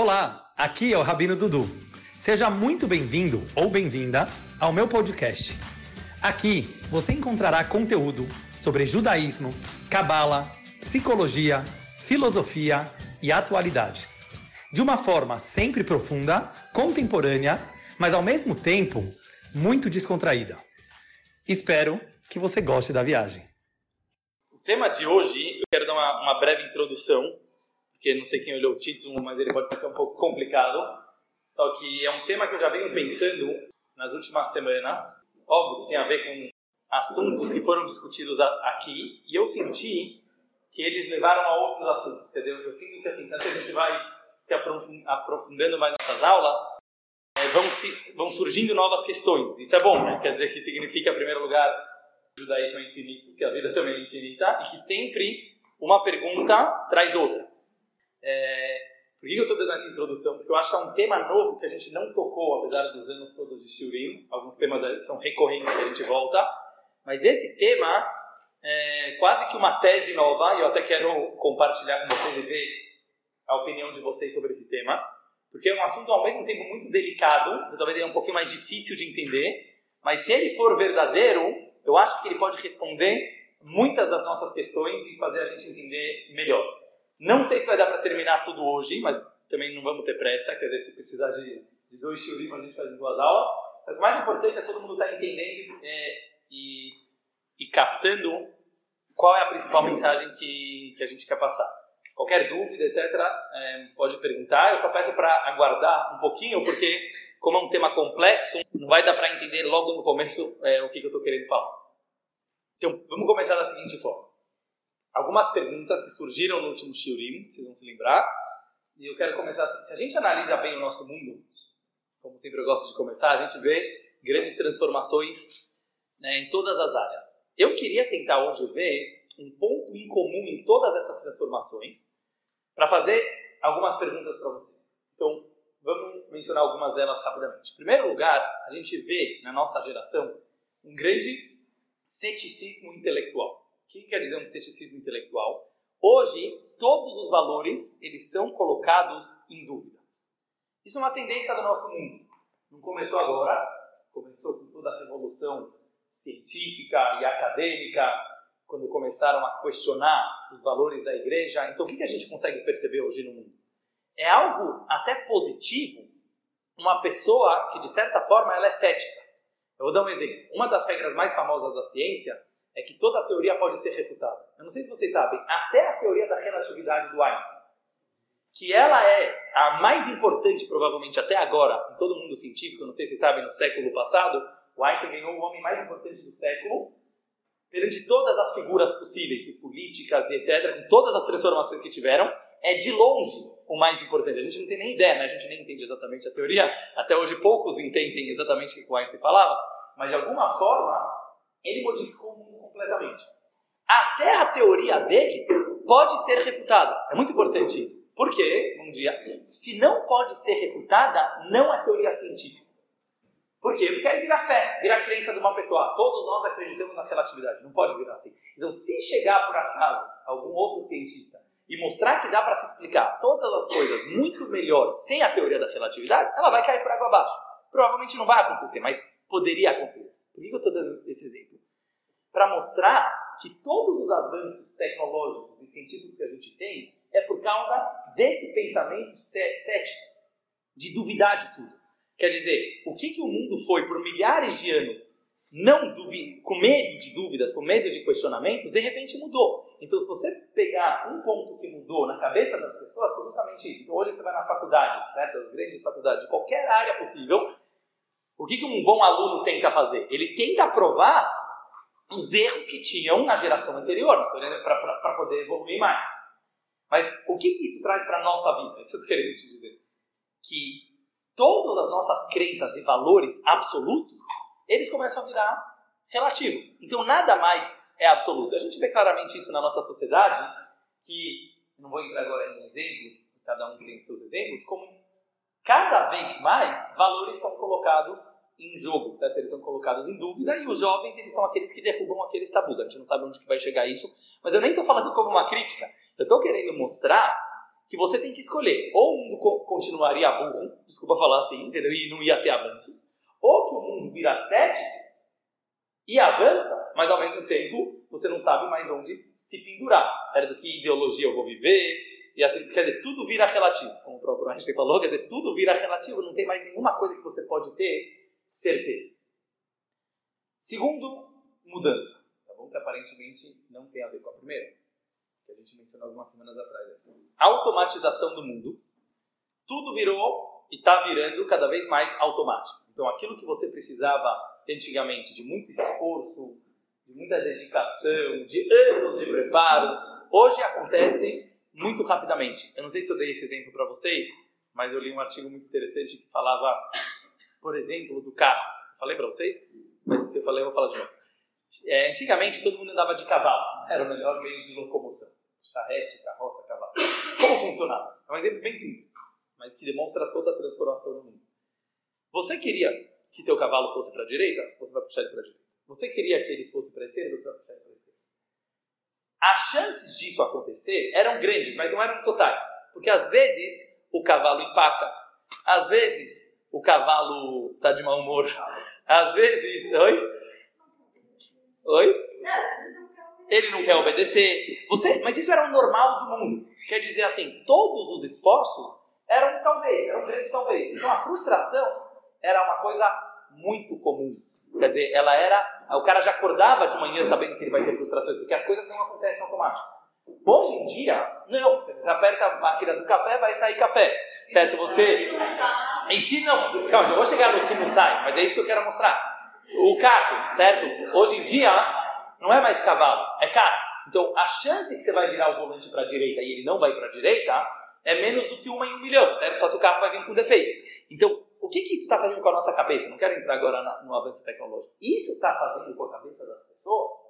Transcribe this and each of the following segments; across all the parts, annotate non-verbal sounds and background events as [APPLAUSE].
Olá, aqui é o Rabino Dudu. Seja muito bem-vindo ou bem-vinda ao meu podcast. Aqui você encontrará conteúdo sobre judaísmo, cabala, psicologia, filosofia e atualidades. De uma forma sempre profunda, contemporânea, mas ao mesmo tempo muito descontraída. Espero que você goste da viagem. O tema de hoje, eu quero dar uma, uma breve introdução, porque não sei quem olhou o título, mas ele pode parecer um pouco complicado. Só que é um tema que eu já venho pensando nas últimas semanas. Óbvio que tem a ver com assuntos que foram discutidos aqui, e eu senti que eles levaram a outros assuntos. Quer dizer, eu sinto que assim, tanto a gente vai se aprofundando mais nessas aulas, é, vão, se, vão surgindo novas questões. Isso é bom, né? Quer dizer que significa, em primeiro lugar, o judaísmo é infinito, que a vida também é infinita, e que sempre uma pergunta traz outra. É, por que eu estou dando essa introdução? Porque eu acho que é um tema novo que a gente não tocou, apesar dos anos todos de Shurim. Alguns temas são recorrentes que a gente volta. Mas esse tema é quase que uma tese nova, e eu até quero compartilhar com vocês e ver a opinião de vocês sobre esse tema. Porque é um assunto ao mesmo tempo muito delicado, então talvez ele é um pouquinho mais difícil de entender. Mas se ele for verdadeiro, eu acho que ele pode responder muitas das nossas questões e fazer a gente entender melhor. Não sei se vai dar para terminar tudo hoje, mas também não vamos ter pressa. Quer dizer, se precisar de, de dois shurim, a gente faz em duas aulas. Mas o mais importante é todo mundo estar tá entendendo é, e, e captando qual é a principal mensagem que, que a gente quer passar. Qualquer dúvida, etc., é, pode perguntar. Eu só peço para aguardar um pouquinho, porque, como é um tema complexo, não vai dar para entender logo no começo é, o que, que eu estou querendo falar. Então, vamos começar da seguinte forma algumas perguntas que surgiram no último Shiurim, vocês vão se lembrar. E eu quero começar. Se a gente analisa bem o nosso mundo, como sempre eu gosto de começar, a gente vê grandes transformações né, em todas as áreas. Eu queria tentar hoje ver um ponto em comum em todas essas transformações para fazer algumas perguntas para vocês. Então, vamos mencionar algumas delas rapidamente. Em primeiro lugar, a gente vê na nossa geração um grande ceticismo intelectual. O que quer dizer um ceticismo intelectual? Hoje, todos os valores eles são colocados em dúvida. Isso é uma tendência do nosso mundo. Não começou agora, começou com toda a revolução científica e acadêmica, quando começaram a questionar os valores da igreja. Então, o que a gente consegue perceber hoje no mundo? É algo até positivo uma pessoa que, de certa forma, ela é cética. Eu vou dar um exemplo. Uma das regras mais famosas da ciência é que toda teoria pode ser refutada. Eu não sei se vocês sabem, até a teoria da relatividade do Einstein, que ela é a mais importante, provavelmente até agora, em todo mundo científico, não sei se vocês sabem, no século passado, o Einstein ganhou o homem mais importante do século, perante todas as figuras possíveis, e políticas e etc., com todas as transformações que tiveram, é de longe o mais importante. A gente não tem nem ideia, né? a gente nem entende exatamente a teoria, até hoje poucos entendem exatamente o que o Einstein falava, mas de alguma forma ele modificou o completamente. Até a teoria dele pode ser refutada. É muito importante isso. Por quê? Um dia, se não pode ser refutada, não é teoria científica. Por quê? Porque aí vira fé, vira crença de uma pessoa. Todos nós acreditamos na relatividade. Não pode virar assim. Então, se chegar por acaso algum outro cientista e mostrar que dá para se explicar todas as coisas muito melhor sem a teoria da relatividade, ela vai cair por água abaixo. Provavelmente não vai acontecer, mas poderia acontecer. Por que eu estou dando esse exemplo? Para mostrar que todos os avanços tecnológicos e científicos que a gente tem é por causa desse pensamento cético, de duvidar de tudo. Quer dizer, o que, que o mundo foi por milhares de anos não com medo de dúvidas, com medo de questionamentos, de repente mudou. Então, se você pegar um ponto que mudou na cabeça das pessoas, foi justamente isso. Então, hoje você vai nas faculdades, certo? As grandes faculdades, de qualquer área possível, o que, que um bom aluno tenta fazer? Ele tenta provar os erros que tinham na geração anterior, para poder evoluir mais. Mas o que, que isso traz para a nossa vida? Isso eu querendo te dizer. Que todas as nossas crenças e valores absolutos, eles começam a virar relativos. Então nada mais é absoluto. A gente vê claramente isso na nossa sociedade, que, não vou entrar agora em exemplos, cada um tem os seus exemplos, como cada vez mais valores são colocados em jogo, certo? Eles são colocados em dúvida e os jovens, eles são aqueles que derrubam aqueles tabus. A gente não sabe onde que vai chegar isso, mas eu nem estou falando como uma crítica. Eu estou querendo mostrar que você tem que escolher. Ou o mundo continuaria burro, desculpa falar assim, entendeu? E não ia ter avanços. Ou que o mundo vira cético e avança, mas ao mesmo tempo você não sabe mais onde se pendurar. Certo? Que ideologia eu vou viver, e assim, quer dizer, tudo vira relativo. Como o próprio Einstein falou, quer dizer, tudo vira relativo, não tem mais nenhuma coisa que você pode ter certeza. Segundo, mudança. Tá bom? Que aparentemente não tem a ver com a primeira. Que a gente mencionou algumas semanas atrás. Assim. Automatização do mundo. Tudo virou e está virando cada vez mais automático. Então, aquilo que você precisava antigamente de muito esforço, de muita dedicação, de anos de preparo, hoje acontece muito rapidamente. Eu não sei se eu dei esse exemplo para vocês, mas eu li um artigo muito interessante que falava, por exemplo, do carro. Falei para vocês? Mas se eu falei, eu vou falar de novo. É, antigamente todo mundo andava de cavalo, era o melhor meio de locomoção. Charrete, carroça, cavalo. Como funcionava? É um exemplo bem simples, mas que demonstra toda a transformação do mundo. Você queria que teu cavalo fosse para a direita? Você vai puxar ele para a direita. Você queria que ele fosse para a esquerda? Você vai puxar ele para a esquerda. As chances disso acontecer eram grandes, mas não eram totais. Porque às vezes o cavalo empaca, às vezes o cavalo está de mau humor, às vezes. Oi? Oi? Ele não quer obedecer. Você, mas isso era o normal do mundo. Quer dizer assim, todos os esforços eram talvez, eram grandes talvez. Então a frustração era uma coisa muito comum. Quer dizer, ela era. O cara já acordava de manhã sabendo que ele vai ter frustrações, porque as coisas não acontecem automático. Hoje em dia, não. Você aperta a máquina do café, vai sair café. Certo? Você. Em si, não. Calma, eu vou chegar no sino sai, mas é isso que eu quero mostrar. O carro, certo? Hoje em dia, não é mais cavalo, é carro. Então, a chance que você vai virar o volante para a direita e ele não vai para a direita é menos do que uma em um milhão, certo? Só se o carro vai vir com defeito. Então, o que, que isso está fazendo com a nossa cabeça? Não quero entrar agora na, no avanço tecnológico. Isso está fazendo com a cabeça das pessoas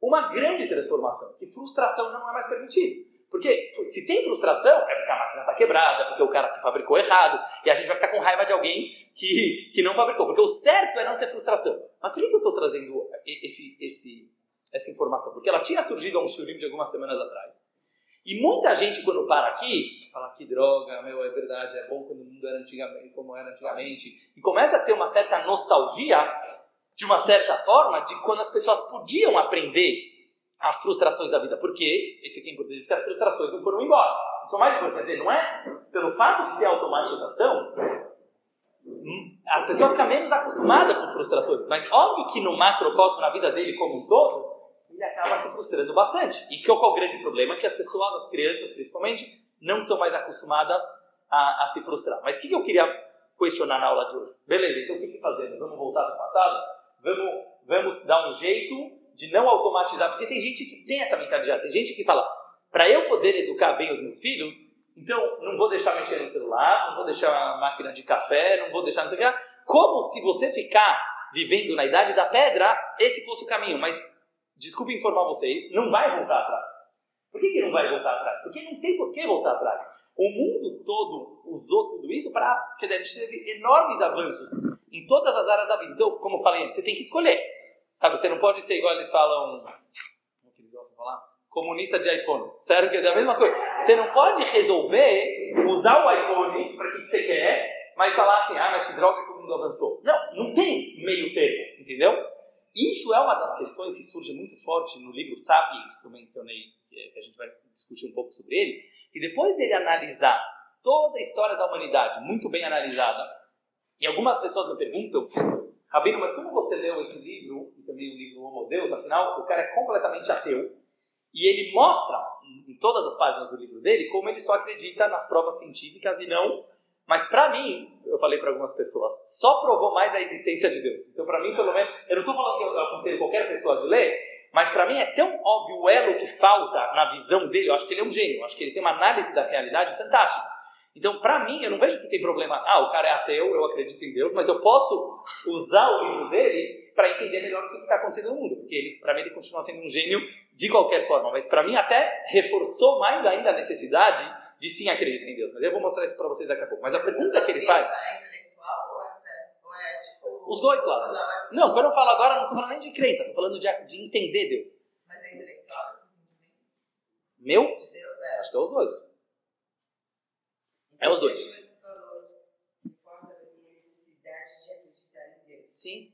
uma grande transformação, que frustração já não é mais permitida. Porque se tem frustração, é porque a máquina está quebrada, porque o cara que fabricou errado, e a gente vai ficar com raiva de alguém que, que não fabricou. Porque o certo é não ter frustração. Mas por que eu estou trazendo esse, esse, essa informação? Porque ela tinha surgido há um shiurim de algumas semanas atrás. E muita gente, quando para aqui, fala que droga, meu, é verdade, é bom quando o mundo era antigamente, como era antigamente. E começa a ter uma certa nostalgia, de uma certa forma, de quando as pessoas podiam aprender as frustrações da vida. Porque, isso aqui é importante, porque as frustrações não foram embora. Isso é mais importante, quer dizer, não é pelo fato de ter automatização, hum, a pessoa fica menos acostumada com frustrações. Mas óbvio que no macrocosmo, na vida dele como um todo, ele acaba se frustrando bastante. E qual é o grande problema? Que as pessoas, as crianças principalmente, não estão mais acostumadas a, a se frustrar. Mas o que, que eu queria questionar na aula de hoje? Beleza, então o que, que fazemos? Vamos voltar para o passado? Vamos, vamos dar um jeito de não automatizar, porque tem gente que tem essa mentalidade, tem gente que fala, para eu poder educar bem os meus filhos, então não vou deixar mexer no celular, não vou deixar a máquina de café, não vou deixar não sei o que Como se você ficar vivendo na idade da pedra, esse fosse o caminho, mas desculpe informar vocês, não vai voltar atrás. Por que, que não vai voltar atrás? Porque não tem por que voltar atrás. O mundo todo usou tudo isso para. A gente teve enormes avanços em todas as áreas da vida. Então, como eu falei antes, você tem que escolher. Sabe, você não pode ser igual eles falam. Como que eles gostam de falar? Comunista de iPhone. Sério que é a mesma coisa. Você não pode resolver usar o iPhone para o que você quer, mas falar assim, ah, mas que droga que o mundo avançou. Não, não tem meio termo, entendeu? Isso é uma das questões que surge muito forte no livro Sapiens, que eu mencionei, que a gente vai discutir um pouco sobre ele, e depois dele analisar toda a história da humanidade, muito bem analisada, e algumas pessoas me perguntam, Rabino, mas como você leu esse livro, também o livro Homo Deus, afinal, o cara é completamente ateu, e ele mostra, em todas as páginas do livro dele, como ele só acredita nas provas científicas e não mas para mim, eu falei para algumas pessoas, só provou mais a existência de Deus. Então, para mim, pelo menos, eu não estou falando que eu aconselho qualquer pessoa de ler, mas para mim é tão óbvio o elo que falta na visão dele. Eu acho que ele é um gênio, eu acho que ele tem uma análise da realidade fantástica. Então, para mim, eu não vejo que tem problema. Ah, o cara é ateu, eu acredito em Deus, mas eu posso usar o livro dele para entender melhor o que está acontecendo no mundo, porque ele, para mim, ele continua sendo um gênio de qualquer forma. Mas para mim, até reforçou mais ainda a necessidade de sim acreditar em Deus. Mas eu vou mostrar isso para vocês daqui a pouco. Mas a pergunta que ele faz. É intelectual ou é é tipo. Os dois lados. Não, quando eu falo agora, não estou falando nem de crença, estou falando de, de entender Deus. Mas é intelectual? Meu? Acho que é os dois. É os dois. A. Sim.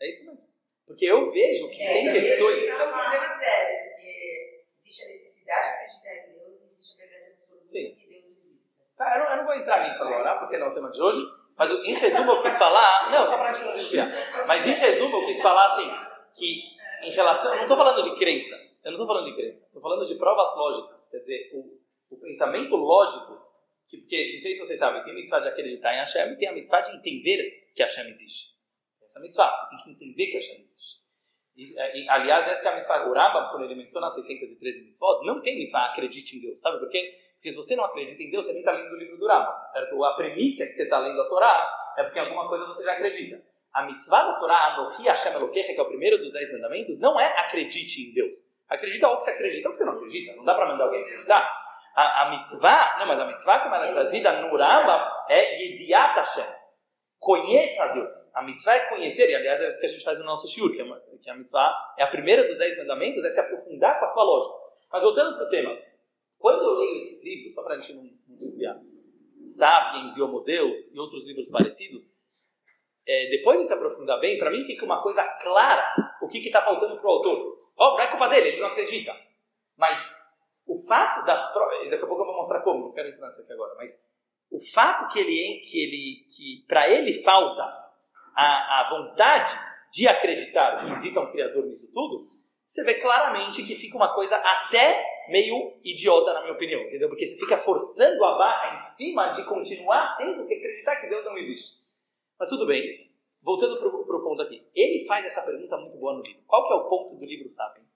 É isso mesmo. Porque eu vejo que tem eu vejo questões. que Isso é um problema sério, porque existe a necessidade de acreditar em Deus e existe a verdade absoluta Sim. que Deus exista. Tá, eu não, eu não vou entrar nisso agora, porque não é o tema de hoje. Mas em resumo eu quis falar. Não, só pra gente não desviar. Mas em resumo eu quis falar assim: que em relação. Eu não estou falando de crença. Eu não estou falando de crença. Estou falando de provas lógicas. Quer dizer, o, o pensamento lógico. Que, porque, não sei se vocês sabem, tem a mitzvah de acreditar em Hashem e tem a mitzvah de entender que Hashem existe. Essa é mitzvah. Você tem que entender que Hashem existe. Isso, é, e, aliás, essa é a mitzvah. O Rambam, quando ele menciona as 613 mitzvot, não tem mitzvah acredite em Deus. Sabe por quê? Porque se você não acredita em Deus, você nem está lendo o livro do Rambam, certo? A premissa que você está lendo a Torá é porque alguma coisa você já acredita. A mitzvah da Torá, Anohi Hashem Elokecha, que é o primeiro dos dez mandamentos, não é acredite em Deus. Acredita ou que você acredita ou que você não acredita. Não dá para mandar alguém acreditar. A, a mitzvah, não, mas a mitzvah como ela é trazida no Rambam é Yediat Hashem. Conheça Deus. A mitzvah é conhecer, e aliás é isso que a gente faz no nosso shiur, que, é que a mitzvah é a primeira dos dez mandamentos, é se aprofundar com a tua lógica. Mas voltando para o tema, quando eu leio esses livros, só para a gente não, não desviar, Sapiens e Homo Deus e outros livros parecidos, é, depois de se aprofundar bem, para mim fica uma coisa clara o que está faltando para o autor. Ó, não é culpa dele, ele não acredita. Mas o fato das provas, daqui a pouco eu vou mostrar como, não quero entrar nisso aqui agora, mas o fato que ele, que ele, que para ele falta a, a vontade de acreditar que exista um criador nisso tudo, você vê claramente que fica uma coisa até meio idiota, na minha opinião, entendeu? Porque você fica forçando a barra em cima de continuar tendo que acreditar que Deus não existe. Mas tudo bem, voltando para o ponto aqui. Ele faz essa pergunta muito boa no livro. Qual que é o ponto do livro Sapiens?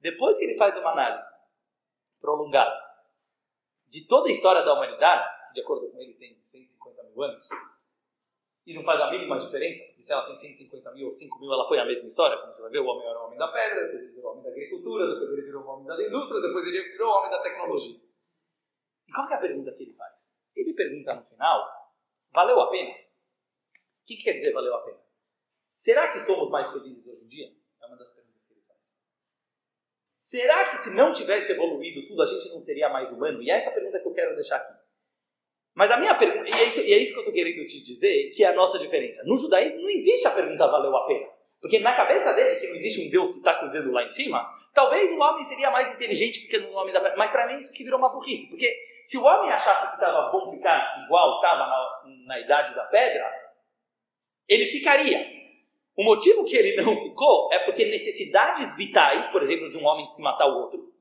Depois que ele faz uma análise prolongada de toda a história da humanidade, de acordo com ele tem 150 mil anos, e não faz a mínima diferença, porque se ela tem 150 mil ou 5 mil, ela foi a mesma história, como você vai ver, o homem era o homem da pedra, depois ele virou o homem da agricultura, depois ele virou o homem das indústrias, depois ele virou o homem da tecnologia. E qual é a pergunta que ele faz? Ele pergunta no final, valeu a pena? O que, que quer dizer valeu a pena? Será que somos mais felizes hoje em dia? É uma das perguntas. Será que se não tivesse evoluído tudo, a gente não seria mais humano? E é essa pergunta que eu quero deixar aqui. Mas a minha pergunta, e é isso, e é isso que eu estou querendo te dizer, que é a nossa diferença. No judaísmo não existe a pergunta valeu a pena. Porque na cabeça dele, que não existe um Deus que está cuidando lá em cima, talvez o homem seria mais inteligente ficando no homem da pedra. Mas para mim isso que virou uma burrice. Porque se o homem achasse que estava bom ficar igual estava na, na idade da pedra, ele ficaria. O motivo que ele não ficou é porque necessidades vitais, por exemplo, de um homem se matar o outro,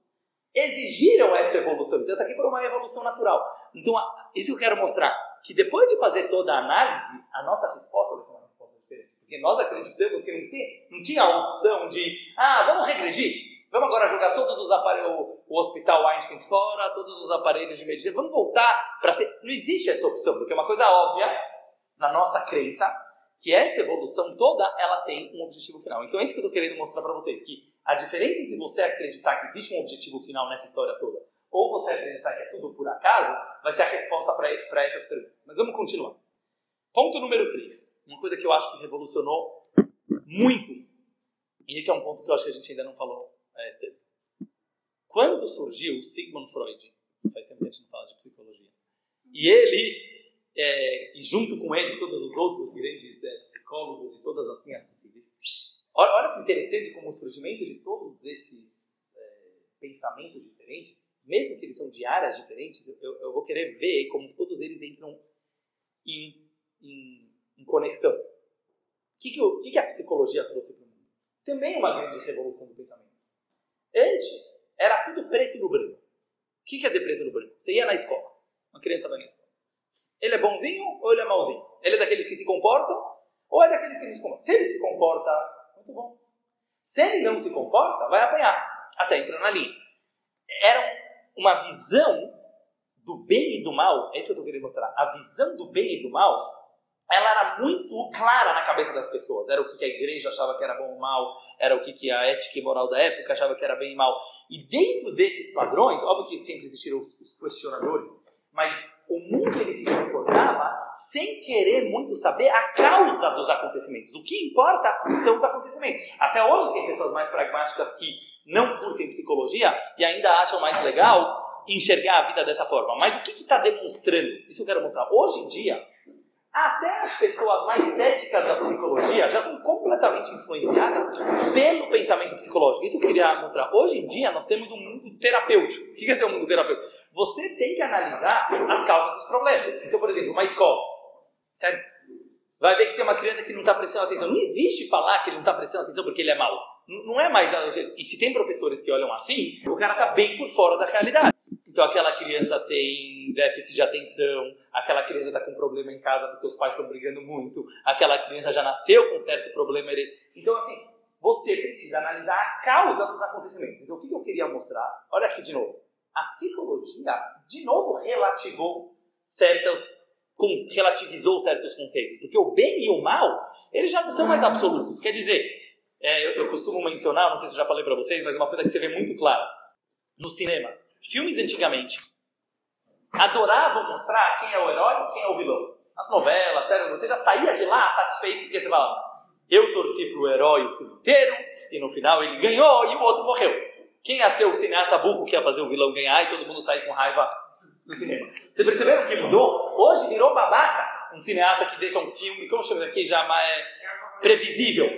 exigiram essa evolução. Então, essa aqui foi uma evolução natural. Então, isso eu quero mostrar, que depois de fazer toda a análise, a nossa resposta vai ser uma resposta diferente. Porque nós acreditamos que não, tem, não tinha a opção de, ah, vamos regredir, vamos agora jogar todos os aparelhos, o hospital Einstein fora, todos os aparelhos de medicina, vamos voltar para ser... Não existe essa opção, porque é uma coisa óbvia, na nossa crença, que essa evolução toda, ela tem um objetivo final. Então é isso que eu estou querendo mostrar para vocês, que a diferença entre você acreditar que existe um objetivo final nessa história toda, ou você acreditar que é tudo por acaso, vai ser a resposta para essas perguntas. Mas vamos continuar. Ponto número 3. Uma coisa que eu acho que revolucionou muito, e esse é um ponto que eu acho que a gente ainda não falou é. Quando surgiu Sigmund Freud, faz tempo que a gente não fala de psicologia, e ele é, e junto com ele todos os outros grandes psicólogos de todas as linhas possíveis. Olha, olha que interessante como o surgimento de todos esses é, pensamentos diferentes, mesmo que eles são de áreas diferentes, eu, eu vou querer ver como todos eles entram em, em, em conexão. O que, que, que, que a psicologia trouxe para o mundo? Também uma grande revolução do pensamento. Antes, era tudo preto no branco. O que quer dizer preto no branco? Você ia na escola, uma criança vai na escola. Ele é bonzinho ou ele é mauzinho? Ele é daqueles que se comportam ou é daqueles que não se comportam? Se ele se comporta, muito bom. Se ele não se comporta, vai apanhar até entrar na linha. Era uma visão do bem e do mal, é isso que eu estou querendo mostrar. A visão do bem e do mal, ela era muito clara na cabeça das pessoas. Era o que a igreja achava que era bom ou mal, era o que a ética e moral da época achava que era bem e mal. E dentro desses padrões, óbvio que sempre existiram os questionadores, mas o mundo ele se comportava sem querer muito saber a causa dos acontecimentos. O que importa são os acontecimentos. Até hoje tem pessoas mais pragmáticas que não curtem psicologia e ainda acham mais legal enxergar a vida dessa forma. Mas o que está demonstrando? Isso eu quero mostrar. Hoje em dia, até as pessoas mais céticas da psicologia já são completamente influenciadas pelo pensamento psicológico. Isso eu queria mostrar. Hoje em dia, nós temos um mundo terapêutico. O que quer dizer um mundo terapêutico? Você tem que analisar as causas dos problemas. Então, por exemplo, uma escola. Certo? Vai ver que tem uma criança que não está prestando atenção. Não existe falar que ele não está prestando atenção porque ele é mau. Não é mais. E se tem professores que olham assim, o cara está bem por fora da realidade. Então aquela criança tem déficit de atenção, aquela criança está com problema em casa porque os pais estão brigando muito, aquela criança já nasceu com certo problema. Então, assim, você precisa analisar a causa dos acontecimentos. Então, o que eu queria mostrar? Olha aqui de novo. A psicologia, de novo, relativou certos, relativizou certos conceitos. Porque o bem e o mal, eles já não são mais absolutos. Quer dizer, é, eu, eu costumo mencionar, não sei se eu já falei para vocês, mas uma coisa que você vê muito clara no cinema filmes antigamente adoravam mostrar quem é o herói e quem é o vilão. As novelas, sério, você já saía de lá satisfeito porque você falava, eu torci pro herói o filme inteiro e no final ele ganhou e o outro morreu. Quem ia ser o cineasta burro que ia fazer o vilão ganhar e todo mundo sair com raiva do cinema? Você perceberam que mudou? Hoje virou babaca um cineasta que deixa um filme, como chama aqui, já é previsível.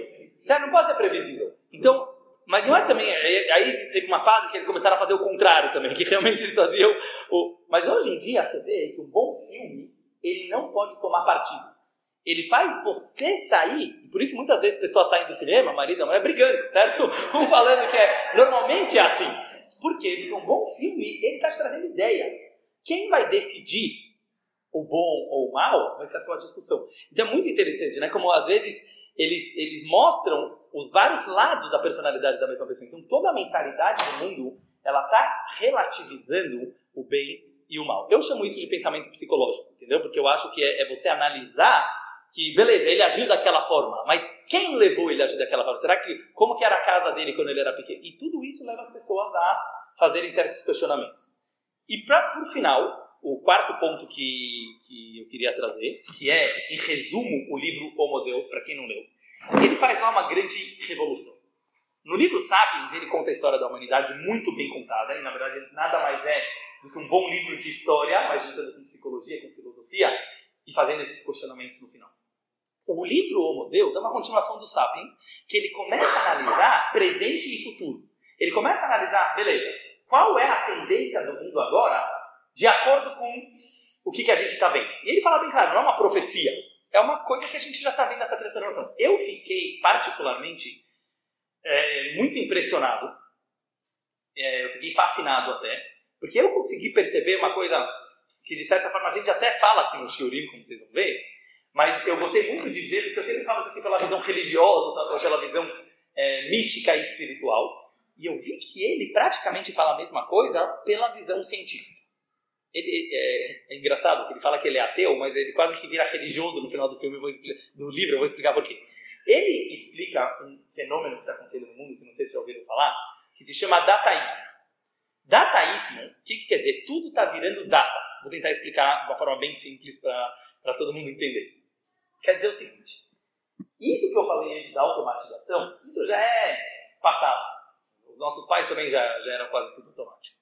Sério, não pode ser previsível. Então, mas não é também. Aí teve uma fase que eles começaram a fazer o contrário também, [LAUGHS] que realmente eles faziam o. Mas hoje em dia você vê que um bom filme ele não pode tomar partido. Ele faz você sair, por isso muitas vezes pessoas saem do cinema, marido e mulher, brigando, certo? [LAUGHS] Um falando que é. Normalmente é assim. Por quê? Porque um bom filme, ele está te trazendo ideias. Quem vai decidir o bom ou o mal vai ser a tua discussão. Então é muito interessante, né? Como às vezes eles, eles mostram os vários lados da personalidade da mesma pessoa. Então, toda a mentalidade do mundo, ela está relativizando o bem e o mal. Eu chamo isso de pensamento psicológico, entendeu? Porque eu acho que é, é você analisar que, beleza, ele agiu daquela forma, mas quem levou ele a agir daquela forma? Será que, como que era a casa dele quando ele era pequeno? E tudo isso leva as pessoas a fazerem certos questionamentos. E pra, por final, o quarto ponto que, que eu queria trazer, que é, em resumo, o livro Homo Deus, para quem não leu, ele faz lá uma grande revolução. No livro Sapiens, ele conta a história da humanidade muito bem contada, e na verdade nada mais é do que um bom livro de história, mas juntando com psicologia, com filosofia, e fazendo esses questionamentos no final. O livro Homo Deus é uma continuação do Sapiens, que ele começa a analisar presente e futuro. Ele começa a analisar, beleza, qual é a tendência do mundo agora, de acordo com o que, que a gente está vendo. E ele fala bem claro, não é uma profecia, é uma coisa que a gente já está vendo essa transformação. Eu fiquei particularmente é, muito impressionado, é, eu fiquei fascinado até, porque eu consegui perceber uma coisa que de certa forma a gente até fala aqui no Shiurim, como vocês vão ver, mas eu gostei muito de ver, porque eu sempre falo isso aqui pela visão religiosa, ou pela visão é, mística e espiritual, e eu vi que ele praticamente fala a mesma coisa pela visão científica. Ele, é, é, engraçado que ele fala que ele é ateu, mas ele quase que vira religioso no final do filme, vou do livro, eu vou explicar por quê. Ele explica um fenômeno que está acontecendo no mundo, que não sei se já ouviram falar, que se chama dataísmo. Dataísmo, o que, que quer dizer? Tudo está virando data. Vou tentar explicar de uma forma bem simples para todo mundo entender. Quer dizer o seguinte, isso que eu falei antes da automatização, isso já é passado. Os nossos pais também já, já eram quase tudo automático.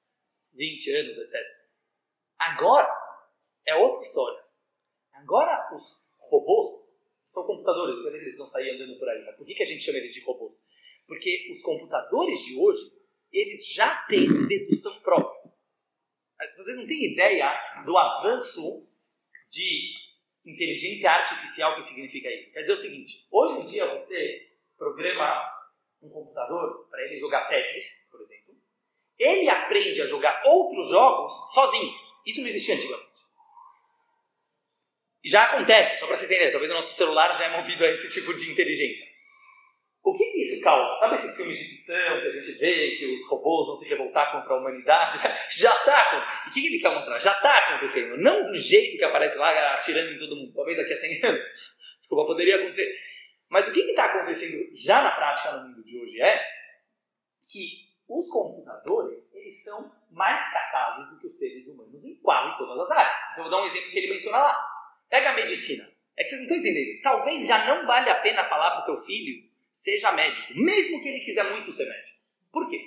20 anos, etc. Agora é outra história. Agora os robôs são computadores, dizer que eles vão sair andando por aí, mas por que, a gente chama eles de robôs? Porque os computadores de hoje, eles já têm dedução própria. Vocês não têm ideia do avanço de inteligência artificial que significa isso. Quer dizer o seguinte, hoje em dia você programa um computador para ele jogar Tetris, por exemplo, ele aprende a jogar outros jogos sozinho. Isso não existia antigamente. Já acontece, só para você entender, talvez o nosso celular já é movido a esse tipo de inteligência. O que, isso causa? Sabe esses filmes de ficção que a gente vê que os robôs vão se revoltar contra a humanidade? [LAUGHS] Já está. O que, que ele quer mostrar? Já está acontecendo. Não do jeito que aparece lá atirando em todo mundo. Talvez daqui a 100 anos. [LAUGHS] Desculpa, poderia acontecer. Mas o que está acontecendo já na prática no mundo de hoje é que os computadores eles são mais capazes do que os seres humanos em quase todas as áreas. Então, eu vou dar um exemplo que ele menciona lá. Pega a medicina. É que vocês não estão entendendo. Talvez já não vale a pena falar para o teu filho seja médico, mesmo que ele quiser muito ser médico. Por quê?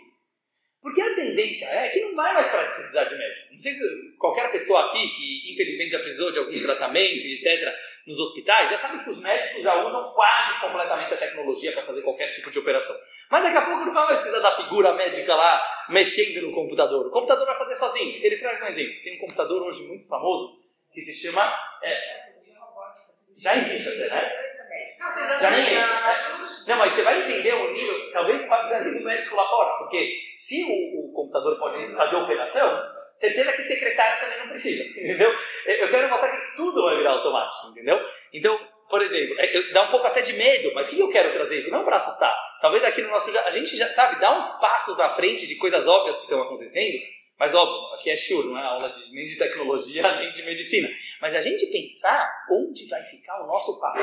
Porque a tendência é que não vai mais precisar de médico. Não sei se qualquer pessoa aqui que infelizmente já precisou de algum tratamento, etc., nos hospitais, já sabe que os médicos já usam quase completamente a tecnologia para fazer qualquer tipo de operação. Mas daqui a pouco não vai mais precisar da figura médica lá mexendo no computador. O computador vai fazer sozinho. Ele traz um exemplo. Tem um computador hoje muito famoso que se chama. É, já existe até, né? Já nem é. Não, mas você vai entender o nível. Talvez vá precisar do médico lá fora. Porque se o, o computador pode fazer a operação, certeza que secretário também não precisa, [LAUGHS] entendeu? Eu quero mostrar que tudo vai virar automático, entendeu? Então, por exemplo, é, dá um pouco até de medo, mas o que eu quero trazer isso? Não para assustar. Talvez aqui no nosso. A gente já, sabe, dá uns passos na frente de coisas óbvias que estão acontecendo, mas óbvio, aqui é shiur, não é aula de, nem de tecnologia, [LAUGHS] nem de medicina. Mas a gente pensar onde vai ficar o nosso papel.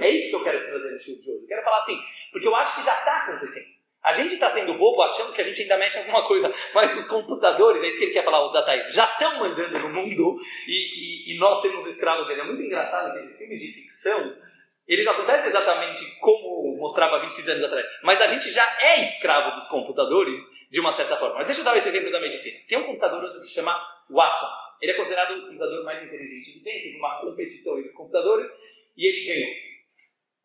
É isso que eu quero trazer no shiur de hoje. Eu quero falar assim, porque eu acho que já está acontecendo. A gente está sendo bobo achando que a gente ainda mexe em alguma coisa, mas os computadores, é isso que ele quer falar, o Dataí, já estão mandando no mundo e, e, e nós somos escravos dele. É muito engraçado que esses filmes de ficção, eles acontecem exatamente como mostrava 20, 30 anos atrás, mas a gente já é escravo dos computadores de uma certa forma. Mas deixa eu dar esse exemplo da medicina. Tem um computador que se chama Watson. Ele é considerado o computador mais inteligente que tem, teve uma competição entre computadores e ele ganhou.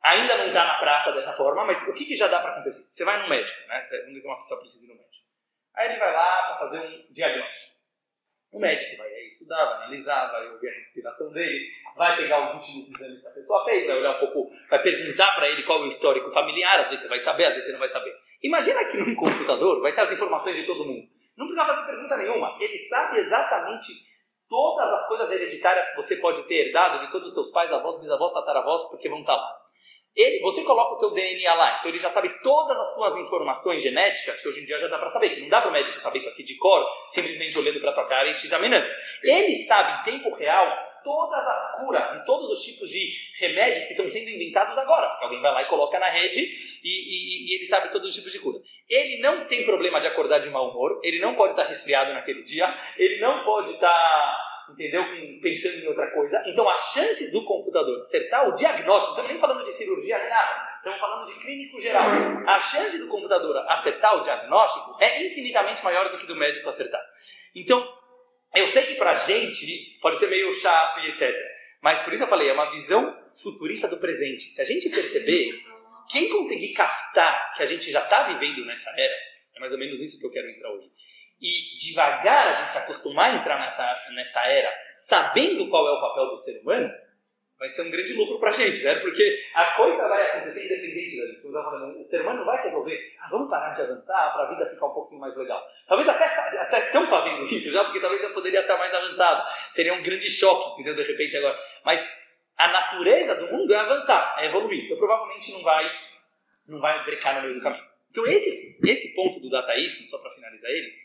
Ainda não está na praça dessa forma, mas o que, que já dá para acontecer? Você vai no médico, né? Vamos que uma pessoa precisa ir no médico. Aí ele vai lá para fazer um diagnóstico. O médico vai estudar, vai analisar, vai ouvir a respiração dele, vai pegar os últimos exames que a pessoa fez, vai olhar um pouco, vai perguntar para ele qual é o histórico familiar, às vezes você vai saber, às vezes você não vai saber. Imagina que num computador vai ter as informações de todo mundo. Não precisa fazer pergunta nenhuma, ele sabe exatamente todas as coisas hereditárias que você pode ter herdado de todos os teus pais, avós, bisavós, tataravós, porque vão estar lá. Ele, você coloca o teu DNA lá, então ele já sabe todas as tuas informações genéticas, que hoje em dia já dá para saber, que não dá para o médico saber isso aqui de cor, simplesmente olhando para tua cara e te examinando. Ele sabe em tempo real todas as curas e todos os tipos de remédios que estão sendo inventados agora, porque alguém vai lá e coloca na rede e, e, e ele sabe todos os tipos de cura. Ele não tem problema de acordar de mau humor, ele não pode estar resfriado naquele dia, ele não pode estar entendeu? Pensando em outra coisa. Então a chance do computador acertar o diagnóstico, não estamos nem falando de cirurgia nem nada, estamos falando de clínico geral. A chance do computador acertar o diagnóstico é infinitamente maior do que do médico acertar. Então, eu sei que pra gente pode ser meio chato e etc. Mas por isso eu falei, é uma visão futurista do presente. Se a gente perceber, quem conseguir captar que a gente já está vivendo nessa era, é mais ou menos isso que eu quero entrar hoje e devagar a gente se acostumar a entrar nessa, nessa era sabendo qual é o papel do ser humano, vai ser um grande lucro pra gente, né? Porque a coisa vai acontecer independente da gente. Falando, o ser humano não vai resolver, ah, vamos parar de avançar para a vida ficar um pouquinho mais legal. Talvez até, até estão fazendo [LAUGHS] isso já, porque talvez já poderia estar mais avançado. Seria um grande choque, entendeu? De repente agora. Mas a natureza do mundo é avançar, é evoluir. Então provavelmente não vai, não vai brecar no meio do caminho. Então esse, esse ponto do dataísmo, só para finalizar ele,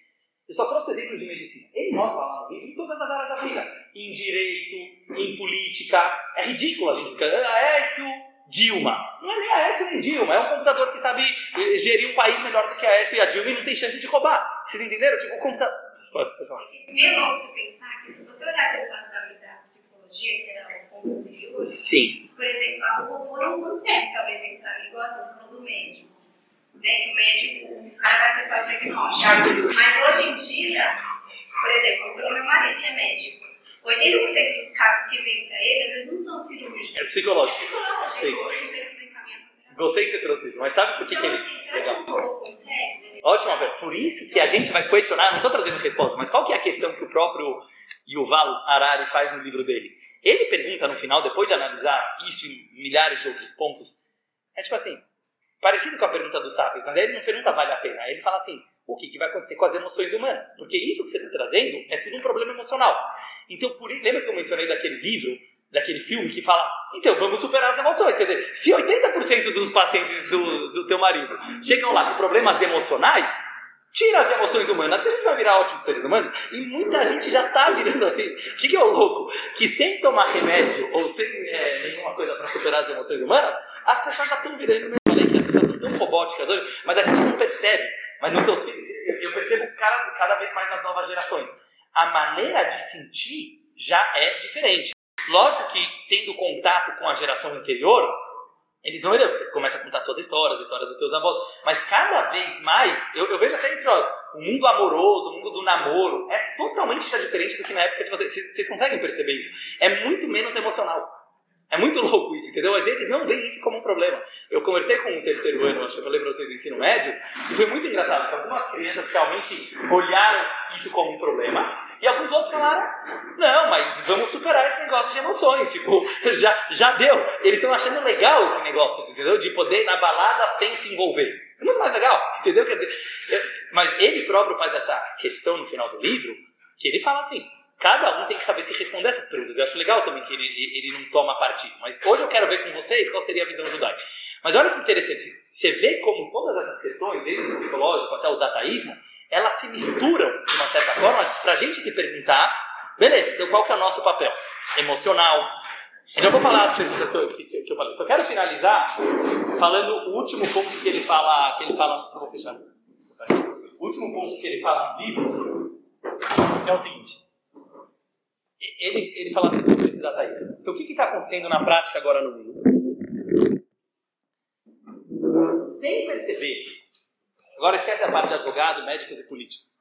eu só trouxe exemplo de medicina. Ele mostra lá no livro em todas as áreas da vida. Em direito, em política. É ridículo a gente ficar. Ah, Aécio Dilma. Não é nem Aécio nem Dilma. É um computador que sabe eh, gerir um país melhor do que a Aécio e a Dilma e não tem chance de roubar. Vocês entenderam? Tipo, o computador. Pode, pode falar. É bom você pensar que se você olhar pelo lado da, da psicologia, que era o ponto anterior, Sim. por exemplo, a robô não consegue talvez entrar, igual você falou do médico né, que o médico, o cara vai acertar o diagnóstico. Mas hoje em dia, por exemplo, o meu marido que é médico, 80% dos casos que vêm para ele, às vezes não são cirúrgicos. É psicológico. É Sim. psicológico. Gostei que você trouxe isso, mas sabe por que, Então, que ele. assim, será Legal. que? Ótima pergunta. Por isso que a gente vai questionar, não estou trazendo resposta, mas qual que é a questão que o próprio Yuval Harari faz no livro dele? Ele pergunta no final, depois de analisar isso e milhares de outros pontos, é tipo assim, parecido com a pergunta do Sapio, quando ele não pergunta vale a pena, ele fala assim, o que, que vai acontecer com as emoções humanas? Porque isso que você está trazendo é tudo um problema emocional. Então, por, lembra que eu mencionei daquele livro, daquele filme que fala, então vamos superar as emoções. Quer dizer, se 80% dos pacientes do, do teu marido chegam lá com problemas emocionais, tira as emoções humanas, que a gente vai virar ótimos seres humanos. E muita gente já está virando assim. O que, que é o louco? Que sem tomar remédio ou sem é, nenhuma coisa para superar as emoções humanas, as pessoas já estão virando. Pessoas estão tão robóticas hoje, mas a gente não percebe. Mas nos seus filhos, eu percebo cada, cada vez mais nas novas gerações. A maneira de sentir já é diferente. Lógico que, tendo contato com a geração anterior, eles vão olhando, você começa a contar suas histórias, a história dos teus avós, mas cada vez mais, eu, eu vejo até entre o mundo amoroso, o mundo do namoro, é totalmente já diferente do que na época de. Vocês, vocês conseguem perceber isso? É muito menos emocional. É muito [LAUGHS] louco isso, entendeu? Mas eles não veem isso como um problema. Eu conversei com um terceiro ano, acho que eu falei para vocês do ensino médio, e foi muito engraçado, porque algumas crianças realmente olharam isso como um problema, e alguns outros falaram, não, mas vamos superar esse negócio de emoções, tipo, [LAUGHS] já, já deu. Eles estão achando legal esse negócio, entendeu? De poder ir na balada sem se envolver. É muito mais legal, entendeu? Quer dizer, mas ele próprio faz essa questão no final do livro, que ele fala assim, cada um tem que saber se responder essas perguntas. Eu acho legal também que ele, ele não toma partido. Mas hoje eu quero ver com vocês qual seria a visão judaica. Mas olha que interessante, você vê como todas essas questões, desde o psicológico até o dataísmo, elas se misturam de uma certa forma para a gente se perguntar, beleza, então qual que é o nosso papel? Emocional. Já vou falar as perguntas que, que, eu falei. Só quero finalizar falando o último ponto que ele fala, que ele fala, só vou fechar. O último ponto que ele fala no livro é o seguinte ele, ele fala assim sobre esse dataísmo. Então, o que está acontecendo na prática agora no mundo? Sem perceber, agora esquece a parte de advogado, médicos e políticos.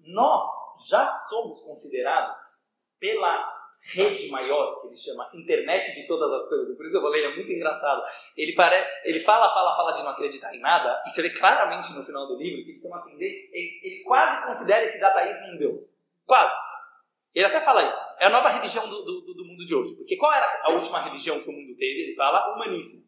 Nós já somos considerados pela rede maior, que ele chama internet de todas as coisas. Por isso eu falei, é muito engraçado. Ele, pare... ele fala, fala, fala de não acreditar em nada, e você vê claramente no final do livro que ele tem uma tendência, ele, ele quase considera esse dataísmo um deus. Quase. Ele até fala isso. É a nova religião do, do, do, mundo de hoje. Porque qual era a última religião que o mundo teve? Ele fala humanismo.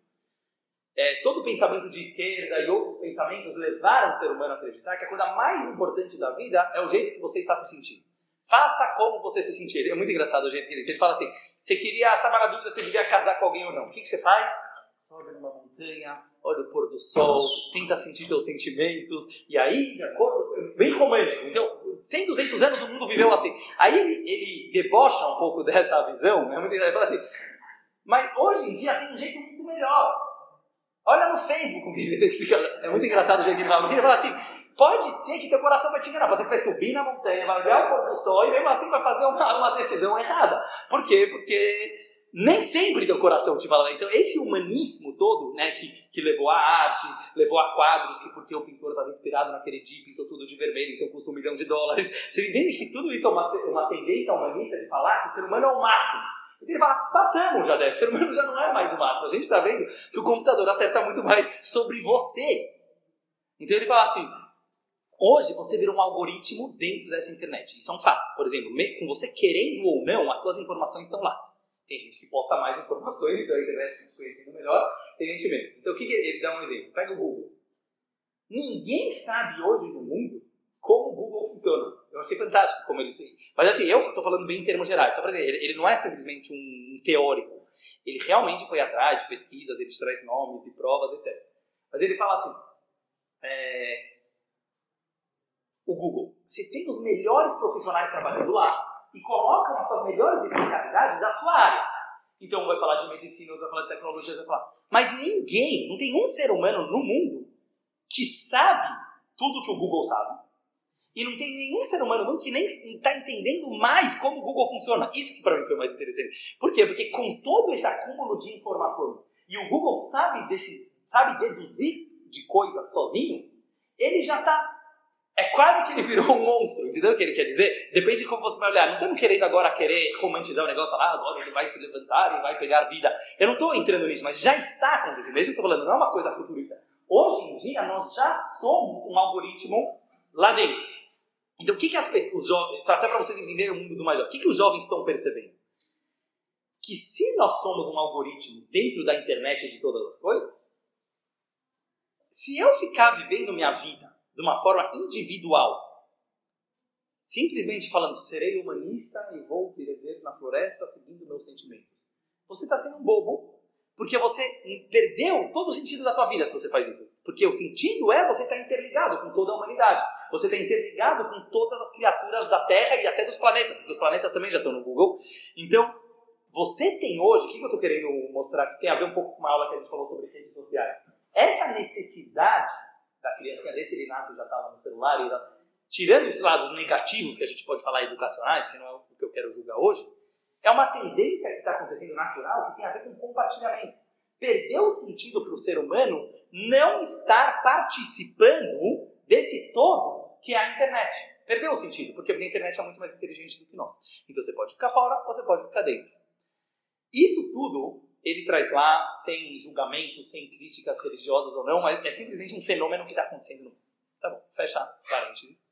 É, todo pensamento de esquerda e outros pensamentos levaram o ser humano a acreditar que a coisa mais importante da vida é o jeito que você está se sentindo. Faça como você se sentir. É muito engraçado o jeito que ele, fala assim: você queria, estava na dúvida se devia casar com alguém ou não. O que, que você faz? Sobe numa montanha, olha o pôr do sol, tenta sentir teus sentimentos, e aí, de acordo, bem romântico. Então, 100, 200 anos o mundo viveu assim. Aí ele, ele debocha um pouco [LAUGHS] dessa visão, é muito ele fala assim, mas hoje em dia tem um jeito muito melhor. Olha no Facebook, é muito engraçado o jeito que ele fala. Ele fala assim, pode ser que teu coração vai te enganar, que você vai subir na montanha, vai olhar o pôr do sol e mesmo assim vai fazer uma, uma decisão errada. Por quê? Porque nem sempre teu coração te fala. Então, esse humanismo todo, né, que, que levou a artes, levou a quadros, que porque o pintor estava inspirado naquele dia, pintou tudo de vermelho, então custa um milhão de dólares. [LAUGHS] Vocês entendem que tudo isso é uma, uma tendência humanista de falar que o ser humano é o máximo. Então ele fala, passamos já deve, o ser humano já não é mais o máximo. A gente está vendo que o computador acerta muito mais sobre você. Então ele fala assim, Hoje você vira um algoritmo dentro dessa internet. Isso é um fato. Por exemplo, com você querendo ou não, as suas informações estão lá. Tem gente que posta mais informações, então a internet gente conhecendo melhor, tem gente menos. Então o que, que ele dá um exemplo? Pega o Google. Ninguém sabe hoje no mundo como o Google funciona. Eu achei fantástico como ele fez. Mas assim, eu estou falando bem em termos gerais. Só para dizer, ele, não é simplesmente um teórico. Ele realmente foi atrás de pesquisas, ele traz nomes e provas, etc. Mas ele fala assim: é, o Google, você tem os melhores profissionais trabalhando lá, e colocam as suas melhores especialidades da sua área. Então, um vai falar de medicina, outro vai falar de tecnologia, vai falar. Mas ninguém, não tem um ser humano no mundo que sabe tudo que o Google sabe. E não tem nenhum ser humano no mundo que nem está entendendo mais como o Google funciona. Isso que para mim foi mais interessante. Por quê? Porque com todo esse acúmulo de informações, e o Google sabe, desse, sabe deduzir de coisas sozinho, ele já está é quase que ele virou um monstro, entendeu o que ele quer dizer? Depende de como você vai olhar. Não estamos querendo agora querer romantizar o negócio, falar ah, agora ele vai se levantar e vai pegar vida. Eu não estou entrando nisso, mas já está acontecendo. Isso que eu estou falando, não é uma coisa futurista. Hoje em dia, nós já somos um algoritmo lá dentro. Então, o que, que as, os jovens, até para vocês entenderem o mundo do mais o que, que os jovens estão percebendo? Que se nós somos um algoritmo dentro da internet de todas as coisas, se eu ficar vivendo minha vida de uma forma individual. Simplesmente falando, serei humanista e vou viver na floresta seguindo meus sentimentos. Você está sendo um bobo, porque você perdeu todo o sentido da tua vida se você faz isso. Porque o sentido é você estar tá interligado com toda a humanidade. Você está interligado com todas as criaturas da Terra e até dos planetas, porque os planetas também já estão no Google. Então, você tem hoje, o que eu estou querendo mostrar que tem a ver um pouco com uma aula que a gente falou sobre redes sociais. Essa necessidade da criança, desde que ele nasce já estava no celular, e já... tirando os lados negativos que a gente pode falar educacionais, que não é o que eu quero julgar hoje, é uma tendência que está acontecendo natural que tem a ver com compartilhamento. Perdeu o sentido para o ser humano não estar participando desse todo que é a internet. Perdeu o sentido, porque a internet é muito mais inteligente do que nós. Então você pode ficar fora ou você pode ficar dentro. Isso tudo ele traz lá, sem julgamento, sem críticas religiosas ou não, mas é simplesmente um fenômeno que está acontecendo no mundo. Tá bom, fecha parênteses.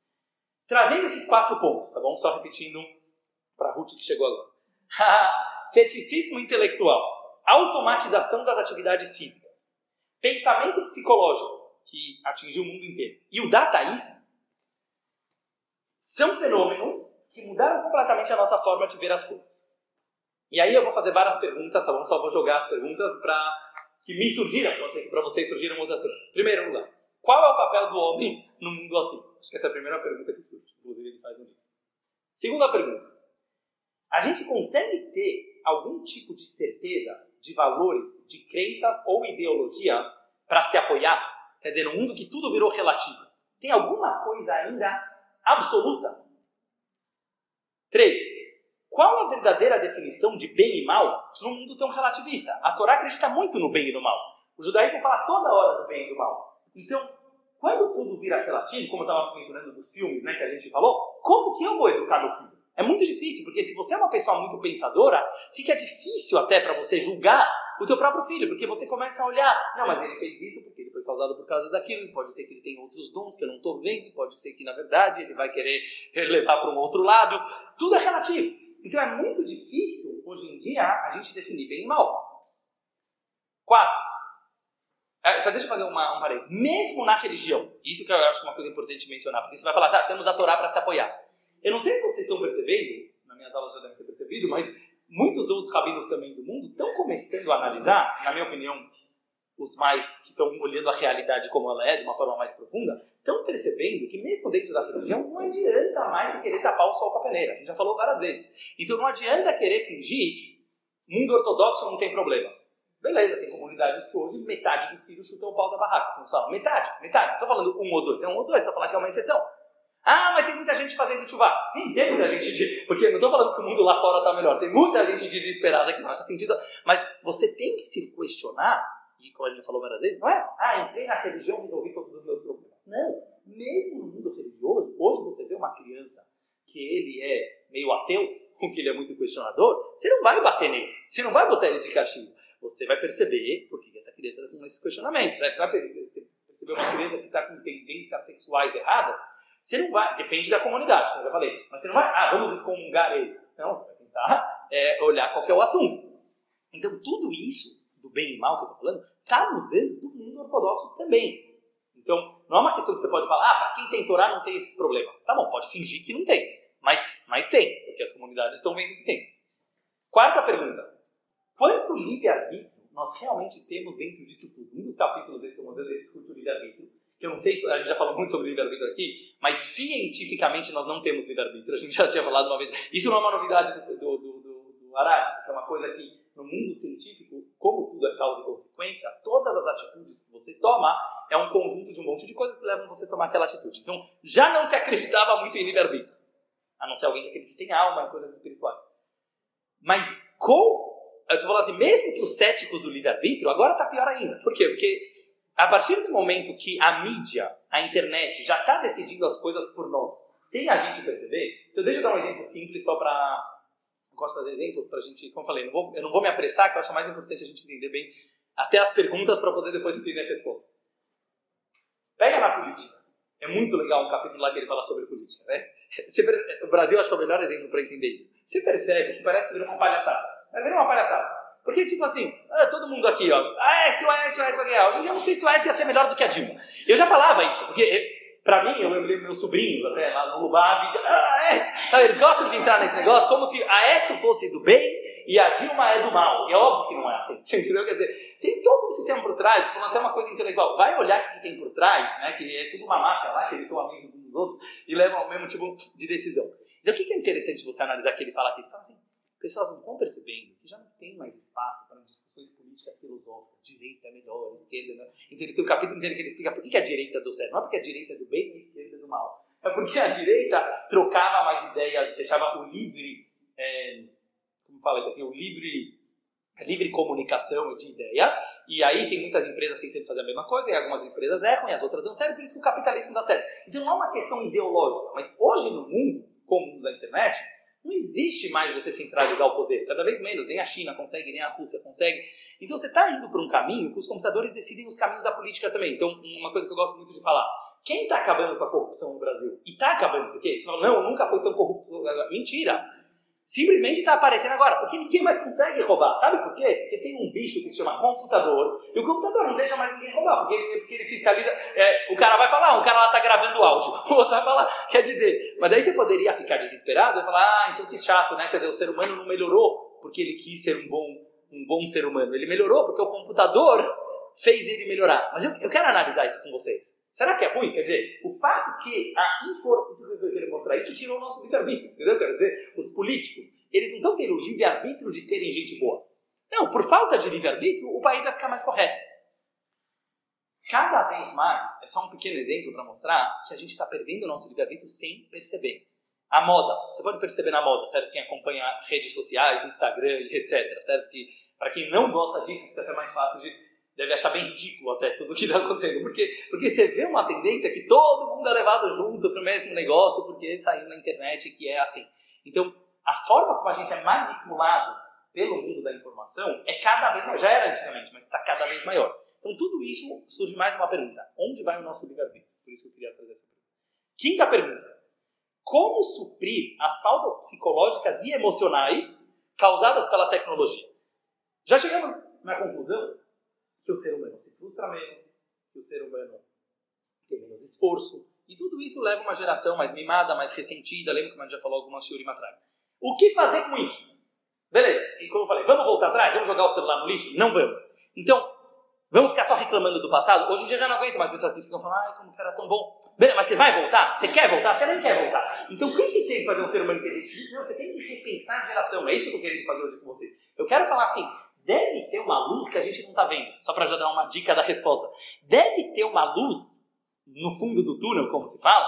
Trazendo esses quatro pontos, tá bom? Só repetindo para Ruth que chegou agora. [LAUGHS] Ceticismo intelectual, automatização das atividades físicas, pensamento psicológico, que atingiu o mundo inteiro, e o dataísmo, são fenômenos que mudaram completamente a nossa forma de ver as coisas. E aí eu vou fazer várias perguntas, tá bom? Só vou jogar as perguntas para que me surgiram, para vocês surgiram outra pergunta. Primeiro lugar, qual é o papel do homem no mundo assim? Acho que essa é a primeira pergunta que surge, inclusive ele faz no livro. Segunda pergunta, a gente consegue ter algum tipo de certeza de valores, de crenças ou ideologias para se apoiar? Quer dizer, num mundo que tudo virou relativo, tem alguma coisa ainda absoluta? Três, qual a verdadeira definição de bem e mal num mundo tão relativista? A Torá acredita muito no bem e no mal. O judaísmo fala toda hora do bem e do mal. Então, quando tudo vira relativo, como eu estava mencionando dos filmes né, que a gente falou, como que eu vou educar meu filho? É muito difícil, porque se você é uma pessoa muito pensadora, fica difícil até para você julgar o teu próprio filho, porque você começa a olhar, não, mas ele fez isso porque ele foi causado por causa daquilo, pode ser que ele tenha outros dons que eu não estou vendo, pode ser que na verdade ele vai querer [LAUGHS] levar para um outro lado. Tudo é relativo. Então é muito difícil, hoje em dia, a gente definir bem e mal. Quatro. É, só deixa eu fazer uma, um parênteses. Mesmo na religião, isso que eu acho que é uma coisa importante mencionar, porque você vai falar, tá, temos a Torá para se apoiar. Eu não sei se vocês estão percebendo, nas minhas aulas já devem ter percebido, mas muitos outros rabinos também do mundo estão começando a analisar, na minha opinião, os mais que estão olhando a realidade como ela é, de uma forma mais profunda, estão percebendo que mesmo dentro da religião não adianta mais querer tapar o sol com a peneira. A gente já falou várias vezes. Então não adianta querer fingir mundo ortodoxo não tem problemas. Beleza, tem comunidades que hoje metade dos filhos chutam o pau da barraca. Como fala, metade, metade. Estou falando um ou dois, é um ou dois, só falar que é uma exceção. Ah, mas tem muita gente fazendo chuva. Sim, tem muita gente. De... Porque não estou falando que o mundo lá fora está melhor. Tem muita gente desesperada que não acha sentido. Mas você tem que se questionar e como a gente falou várias vezes, não é, ah, entrei na religião e resolvi todos os meus problemas. Não. Mesmo no mundo religioso, hoje você vê uma criança que ele é meio ateu, com [LAUGHS] que ele é muito questionador, você não vai bater nele, você não vai botar ele de castigo. Você vai perceber por que essa criança está com esses questionamentos. Você vai perceber uma criança que está com tendências sexuais erradas, você não vai, depende da comunidade, como eu já falei, mas você não vai, ah, vamos excomungar ele. Não, você vai tentar é, olhar qual é o assunto. Então, tudo isso, do bem e mal que eu estou falando, está mudando do mundo ortodoxo também. Então, não é uma questão que você pode falar, ah, para quem tem Torá não tem esses problemas. Tá bom, pode fingir que não tem, mas, mas tem, porque as comunidades estão vendo que tem. Quarta pergunta: quanto livre-arbítrio nós realmente temos dentro disso tudo? Um dos capítulos desse modelo ele discute o livre-arbítrio, que eu não sei se a gente já falou muito sobre livre-arbítrio aqui, mas cientificamente nós não temos livre-arbítrio, a gente já tinha falado uma vez. Isso não é uma novidade do, do, do, do, do Arari, que é uma coisa que no mundo científico, como tudo é causa e consequência, todas as atitudes que você toma é um conjunto de um monte de coisas que levam você a tomar aquela atitude. Então, já não se acreditava muito em livre-arbítrio, a não ser alguém que acredita em alma, em coisas espirituais. Mas com. Eu estou falando assim, mesmo para os céticos do livre-arbítrio, agora está pior ainda. Por quê? Porque a partir do momento que a mídia, a internet, já está decidindo as coisas por nós, sem a gente perceber. Então, deixa eu dar um exemplo simples só para gosto de exemplos para a gente, como eu falei, não vou, eu não vou me apressar, que eu acho mais importante a gente entender bem até as perguntas para poder depois entender a resposta. Pega na política. É muito legal um capítulo lá que ele fala sobre política, né? Percebe, o Brasil acho que é o melhor exemplo para entender isso. Você percebe que parece vira uma palhaçada. Vai virar uma palhaçada. Porque, tipo assim, ah, todo mundo aqui, ó, ah, Aécio, o Aécio vai ganhar. Hoje eu não sei se o Aécio ia ser melhor do que a Dilma. Eu já falava isso, porque Pra mim, eu lembrei meus sobrinhos até lá no Lubar, ah, Aécio. Eles gostam de entrar nesse negócio como se a Aécio fosse do bem e a Dilma é do mal. É óbvio que não é assim. Você [LAUGHS] entendeu? Quer dizer, tem todo um sistema por trás, tô falando até uma coisa intelectual. Vai olhar o que tem por trás, né? Que é tudo uma máfia lá, que eles são amigos uns dos outros e levam ao mesmo tipo de decisão. Então o que é interessante você analisar que ele fala aqui? Ele fala assim, pessoas não estão percebendo que já não tem mais espaço para discussões políticas filosóficas, direita é melhor, esquerda é Então ele tem um capítulo inteiro que ele explica por que a direita deu certo. Não é porque a direita é do bem e a esquerda é do mal. É porque a direita trocava mais ideias, deixava o livre, é, como fala isso aqui, o livre livre comunicação de ideias, e aí tem muitas empresas tentando fazer a mesma coisa, e algumas empresas erram e as outras dão certo, por isso que o capitalismo dá certo. Então não é uma questão ideológica, mas hoje no mundo, como no mundo da internet, não existe mais você centralizar o poder, cada vez menos, nem a China consegue, nem a Rússia consegue. Então você está indo para um caminho que os computadores decidem os caminhos da política também. Então, uma coisa que eu gosto muito de falar, quem está acabando com a corrupção no Brasil? E está acabando, porque você fala, não, nunca foi tão corrupto. Mentira! Simplesmente está aparecendo agora, porque ninguém mais consegue roubar. Sabe por quê? Porque tem um bicho que se chama computador, e o computador não deixa mais ninguém roubar, porque ele, porque ele fiscaliza. É, o cara vai falar, um cara lá está gravando áudio, [LAUGHS] o outro vai falar, quer dizer. Mas daí você poderia ficar desesperado e falar, ah, então que chato, né? Quer dizer, o ser humano não melhorou porque ele quis ser um bom, um bom ser humano. Ele melhorou porque o computador fez ele melhorar. Mas eu, eu quero analisar isso com vocês. Será que é ruim? Quer dizer, o fato que a informação que eu queria mostrar isso tirou o nosso livre-arbítrio, entendeu? Quer dizer, os políticos, eles não estão tendo livre-arbítrio de serem gente boa. Não, por falta de livre-arbítrio, o país vai ficar mais correto. Cada vez mais, é só um pequeno exemplo para mostrar que a gente está perdendo o nosso livre-arbítrio sem perceber. A moda, você pode perceber na moda, certo? Quem acompanha redes sociais, Instagram etc, certo? Que para quem não gosta disso, fica até mais fácil de deve achar bem ridículo até tudo o que está acontecendo. Porque, porque você vê uma tendência que todo mundo é levado junto para o mesmo negócio porque saiu na internet que é assim. Então, a forma como a gente é manipulado pelo mundo da informação é cada vez maior. Já era antigamente, mas está cada vez maior. Então, tudo isso surge mais uma pergunta. Onde vai o nosso livre-arbítrio? Por isso que eu queria trazer essa pergunta. Quinta pergunta. Como suprir as faltas psicológicas e emocionais causadas pela tecnologia? Já chegamos na conclusão que o ser humano se frustra menos, que o ser humano tem menos esforço. E tudo isso leva uma geração mais mimada, mais ressentida. Lembra como a gente já falou algumas teorias atrás? O que fazer com isso? Beleza, e como eu falei, vamos voltar atrás? Vamos jogar o celular no lixo? Não vamos. Então, vamos ficar só reclamando do passado? Hoje em dia já não aguento mais pessoas que ficam falando, ai, como que era tão bom. Beleza, mas você vai voltar? Você quer voltar? Você nem quer voltar. Então, o que, que tem que fazer um ser humano inteligente? Não, você tem que repensar a geração. É isso que eu estou querendo fazer hoje com você. Eu quero falar assim, deve ter uma luz que a gente não está vendo. Só para já dar uma dica da resposta. Deve ter uma luz no fundo do túnel, como se fala.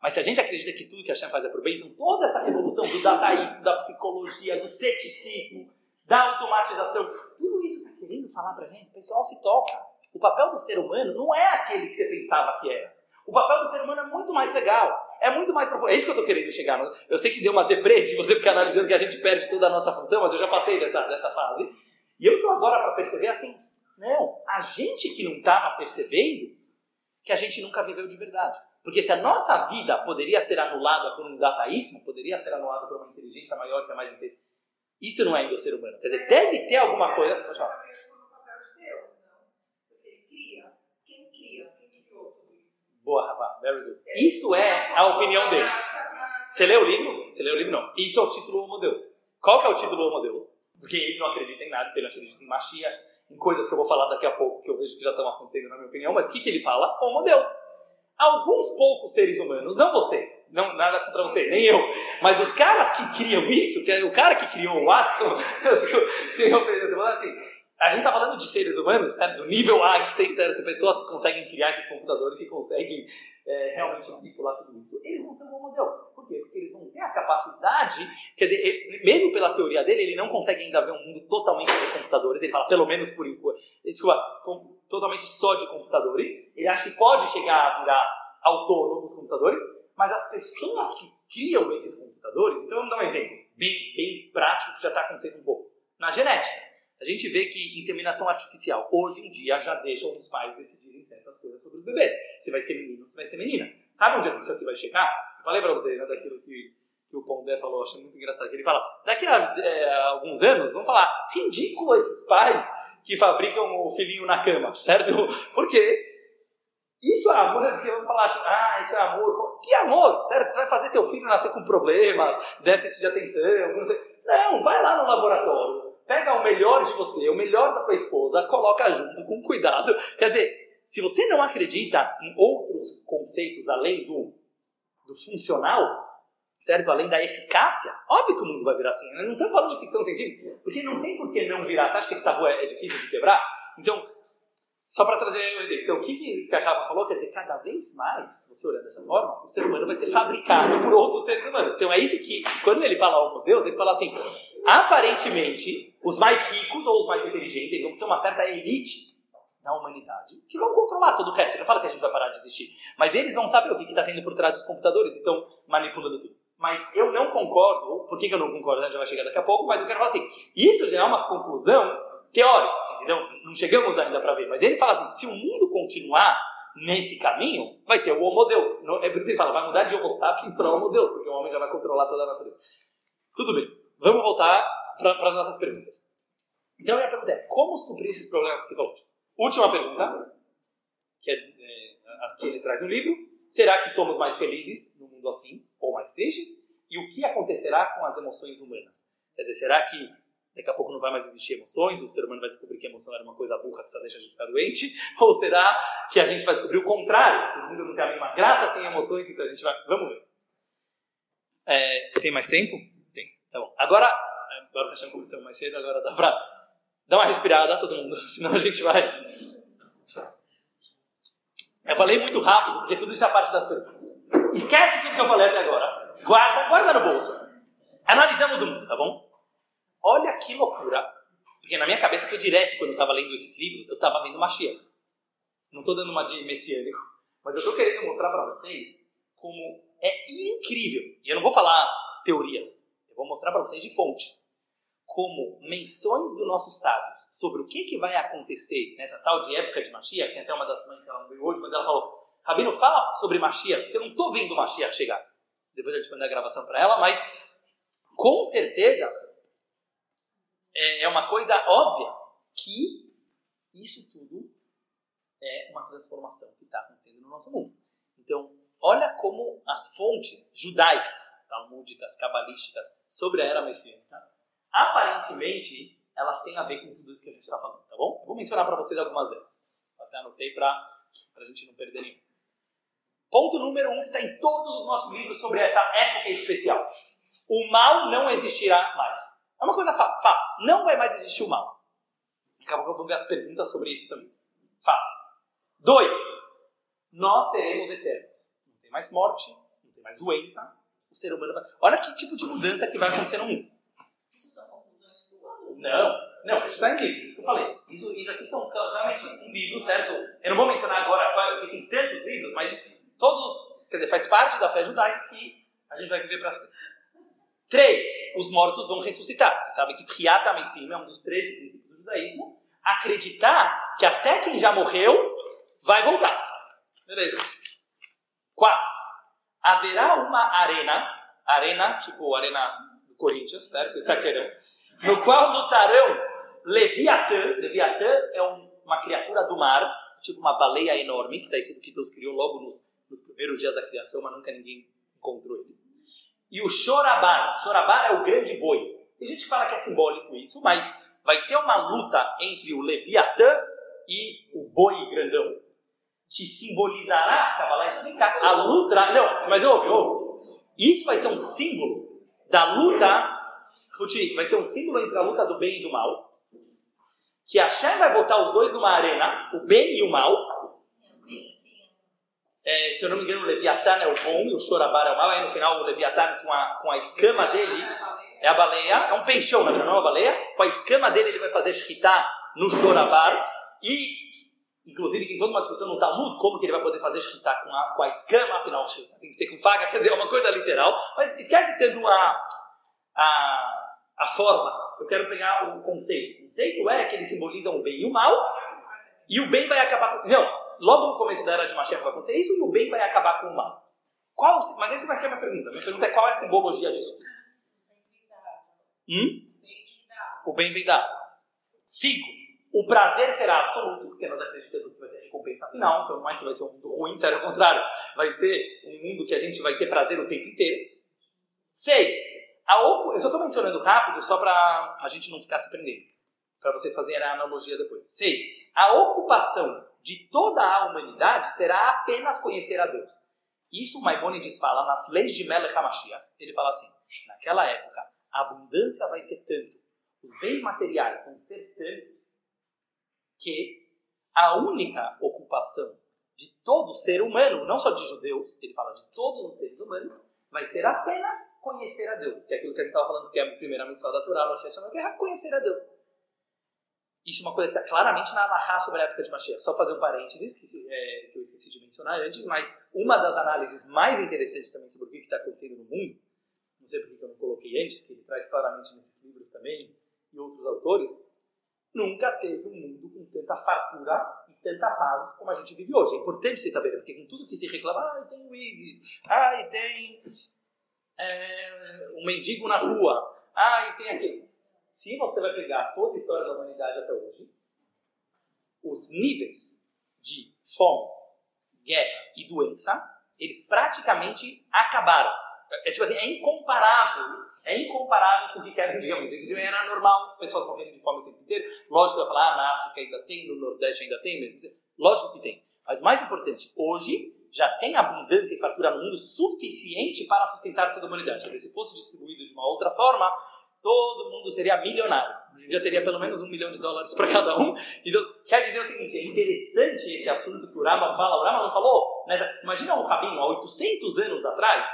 Mas se a gente acredita que tudo que a Shem faz é por bem, então toda essa revolução do dadaísmo, da psicologia, do ceticismo, da automatização, tudo isso está querendo falar para a gente. O pessoal se toca. O papel do ser humano não é aquele que você pensava que era. O papel do ser humano é muito mais legal. É muito mais profundo. É isso que eu estou querendo chegar. Eu sei que deu uma deprê de você ficar analisando que a gente perde toda a nossa função, mas eu já passei dessa, dessa fase. E eu estou agora para perceber assim, não, a gente que não estava percebendo que a gente nunca viveu de verdade. Porque se a nossa vida poderia ser anulada por um dataísmo, poderia ser anulada por uma inteligência maior que é mais inteligente. Isso não é do ser humano. Quer dizer, deve ter alguma coisa. Pode falar. Boa, Rafa. Very good. Isso é a opinião dele. Você leu o livro? Você leu o livro? Não. Isso é o título Homo Deus. Qual que é o título Homo Deus? Porque ele não acredita em nada, ele não acredita em machia, em coisas que eu vou falar daqui a pouco, que eu vejo que já estão acontecendo na minha opinião, mas o que, que ele fala? Homo Deus. Alguns poucos seres humanos, não você, não nada contra você, nem eu, mas os caras que criam isso, que é o cara que criou o Watson, [LAUGHS] assim, a gente está falando de seres humanos, certo? do nível Einstein, certo? pessoas que conseguem criar esses computadores, que conseguem é, realmente manipular tudo isso. Eles não são homo Deus. Por quê? Porque eles não têm a capacidade, quer dizer, ele, mesmo pela teoria dele, ele não consegue ainda ver um mundo totalmente de computadores. Ele fala, pelo menos por enquanto, desculpa, com, totalmente só de computadores. Ele acha que pode chegar a virar autônomo os computadores, mas as pessoas que criam esses computadores, então vamos dar um exemplo bem, bem prático que já está acontecendo um pouco. Na genética. A gente vê que inseminação artificial hoje em dia já deixam os pais decidirem certas coisas sobre os bebês. Se vai ser menino ou se vai ser menina. Sabe onde é que isso aqui vai chegar? Eu falei pra vocês, né, daquilo que, que o Pondé falou, achei muito engraçado. Que ele fala, daqui a é, alguns anos, vamos falar, ridículo esses pais que fabricam o filhinho na cama, [LAUGHS] certo? Porque isso é amor, porque vamos falar, ah, isso é amor. Que amor, certo? Você vai fazer teu filho nascer com problemas, déficit de atenção, não sei. Não, vai lá no laboratório pega o melhor de você, o melhor da tua esposa, coloca junto com cuidado. Quer dizer, se você não acredita em outros conceitos além do, do funcional, certo? Além da eficácia, óbvio que o mundo vai virar assim. Não estamos falando de ficção científica, porque não tem por que não virar. Você acha que esse tabu é, é difícil de quebrar? Então, Só para trazer um exemplo. Então, o que, que a Rafa falou? Quer dizer, cada vez mais, você olhando dessa forma, o ser humano vai ser fabricado por outros seres humanos. Então, é isso que, quando ele fala homo Deus, ele fala assim: aparentemente, os mais ricos ou os mais inteligentes eles vão ser uma certa elite da humanidade que vão controlar todo o resto. Ele não fala que a gente vai parar de existir. Mas eles vão saber o que está tendo por trás dos computadores, então manipulando tudo. Mas eu não concordo, por que, que eu não concordo? A gente vai chegar daqui a pouco, mas eu quero falar assim: isso já é uma conclusão teórica, assim, entendeu? Não chegamos ainda para ver, mas ele fala assim: se o mundo continuar nesse caminho, vai ter o Homo Deus. É por isso que ele fala: vai mudar de Homo sapiens para Homo Deus, porque o homem já vai controlar toda a natureza. Tudo bem, vamos voltar para as nossas perguntas. Então, a minha pergunta é: como suprir esses problemas psicológicos? Última pergunta, que é, é as que ele traz no livro: será que somos mais felizes no mundo assim, ou mais tristes? E o que acontecerá com as emoções humanas? Quer dizer, será que Daqui a pouco não vai mais existir emoções, o ser humano vai descobrir que emoção era uma coisa burra que só deixa a gente ficar doente? [LAUGHS] Ou será que a gente vai descobrir o contrário? O mundo não tem a mesma graça sem emoções, então a gente vai. Vamos ver. É, tem mais tempo? Tem. Tá bom. Agora, agora que a começou mais cedo, agora dá pra dar uma respirada, todo mundo, [LAUGHS] senão a gente vai. Eu falei muito rápido, porque tudo isso é parte das perguntas. Esquece tudo que eu falei até agora. Guarda, guarda no bolso. Analisamos o mundo, tá bom? Olha que loucura. Porque na minha cabeça foi direto quando eu estava lendo esses livros, eu estava vendo Mashiach. Não estou dando uma de messiânico, mas eu estou querendo mostrar para vocês como é incrível. E eu não vou falar teorias, eu vou mostrar para vocês de fontes. Como menções dos nossos sábios sobre o que, que vai acontecer nessa tal de época de Mashiach, tem até uma das mães ela não veio hoje, mas ela falou: Rabino, fala sobre Mashiach, porque eu não estou vendo Mashiach chegar. Depois eu te mandei a gravação para ela, mas com certeza é, é uma coisa óbvia que isso tudo é uma transformação que está acontecendo no nosso mundo. Então, olha como as fontes judaicas, talmúdicas, cabalísticas sobre a era messiânica, aparentemente elas têm a ver com tudo isso que a gente está falando, tá bom? Eu vou mencionar para vocês algumas delas. Até anotei para a gente não perder nenhum. Ponto número um que está em todos os nossos livros sobre essa época especial. O mal não existirá mais. É uma coisa fato. Fato. Não vai mais existir o mal. Daqui a pouco eu vou ver as perguntas sobre isso também. Fato. Dois. Nós seremos eternos. Não tem mais morte, não tem mais doença. O ser humano vai... Olha que tipo de mudança que vai acontecer no mundo. Isso são conclusões suas? Não, não, isso está em livro, isso que eu falei. Isso, isso aqui estão claramente um livro, certo? Eu não vou mencionar agora, porque tem tantos livros, mas todos, quer dizer, faz parte da fé judaica que a gente vai viver para sempre. Três, os mortos vão ressuscitar. Você sabe que Kriyat é um dos 13 princípios do judaísmo. Acreditar que até quem já morreu vai voltar. Beleza. Quatro, haverá uma arena, arena, tipo arena do Corinthians, certo? Itaquerão, no qual lutarão Leviatã. Leviatã é um, uma criatura do mar, tipo uma baleia enorme, que está escrito que Deus criou logo nos, nos primeiros dias da criação, mas nunca ninguém encontrou ele e o Chorabar. Chorabar é o grande boi. Tem gente que fala que é simbólico isso, mas vai ter uma luta entre o Leviatã e o boi grandão, que simbolizará, Kabbalah explicar, a luta. Não, mas ouve, ouve. Isso vai ser um símbolo da luta. Vai ser um símbolo entre a luta do bem e do mal. Que a Shem vai botar os dois numa arena, o bem e o mal, é, se eu não me engano, o Leviatã é o bom e o Chorabar é o mal. Aí no final, o Leviatã com a, com a escama dele é a baleia, é um peixão, verdade, não é uma baleia. Com a escama dele, ele vai fazer shkita no Chorabar. E, inclusive, tem toda uma discussão no Talmud como que ele vai poder fazer shkita com a, com a escama. Afinal, tem que ser com faca, [LAUGHS] quer dizer, é uma coisa literal. Mas esquece tendo a, a, a forma. Eu quero pegar o conceito. O conceito é que eles simbolizam o bem e o mal. E o bem vai acabar com. Não, logo no começo da era de Mashiach vai acontecer isso e o bem vai acabar com o mal. Qual, mas essa vai ser a minha pergunta. Minha pergunta é qual é a simbologia disso tudo? Hum? O bem vem dar. Cinco. O prazer será absoluto, porque nós acreditamos que vai ser a recompensa final, então não é que vai ser um mundo ruim, será ao contrário. Vai ser um mundo que a gente vai ter prazer o tempo inteiro. Seis. A ocu... Eu só estou mencionando rápido só para a gente não ficar se prendendo. Para vocês fazerem a analogia depois. Seis. A ocupação de toda a humanidade será apenas conhecer a Deus. Isso Maimonides fala nas leis de Melech HaMashiach. Ele fala assim, naquela época, a abundância vai ser tanto, os bens materiais vão ser tanto, que a única ocupação de todo ser humano, não só de judeus, ele fala de todos os seres humanos, vai ser apenas conhecer a Deus, que é aquilo que a gente estava falando, que é a primeira da Torá, que é conhecer a Deus. Isso é uma coisa que está claramente na Alahá sobre a época de Mashiach. Só fazer um parênteses, que, é, que eu esqueci de mencionar antes, mas uma das análises mais interessantes também sobre o que está acontecendo no mundo, não sei porque eu não coloquei antes, que ele traz claramente nesses livros também, e outros autores, nunca teve um mundo com tanta fartura e tanta paz como a gente vive hoje. É importante vocês saberem, porque com tudo que se reclama, ah, tem o ISIS, ah, tem é, um mendigo na rua, ah, tem aquele se você vai pegar toda a história da humanidade até hoje, os níveis de fome, guerra e doença, eles praticamente acabaram. É, tipo assim, é incomparável. É incomparável com o que era antigamente. Era normal, pessoas morrendo de fome o tempo inteiro. Lógico, você vai falar, ah, na África ainda tem, no Nordeste ainda tem mesmo. Lógico que tem. Mas mais importante, hoje já tem abundância e fartura no mundo suficiente para sustentar toda a humanidade. Quer dizer, se fosse distribuído de uma outra forma, todo mundo seria milionário. Já teria pelo menos um milhão de dólares para cada um. Então, quer dizer o seguinte, é interessante esse assunto que o Rama fala. O Rama não falou, mas imagina um rabino há 800 anos atrás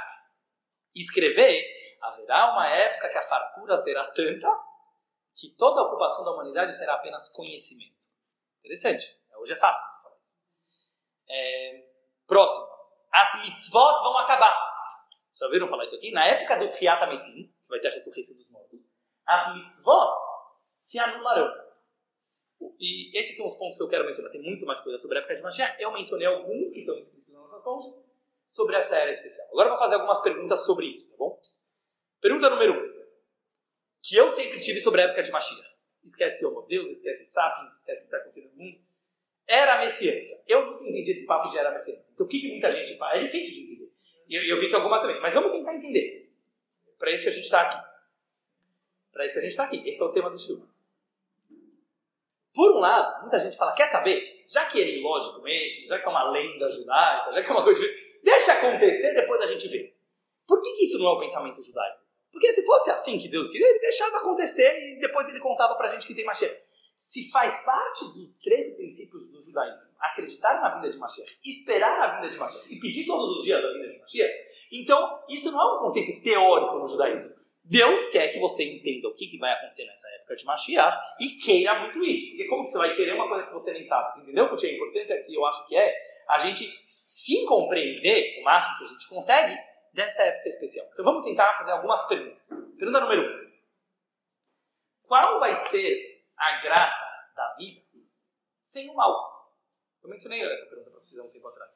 escrever, haverá uma época que a fartura será tanta que toda a ocupação da humanidade será apenas conhecimento. Interessante. Hoje é fácil você falar. É, próximo. As mitzvot vão acabar. Já ouviram falar isso aqui? Na época do Fiat Ametim, vai ter a ressurreição dos mortos, as mitzvot se anularão. E esses são os pontos que eu quero mencionar. Tem muito mais coisa sobre a época de Mashiach. Eu mencionei alguns que estão escritos nas nossas fontes sobre essa era especial. Agora eu vou fazer algumas perguntas sobre isso, tá bom? Pergunta número um. Que eu sempre tive sobre a época de Mashiach. Esquece Homo Deus, esquece Sapiens, esquece o que está acontecendo no mundo. Era messiânica. Eu não entendi esse papo de era messiânica. Então o que, que muita gente fala? É difícil de entender. E eu, eu vi que algumas também. Mas vamos tentar entender. Para isso que a gente está aqui. Para isso que a gente está aqui. Esse é o tema do estudo. Por um lado, muita gente fala, quer saber? Já que é ilógico mesmo, já que é uma lenda judaica, já que é uma coisa... [LAUGHS] Deixa acontecer, depois a gente vê. Por que, que isso não é o pensamento judaico? Porque se fosse assim que Deus queria, ele deixava acontecer e depois ele contava pra gente que tem Mashiach. Se faz parte dos 13 princípios do judaísmo acreditar na vinda de Mashiach, esperar a vinda de Mashiach e pedir todos os dias a vinda de Mashiach, então, isso não é um conceito teórico no judaísmo. Deus quer que você entenda o que, que vai acontecer nessa época de Mashiach e queira muito isso. Porque como você vai querer uma coisa que você nem sabe? Você entendeu que a importância que eu acho que é a gente se compreender o máximo que a gente consegue dessa época especial. Então vamos tentar fazer algumas perguntas. Pergunta número um. Qual vai ser a graça da vida sem o mal? Eu mencionei essa pergunta para vocês há um tempo atrás.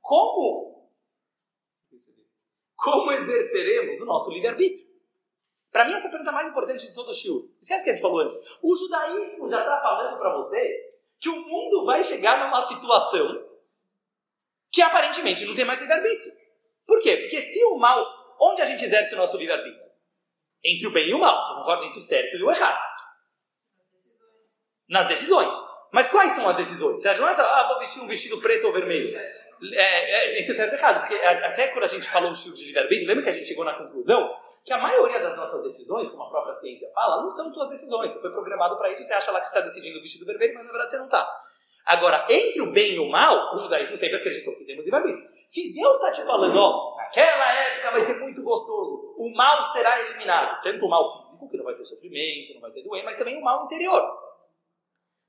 Como como exerceremos o nosso livre-arbítrio? Para mim, essa é a pergunta mais importante de todo o que a gente falou antes. O judaísmo já está falando para você que o mundo vai chegar numa situação que aparentemente não tem mais livre-arbítrio. Por quê? Porque se o mal, onde a gente exerce o nosso livre-arbítrio? Entre o bem e o mal. Você concorda entre o certo e o errado? Nas decisões. Mas quais são as decisões? Não é só, ah, vou vestir um vestido preto ou vermelho é, é, entre certo e errado, porque até quando a gente falou do estilo de livre-arbítrio, lembra que a gente chegou na conclusão que a maioria das nossas decisões, como a própria ciência fala, não são tuas decisões. Você foi programado para isso, você acha lá que você está decidindo o vestido vermelho, mas na verdade você não está. Agora, entre o bem e o mal, o judaísmo sempre acreditou que temos livre-arbítrio. Se Deus está te falando, ó, naquela época vai ser muito gostoso, o mal será eliminado, tanto o mal físico, que não vai ter sofrimento, não vai ter doença, mas também o mal interior.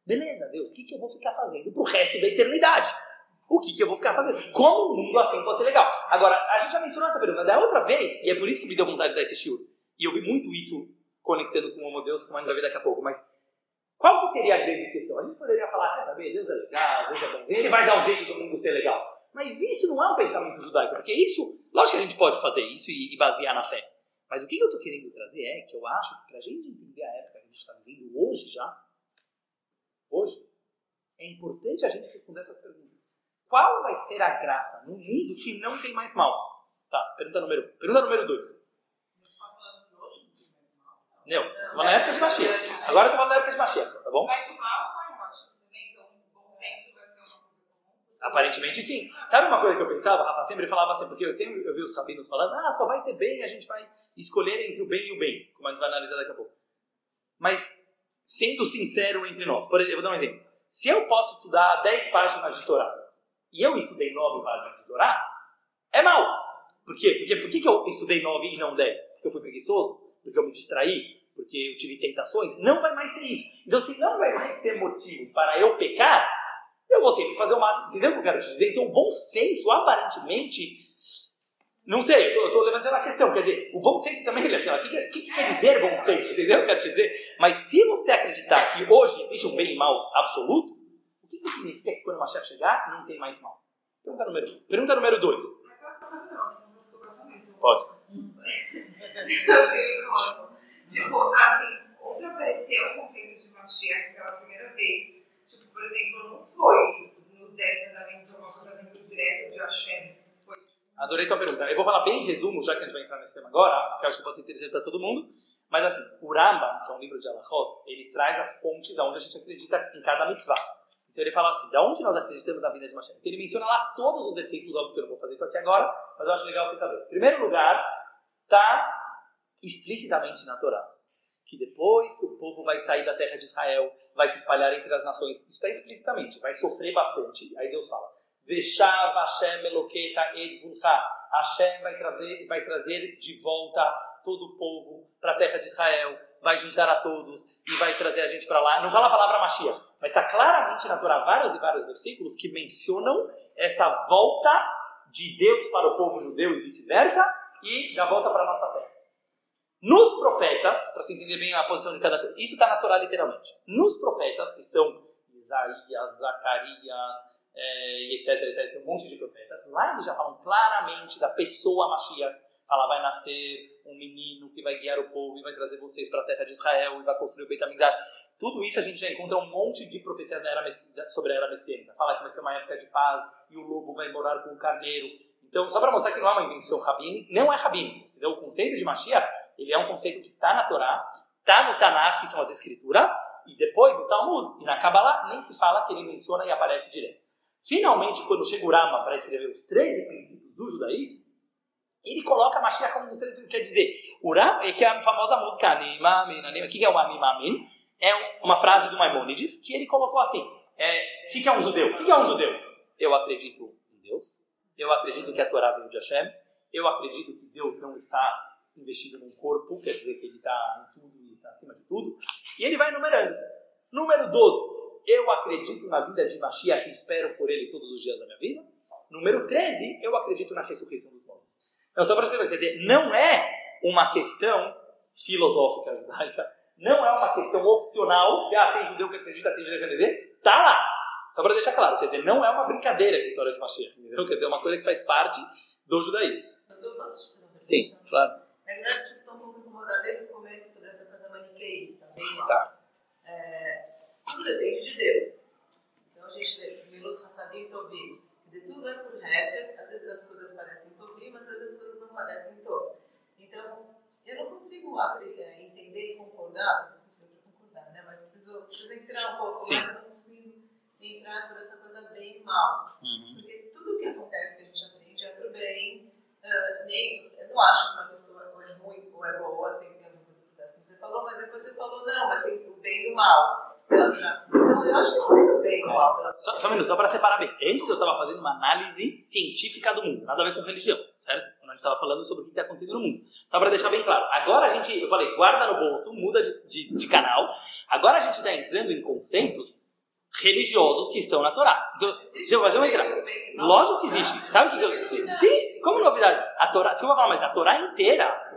Beleza, Deus, o que, que eu vou ficar fazendo pro resto da eternidade? O que, que eu vou ficar fazendo? Como um mundo assim pode ser legal? Agora, a gente já mencionou essa pergunta da outra vez, e é por isso que me deu vontade de dar esse shiur. E eu vi muito isso conectando com o Homo Deus, a gente vai ver daqui a pouco. Mas qual que seria a grande questão? A gente poderia falar, quer saber, Deus é legal, Deus é bom, ele vai dar um jeito do mundo ser legal. Mas isso não é um pensamento judaico, porque isso, lógico que a gente pode fazer isso e, e basear na fé. Mas o que eu estou querendo trazer é que eu acho que para a gente entender a época que a gente está vivendo hoje já, hoje, é importante a gente responder essas perguntas. Qual vai ser a graça no mundo que não tem mais mal? Tá, pergunta número um. Pergunta número dois. Não, estou falando na época de Mashiach. Agora estou falando na época de Mashiach, tá bom? Mas o mal não é também, então o bom senso vai ser uma coisa comum. Aparentemente sim. Sabe uma coisa que eu pensava? Rafa sempre falava assim, porque eu sempre eu vi os rabinos falando, ah, só vai ter bem, a gente vai escolher entre o bem e o bem, como a gente vai analisar daqui a pouco. Mas, sendo sincero entre nós, por exemplo, vou dar um exemplo. se eu posso estudar 10 páginas de Torá e eu estudei 9 páginas de Torá, é mal. Por quê? Porque, por que, que eu estudei 9 e não 10? Porque eu fui preguiçoso? Porque eu me distraí? Porque eu tive tentações? Não vai mais ter isso. Então, se não vai mais ter motivos para eu pecar, eu vou sempre fazer o máximo. Entendeu o que eu quero te dizer? Então, o bom senso, aparentemente, não sei, eu estou levantando a questão. Quer dizer, o bom senso também relacionado. O que, que, quer dizer bom senso? Entendeu o que eu quero te dizer? Mas se você acreditar que hoje existe um bem e mal absoluto, o que, que significa que quando o Mashiach chegar, não tem mais mal? Pergunta número um. Pergunta número dois. Pode. tipo, assim, onde apareceu o conceito de Mashiach pela primeira vez? Tipo, por exemplo, não foi nos Dez Mandamentos ou no mandamento direto de Hashem Adorei tua pergunta. Eu vou falar bem em resumo, já que a gente vai entrar nesse tema agora, porque eu acho que pode ser interessante para todo mundo. Mas assim, o Rambam, que é um livro de Alachot, ele traz as fontes de onde a gente acredita em cada mitzvah. Então ele fala assim, da onde nós acreditamos na vida de Mashiach? Então ele menciona lá todos os versículos, óbvio que eu não vou fazer isso aqui agora, mas eu acho legal você saber. Em primeiro lugar, está explicitamente na Torá que depois que o povo vai sair da terra de Israel, vai se espalhar entre as nações, isso está explicitamente, vai sofrer bastante. Aí Deus fala, Veshav Hashem Elokecha Edvulcha. Hashem vai trazer, vai trazer de volta todo o povo para a terra de Israel, vai juntar a todos e vai trazer a gente para lá. Não fala a palavra Mashiach, mas está claramente na Torá vários e vários versículos que mencionam essa volta de Deus para o povo judeu e vice-versa e da volta para a nossa terra. Nos profetas, para se entender bem a posição de cada isso está na Torá literalmente. Nos profetas, que são Isaías, Zacarias, é, etc, etc, tem um monte de profetas. Lá eles já falam claramente da pessoa Mashiach. Fala, vai nascer um menino que vai guiar o povo e vai trazer vocês para a terra de Israel e vai construir o Beit HaMikdash. Tudo isso a gente já encontra um monte de profecias sobre a era messiânica. Fala que vai ser uma época de paz e o lobo vai morar com o carneiro. Então, só para mostrar que não é uma invenção rabínica, não é rabínica. Entendeu? O conceito de Mashiach, ele é um conceito que está na Torá, está no Tanakh, que são as escrituras, e depois no Talmud. E na Kabbalah nem se fala que ele menciona e aparece direto. Finalmente, quando chega o Rama para escrever os 13 princípios do judaísmo, ele coloca Mashiach como um dos 13 princípios. Quer dizer, o Rama, é que é a famosa música Animamin, Animamin. O que é o Animamin? É uma frase do Maimonides que ele colocou assim: é, o que é um judeu? O que é um judeu? Eu acredito em Deus, eu acredito que a Torá veio de Hashem, eu acredito que Deus não está investido num corpo, quer dizer que ele está em tudo e está acima de tudo. E ele vai enumerando. Número 12 eu acredito na vida de Mashiach e espero por ele todos os dias da minha vida. Número 13, eu acredito na ressurreição dos mortos. Então, só para você dizer, não é uma questão filosófica judaica, não é uma questão opcional, que ah, tem judeu que acredita, tem judeu que acredita, tá lá. Só para deixar claro, quer dizer, não é uma brincadeira essa história de Mashiach, entendeu? Quer dizer, é uma coisa que faz parte do judaísmo. Sim, claro. Na verdade, eu estou um pouco incomodada desde o começo sobre essa coisa maniqueísta. Tá. É, tudo depende de Deus. Então a gente vê Milut Hassadim Tovim. Quer dizer, tudo é por Hesed, às vezes as coisas parecem Tovim, mas às vezes as coisas não parecem Tovim. Então, eu não consigo é, entender e concordar, mas eu consigo concordar, né? Mas preciso, preciso entrar um pouco Sim. mais, eu não consigo entrar sobre essa coisa bem e mal. Uhum. Porque tudo que acontece que a gente aprende é pro bem. Uh, nem, eu não acho que uma pessoa ou é ruim ou é boa, sempre tem alguma coisa por trás, como você falou, mas depois você falou, não, mas tem o bem e o mal. Então, eu acho que não tem bem igual. Só, só um minuto, só para separar bem. Antes eu estava fazendo uma análise científica do mundo, nada a ver com religião, gente estava falando sobre o que está acontecendo no mundo. Só para deixar bem claro. Agora a gente, eu falei, guarda no bolso, muda de, de, de canal. Agora a gente está entrando em conceitos religiosos que estão na Torá. Então, deixa eu fazer uma entrar. Lógico que existe. Sabe o que eu. Sim, como novidade. A Torá, desculpa falar, mas a Torá inteira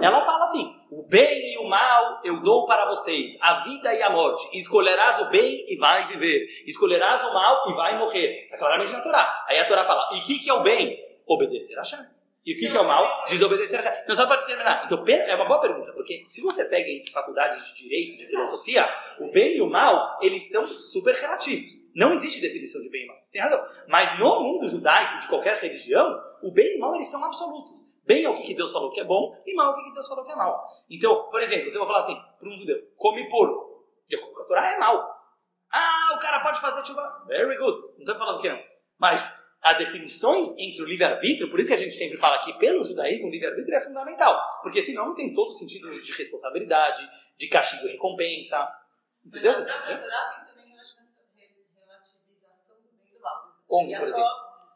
ela fala assim: o bem e o mal eu dou para vocês, a vida e a morte. Escolherás o bem e vai viver, escolherás o mal e vai morrer. Está claramente na Torá. Aí a Torá fala: e o que, que é o bem? Obedecer a Shem. E o que, que é o mal? Desobedecer a Shem. Então, só para terminar. Então, é uma boa pergunta, porque se você pega em faculdade de direito, de filosofia, o bem e o mal, eles são super relativos. Não existe definição de bem e mal. Você tem razão. Mas no mundo judaico, de qualquer religião, o bem e o mal, eles são absolutos. Bem é o que Deus falou que é bom e mal é o que Deus falou que é mal. Então, por exemplo, você vai falar assim para um judeu: come porco. De acordo com a Torá, é mal. Ah, o cara pode fazer chuva. Very good. Não estou falando que não. Mas as definições entre o livre-arbítrio, por isso que a gente sempre fala que pelo judaísmo o livre-arbítrio é fundamental. Porque senão não tem todo o sentido de responsabilidade, de castigo e recompensa. Entendeu? Mas a Torá tem também Onde, por exemplo?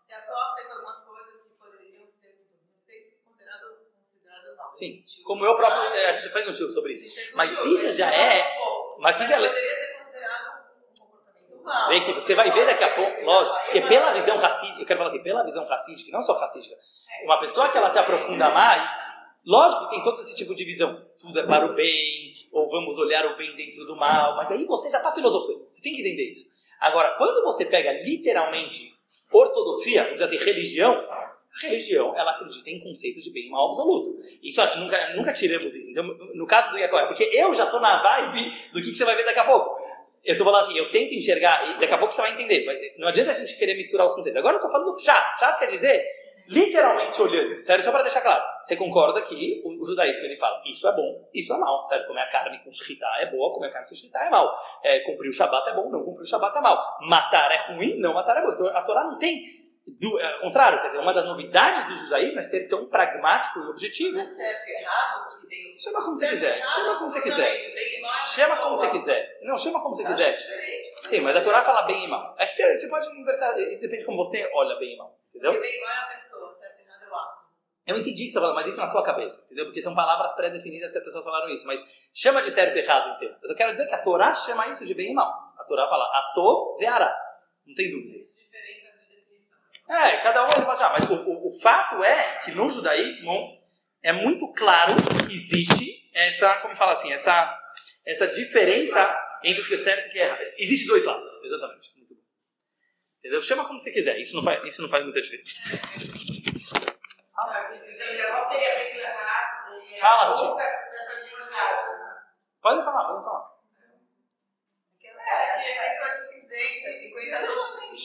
Jacob fez algumas coisas que poderiam ser, com respeito, consideradas, mal. Sim. Como eu próprio. é, A gente fez um show sobre isso. Mas isso já é- pouco. Mas isso é- poderia ser considerado um comportamento mal. Vem que você vai ver daqui a pouco, lógico, porque pela visão racista, eu quero falar assim, pela visão racística, não só racística, uma pessoa que ela se aprofunda mais, lógico que tem todo esse tipo de visão, tudo é para o bem, ou vamos olhar o bem dentro do mal, mas aí você já está filosofando, você tem que entender isso. Agora, quando você pega literalmente ortodoxia, vamos dizer assim, religião, a religião, ela acredita em conceitos de bem e mal absoluto. Isso, nunca, nunca tiramos isso. Então, no caso do Yacoé, porque eu já tô na vibe do que, que você vai ver daqui a pouco. Eu tô falando assim, eu tento enxergar, e daqui a pouco você vai entender. Não adianta a gente querer misturar os conceitos. Agora eu tô falando do pshat. Pshat quer dizer, literalmente olhando. Sério, só para deixar claro. Você concorda que o, o judaísmo, ele fala, isso é bom, isso é mal. Certo? Comer a carne com shritá é boa, comer a carne sem shritá é mal. É, cumprir o shabat é bom, não cumprir o shabat é mal. Matar é ruim, não matar é bom. Então a Torá não tem... Do, é, ao contrário, quer dizer, uma das novidades do judaísmo é ser tão pragmático e objetivo. Não é certo e errado que Deus. Chama como você quiser, chama é um como você quiser. Chama como você quiser. Não, chama como você acho quiser. diferente. Sim, mas a Torá fala bem e mal. É que você pode inverter, isso depende de como você olha bem e mal, entendeu? Porque bem e mal é a pessoa, certo e errado é o ato. Eu entendi que você está falando, mas isso na tua cabeça, entendeu? Porque são palavras pré-definidas que as pessoas falaram isso, mas chama de certo e errado inteiro. Mas eu quero dizer que a Torá chama isso de bem e mal. A Torá fala, ato veará. Não tem dúvida. De definição. É, cada um ele pode chamar, mas o, o, o fato é que no judaísmo é muito claro que existe essa, como fala assim, essa, essa diferença entre o que é certo e o que é errado. Existe dois lados, exatamente. Muito bom. Entendeu? Chama como você quiser, isso não faz, isso não faz muita diferença. Fala, Ruth. Pode falar, pode falar. É, tem coisas cinzentas, 50 tons de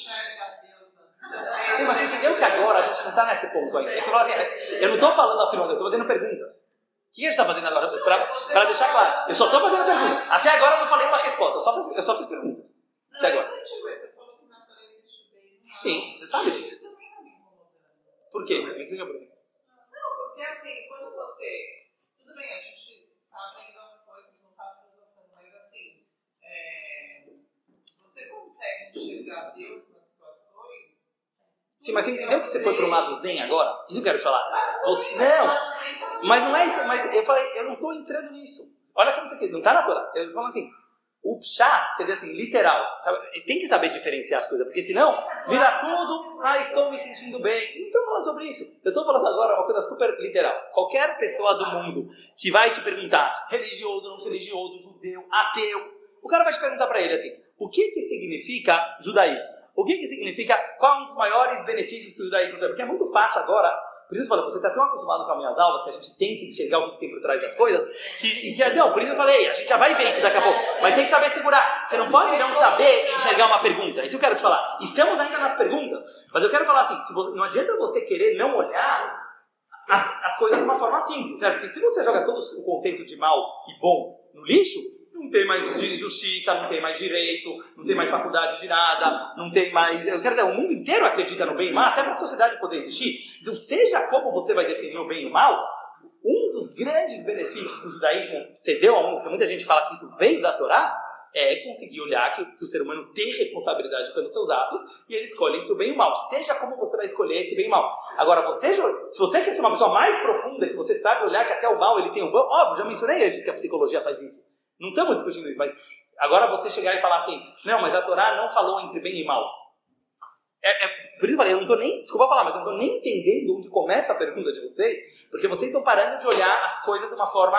Sim, mas você entendeu que agora a gente não está nesse ponto ainda. Você fala assim, eu não estou falando afirmação, eu estou fazendo perguntas. O que a gente está fazendo agora? Para deixar claro. Eu só estou fazendo perguntas. Até agora eu não falei uma resposta, eu só fiz, eu só fiz perguntas. Até agora. Sim, você sabe disso. Por quê? Me explica por quê. Porque assim, quando você. Tudo bem, a gente tá vendo as coisas, não tá filosofando, mas assim. é, você consegue enxergar Deus? Sim, mas você entendeu que você foi para um lado zen agora? Isso eu quero falar. Você- não, mas não é isso. Mas eu falei, eu não estou entrando nisso. Olha como você quer, não está na Torá. Eu falo assim, o pshá, quer dizer assim, literal. sabe? Tem que saber diferenciar as coisas, porque senão vira tudo, ah, estou me sentindo bem. Não estou falando sobre isso. Eu estou falando agora uma coisa super literal. Qualquer pessoa do mundo que vai te perguntar, religioso, não religioso, judeu, ateu, o cara vai te perguntar para ele assim, o que que significa judaísmo? O que que significa, qual é um dos maiores benefícios que o judaísmo tem? Porque é muito fácil agora, por isso eu falo, você está tão acostumado com as minhas aulas que a gente tenta enxergar o que tem por trás das coisas, que, que não, por isso eu falei, a gente já vai ver isso daqui a pouco, mas tem que saber segurar. Você não pode não saber enxergar uma pergunta. Isso eu quero te falar. Estamos ainda nas perguntas, mas eu quero falar assim, se você- não adianta você querer não olhar as, as coisas de uma forma simples, certo? Porque se você joga todo o conceito de mal e bom no lixo, não tem mais justiça, não tem mais direito, não tem mais faculdade de nada, não tem mais. Eu quero dizer, o mundo inteiro acredita no bem e mal, até para a sociedade poder existir. Então, seja como você vai definir o bem e o mal, um dos grandes benefícios que o judaísmo cedeu ao mundo, porque muita gente fala que isso veio da Torá, é conseguir olhar que, que o ser humano tem responsabilidade pelos seus atos e ele escolhe entre o bem e o mal. Seja como você vai escolher esse bem e mal. Agora, você, se você quer ser uma pessoa mais profunda, que você sabe olhar que até o mal ele tem um bom, óbvio, já mencionei antes que a psicologia faz isso. Não estamos discutindo isso, mas agora você chegar e falar assim, não, mas a Torá não falou entre bem e mal. É, é- por isso eu falei, eu não estou nem, desculpa falar, mas eu não estou nem entendendo onde começa a pergunta de vocês, porque vocês estão parando de olhar as coisas de uma forma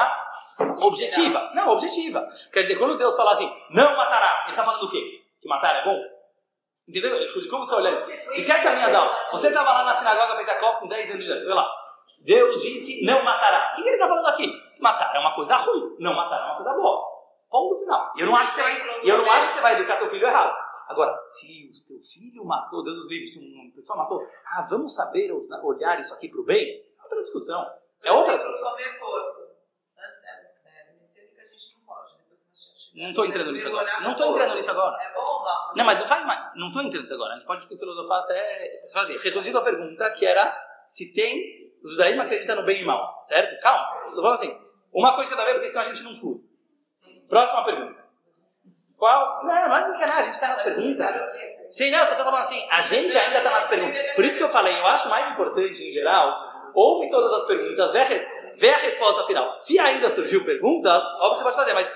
objetiva. Não, objetiva. Quer dizer, quando Deus fala assim, não matarás, ele está falando o quê? Que matar é bom? Entendeu? Tipo, como você olha? Esquece as minhas aulas. Você estava lá na sinagoga Betacov com 10 anos de idade, vê lá. Deus disse, não matarás. O que ele está falando aqui? Matar é uma coisa ruim, não matar é uma coisa boa. Ponto final. E eu não acho que você vai, eu não acho que você vai educar teu filho errado. Agora, se o teu filho matou, Deus os livre, se uma pessoa matou, ah, vamos saber olhar isso aqui para o bem? É outra discussão. É outra discussão. comer porco. Antes da da messiânica a gente não pode. Que estou entrando nisso agora. Não estou entrando nisso agora. É bom mal? Não, mas não faz mais. Não estou entrando nisso agora. A gente pode filosofar até. Fazer. Respondi a tua pergunta, que era se tem. O judaísmo acredita no bem e mal, certo? Calma. Só fala assim. Uma coisa cada vez, porque senão a gente não flui. Próxima pergunta. Qual. Não, não desencanar, a gente está nas perguntas. Sim, não, só tô falando assim, a gente ainda tá nas perguntas. Por isso que eu falei, eu acho mais importante, em geral, ouve todas as perguntas, vê a, vê a resposta final. Se ainda surgiu perguntas, óbvio que você pode fazer, mas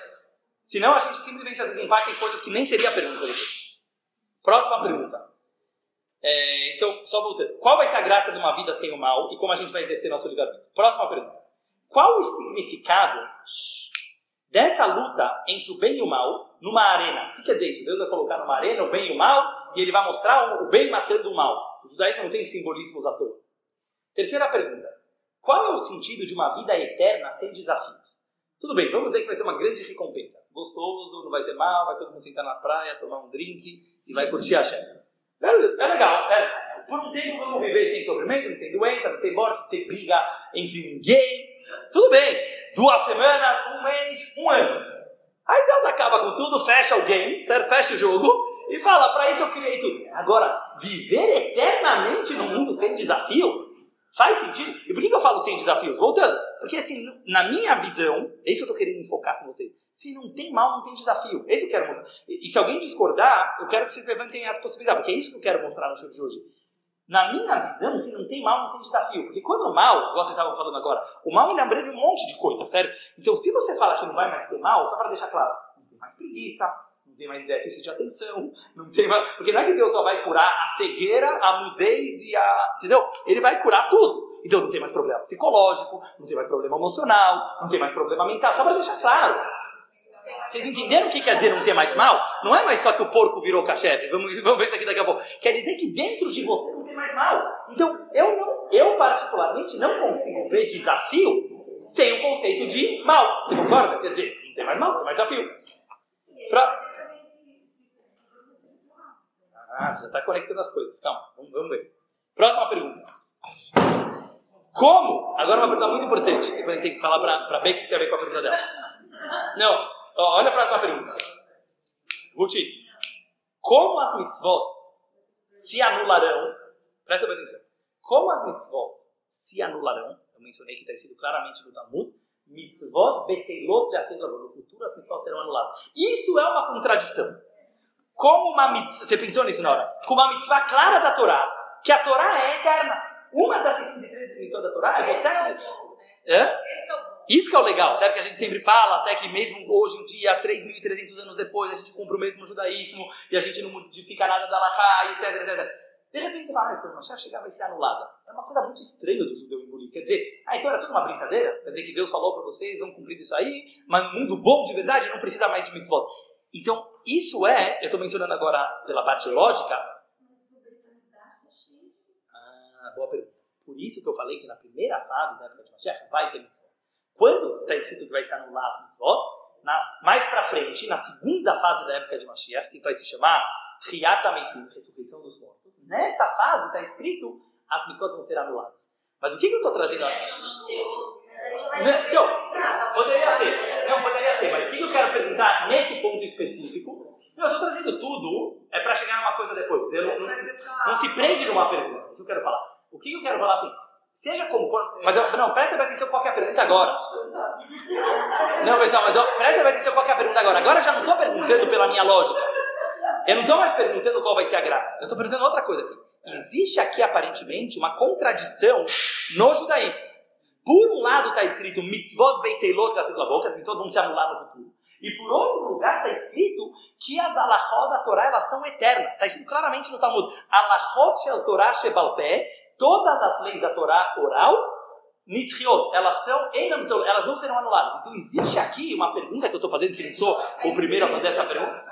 senão a gente simplesmente às vezes em coisas que nem seria a pergunta. Próxima pergunta. É, então, só voltando. Qual vai ser a graça de uma vida sem o mal e como a gente vai exercer nosso livre-arbítrio? Próxima pergunta. Qual o significado dessa luta entre o bem e o mal numa arena? O que quer dizer isso? Deus vai colocar numa arena o bem e o mal e ele vai mostrar o bem matando o mal. O judaísmo não tem simbolismos à toa. Terceira pergunta. Qual é o sentido de uma vida eterna sem desafios? Tudo bem, vamos dizer que vai ser uma grande recompensa. Gostoso, não vai ter mal, vai todo mundo sentar na praia, tomar um drink e vai curtir a chefe. É é legal, certo? Por um tempo vamos viver sem sofrimento, não tem doença, não tem morte, não tem briga entre ninguém. Tudo bem. Duas semanas, um mês, um ano. Aí Deus acaba com tudo, fecha o game, certo? Fecha o jogo e fala, para isso eu criei tudo. Agora, viver eternamente no mundo sem desafios? Faz sentido? E por que eu falo sem desafios? Voltando. Porque assim, na minha visão, é isso que eu tô querendo enfocar com vocês. Se não tem mal, não tem desafio. É isso que eu quero mostrar. E se alguém discordar, eu quero que vocês levantem as possibilidades, porque é isso que eu quero mostrar no show de hoje. Na minha visão, se não tem mal, não tem desafio. Porque quando o mal, igual vocês estavam falando agora, o mal ele abrange um monte de coisa, certo? Então, se você fala que não vai mais ter mal, só para deixar claro, não tem mais preguiça, não tem mais déficit de atenção, não tem mais. Porque não é que Deus só vai curar a cegueira, a mudez e a. Entendeu? Ele vai curar tudo. Então não tem mais problema psicológico, não tem mais problema emocional, não tem mais problema mental, só para deixar claro. Vocês entenderam o que quer dizer não ter mais mal? Não é mais só que o porco virou cachê. Vamos, [LAUGHS] vamos ver isso aqui daqui a pouco. Quer dizer que dentro de você não tem mais mal. Então, eu não, eu particularmente não consigo ver desafio sem o conceito de mal. Você concorda? Quer dizer, não tem mais mal, tem mais desafio. Pra... Ah, você já está conectando as coisas. Calma, vamos, vamos ver. Próxima pergunta. Como? Agora uma pergunta muito importante. Depois a gente tem que falar para a Becky que tem a ver com a pergunta dela. Não, olha a próxima pergunta. Ruti, como as mitzvot se anularão? Presta atenção. Como as mitzvot se anularão? Eu mencionei que está escrito claramente no Talmud. Mitzvot betelot le'ated lavor. No futuro as mitzvot serão anuladas. Isso é uma contradição. Como uma mitzvah, você pensou nisso na hora? Com uma mitzvah clara da Torá, que a Torá é eterna. Uma das 613 definições da Torá é você... É? Hã? Isso que é o legal, sabe que a gente sempre fala, até que mesmo hoje em dia, 3.300 anos depois, a gente cumpre o mesmo judaísmo e a gente não modifica nada da Laha, etc, etc, etc. De repente você fala, ah, quando Mashiach chegar vai ser anulada. É uma coisa muito estranha do judeu engolir. Quer dizer, ah, então era tudo uma brincadeira? Quer dizer que Deus falou para vocês, vão cumprir isso aí, mas no mundo bom de verdade não precisa mais de mitzvot. Então, isso é, eu estou mencionando agora pela parte lógica, ah, boa pergunta. Por isso que eu falei que na primeira fase da época de Mashiach vai ter mitzvot. Quando está escrito que vai se anular as mitzvot, na, mais para frente, na segunda fase da época de Mashiach, que vai se chamar Riat Ametim, ressurreição dos mortos, nessa fase está escrito as mitzvot vão ser anuladas. Mas o que, que eu estou trazendo aqui? Então, poderia ser. Não, poderia ser. Mas o que, eu quero perguntar nesse ponto específico? Eu estou trazendo tudo, é para chegar numa coisa depois. Eu não, não, não se prende numa pergunta. Isso eu quero falar. O que, que eu quero falar assim? Seja como for. Mas eu, não, presta atenção qual que é a pergunta agora. Não, pessoal, mas eu, presta atenção qual que é a pergunta agora. Agora eu já não estou perguntando pela minha lógica. Eu não estou mais perguntando qual vai ser a graça. Eu estou perguntando outra coisa aqui. Existe aqui aparentemente uma contradição no judaísmo. Por um lado está escrito mitzvot beitelot lavot, que as mitzvot vão se anular no futuro. E por outro lugar está escrito que as alachot da Torá elas são eternas. Está escrito claramente no Talmud. Alachot shel Torá shebalpé, todas as leis da Torá oral, nitzriot, elas são, elas não serão anuladas. Então existe aqui uma pergunta que eu estou fazendo, que não sou o primeiro a fazer essa pergunta.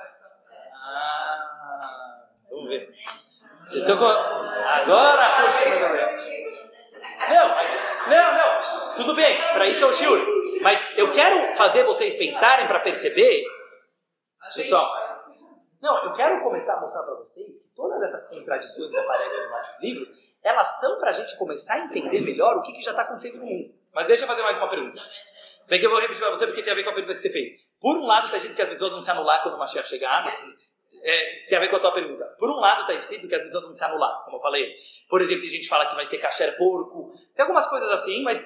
Ah, vamos ver. Vocês estão com... Agora a continua, galera. Não, mas, não, não. Tudo bem, para isso é o shiur. Mas eu quero fazer vocês pensarem para perceber, pessoal. Não, eu quero começar a mostrar para vocês que todas essas contradições que aparecem nos nossos livros, elas são para a gente começar a entender melhor o que, que já está acontecendo no mundo. Mas deixa eu fazer mais uma pergunta. Bem que eu vou repetir para você porque tem a ver com a pergunta que você fez. Por um lado, está escrito que as pessoas vão se anular quando o Mashiach chegar, mas é, tem a ver com a tua pergunta. Por um lado, está escrito que as mitzvot vão se anular, como eu falei. Por exemplo, tem gente que fala que vai ser kasher porco. Tem algumas coisas assim, mas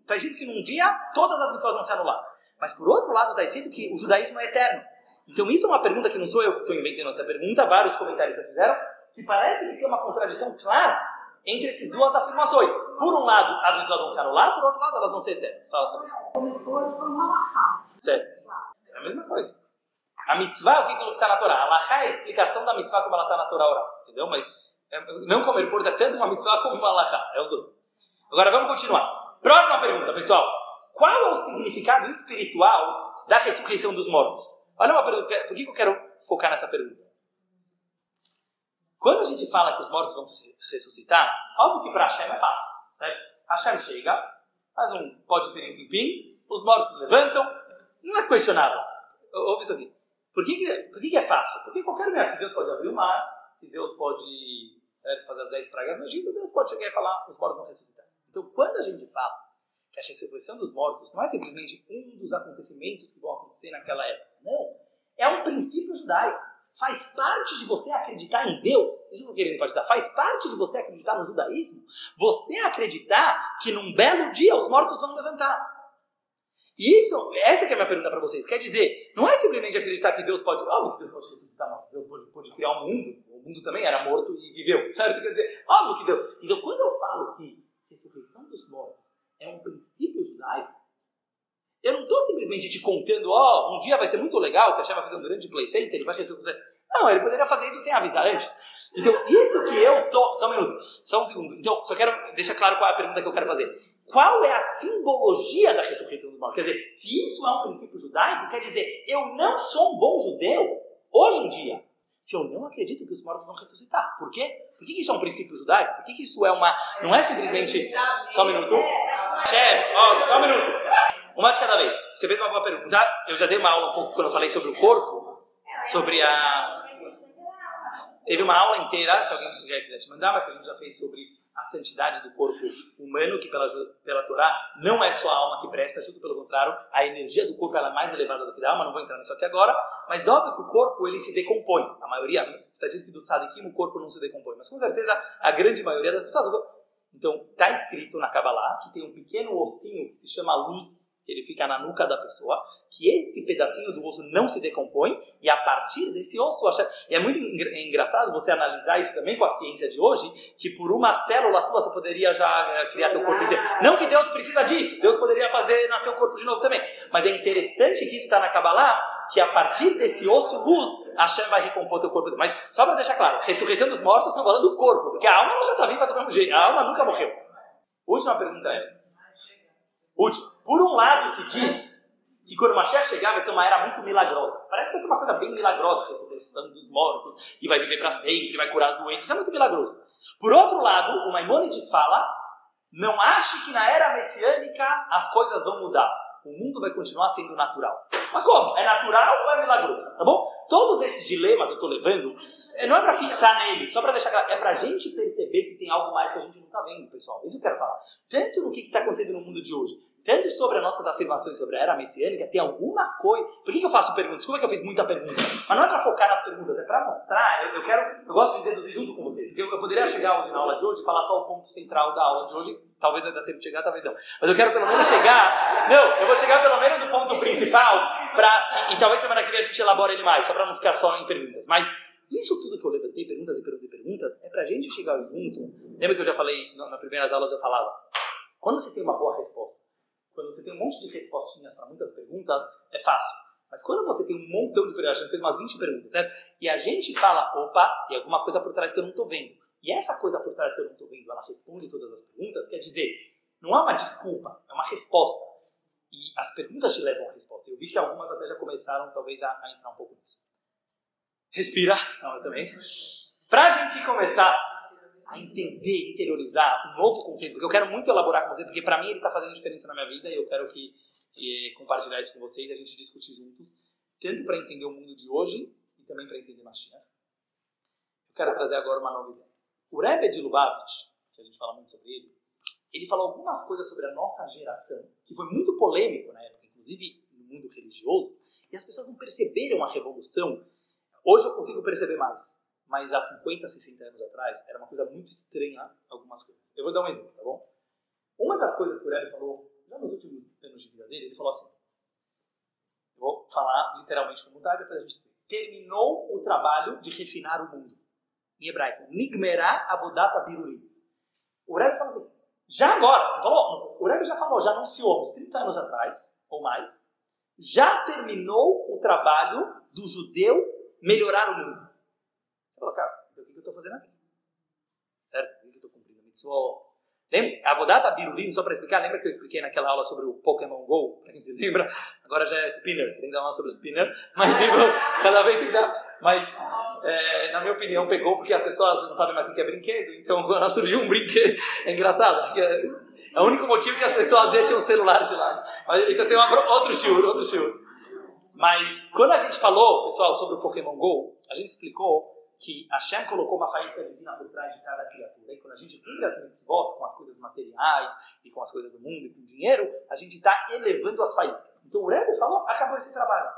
está escrito que num dia todas as mitzvot vão se anular. Mas por outro lado, está escrito que o judaísmo é eterno. Então isso é uma pergunta que não sou eu que estou inventando essa pergunta, vários comentaristas fizeram, que parece que tem uma contradição clara entre essas duas afirmações. Por um lado, as mitzvot vão se anular, por outro lado, elas vão ser eternas. Fala sobre Certo. É a mesma coisa. A mitzvah, o que que está na Torá? A Alahá é a explicação da mitzvah como ela está na Torá oral. Entendeu? Mas é, não comer porco é tanto uma mitzvah como uma Alahá. É os dois. Agora vamos continuar. Próxima pergunta, pessoal. Qual é o significado espiritual da ressurreição dos mortos? Olha uma pergunta. Por que eu quero focar nessa pergunta? Quando a gente fala que os mortos vão ressuscitar, óbvio que para Hashem é fácil. Né? Hashem chega, faz um pode ter um pimpim, os mortos levantam, não é questionável. Ouve isso aqui. Por que, que, por que, é fácil? Porque qualquer lugar, se Deus pode abrir o mar, se Deus pode certo, fazer as dez pragas no Egito, Deus pode chegar e falar, os mortos vão ressuscitar. Então, quando a gente fala que a ressurreição dos mortos não é simplesmente um dos acontecimentos que vão acontecer naquela época, não. É um princípio judaico. Faz parte de você acreditar em Deus. Isso que eu queria enfatizar. Faz parte de você acreditar no judaísmo. Você acreditar que num belo dia os mortos vão levantar. Isso, essa que é a minha pergunta para vocês. Quer dizer, não é simplesmente acreditar que Deus pode. Óbvio que Deus pode ressuscitar, não. Deus pode, pode criar um mundo. O mundo também era morto e viveu, [LAUGHS] certo? Quer dizer, óbvio que Deus. Então, quando eu falo que ressurreição dos mortos é um princípio judaico, eu não estou simplesmente te contando, ó, oh, um dia vai ser muito legal, que a vai fazer um grande play center, ele vai ressuscitar. Não, ele poderia fazer isso sem avisar antes. Então, isso que eu tô. Só um minuto, só um segundo. Então, só quero deixar claro qual é a pergunta que eu quero fazer qual é a simbologia da ressurreição dos mortos? Quer dizer, se isso é um princípio judaico, quer dizer, eu não sou um bom judeu hoje em dia, se eu não acredito que os mortos vão ressuscitar. Por quê? Por que isso é um princípio judaico? Por que isso é uma. Não é simplesmente. Só um minuto. Chefe, ó, só um minuto. Uma de cada vez. Você fez uma boa pergunta. Eu já dei uma aula um pouco quando eu falei sobre o corpo, sobre a. Teve uma aula inteira, se alguém quiser te mandar, mas que a gente já fez sobre a santidade do corpo humano, que pela, pela Torá não é só a alma que presta, justo pelo contrário, a energia do corpo é mais elevada do que da alma, não vou entrar nisso aqui agora, mas óbvio que o corpo ele se decompõe. A maioria, está dito que do Sadikim o corpo não se decompõe, mas com certeza a grande maioria das pessoas. Então, está escrito na Kabbalah que tem um pequeno ossinho que se chama luz, que ele fica na nuca da pessoa, que esse pedacinho do osso não se decompõe e a partir desse osso, e é muito engraçado você analisar isso também com a ciência de hoje, que por uma célula tua você poderia já eh, criar teu corpo inteiro. Não que Deus precisa disso, Deus poderia fazer nascer o corpo de novo também, mas é interessante que isso está na Kabbalah, que a partir desse osso luz, a Hashem vai recompor teu corpo. Mas só para deixar claro, ressurreição dos mortos estão falando do corpo, porque a alma não já está viva do mesmo jeito, a alma nunca morreu. Última pergunta é, última, por um lado se diz que quando Mashiach chegar vai ser uma era muito milagrosa. Parece que vai ser uma coisa bem milagrosa, ressurreição dos mortos, e vai viver para sempre, vai curar as doentes, isso é muito milagroso. Por outro lado, o Maimonides fala, não ache que na era messiânica as coisas vão mudar. O mundo vai continuar sendo natural. Mas como? É natural ou é milagroso? Tá bom? Todos esses dilemas eu estou levando, é, não é para fixar neles, só para deixar claro, é para a gente perceber que tem algo mais que a gente não está vendo, pessoal. Isso eu quero falar. Tanto no que está acontecendo no mundo de hoje, tanto sobre as nossas afirmações sobre a era messiânica, tem alguma coisa. Por que, que eu faço perguntas? Desculpa que eu fiz muita pergunta. Mas não é para focar nas perguntas, é para mostrar. Eu, eu, quero, eu gosto de deduzir junto com vocês. Porque eu, eu, poderia chegar hoje na aula de hoje e falar só o ponto central da aula de hoje. Talvez vai dar tempo de chegar, talvez não. Mas eu quero pelo menos chegar. Não, eu vou chegar pelo menos no ponto principal. Pra, e, e talvez semana que vem a gente elabore ele mais, só para não ficar só em perguntas. Mas isso tudo que eu levantei, perguntas e perguntas e perguntas, é para a gente chegar junto. Lembra que eu já falei, nas primeiras aulas eu falava? Quando você tem uma boa resposta, quando você tem um monte de respostinhas para muitas perguntas, é fácil. Mas quando você tem um montão de perguntas, a gente fez umas 20 perguntas, certo? E a gente fala, opa, tem alguma coisa por trás que eu não estou vendo. E essa coisa por trás que eu não estou vendo, ela responde todas as perguntas, quer dizer, não é uma desculpa, é uma resposta. E as perguntas te levam à resposta. Eu vi que algumas até já começaram, talvez, a, a entrar um pouco nisso. Respira, não, eu também. Para a gente começar a entender, interiorizar um novo conceito, porque eu quero muito elaborar com você, porque para mim ele está fazendo diferença na minha vida e eu quero que, que compartilhar isso com vocês a gente discutir juntos, tanto para entender o mundo de hoje e também para entender Mashiach. Eu quero trazer agora uma nova ideia. O Rebbe de Lubavitch, que a gente fala muito sobre ele, ele falou algumas coisas sobre a nossa geração, que foi muito polêmico na época, inclusive no mundo religioso, e as pessoas não perceberam a revolução. Hoje eu consigo perceber mais mas há 50, 60 anos atrás era uma coisa muito estranha algumas coisas. Eu vou dar um exemplo, tá bom? Uma das coisas que o Rebbe falou, já nos últimos anos de vida dele, ele falou assim, Vou falar literalmente como está, depois a gente terminou o trabalho de refinar o mundo. Em hebraico, Nigmerá Avodata Birurim. O Rebbe fala assim, já agora, falou, o Rebbe já falou, já anunciou uns 30 anos atrás, ou mais, já terminou o trabalho do judeu melhorar o mundo. Fala, cara, então o que eu estou fazendo aqui? Certo? O que eu estou cumprindo? Mitzvot. Lembra? A Vodata Birulim, só para explicar, lembra que eu expliquei naquela aula sobre o Pokémon GO? Pra quem se lembra? Agora já é Spinner, tem que dar uma sobre o Spinner. Mas, digo, cada vez tem que dar. Mas, é, na minha opinião, pegou porque as pessoas não sabem mais o que é brinquedo. Então, agora surgiu um brinquedo. É engraçado, porque é, é o único motivo que as pessoas deixam o celular de lado. Mas isso tem outro shiur, outro shiur. Mas, quando a gente falou, pessoal, sobre o Pokémon GO, a gente explicou que Hashem colocou uma faísca divina por trás de cada criatura. E quando a gente cumpre as mitzvot com as coisas materiais e com as coisas do mundo e com o dinheiro, a gente está elevando as faíscas. Então o Rebbe falou, acabou esse trabalho.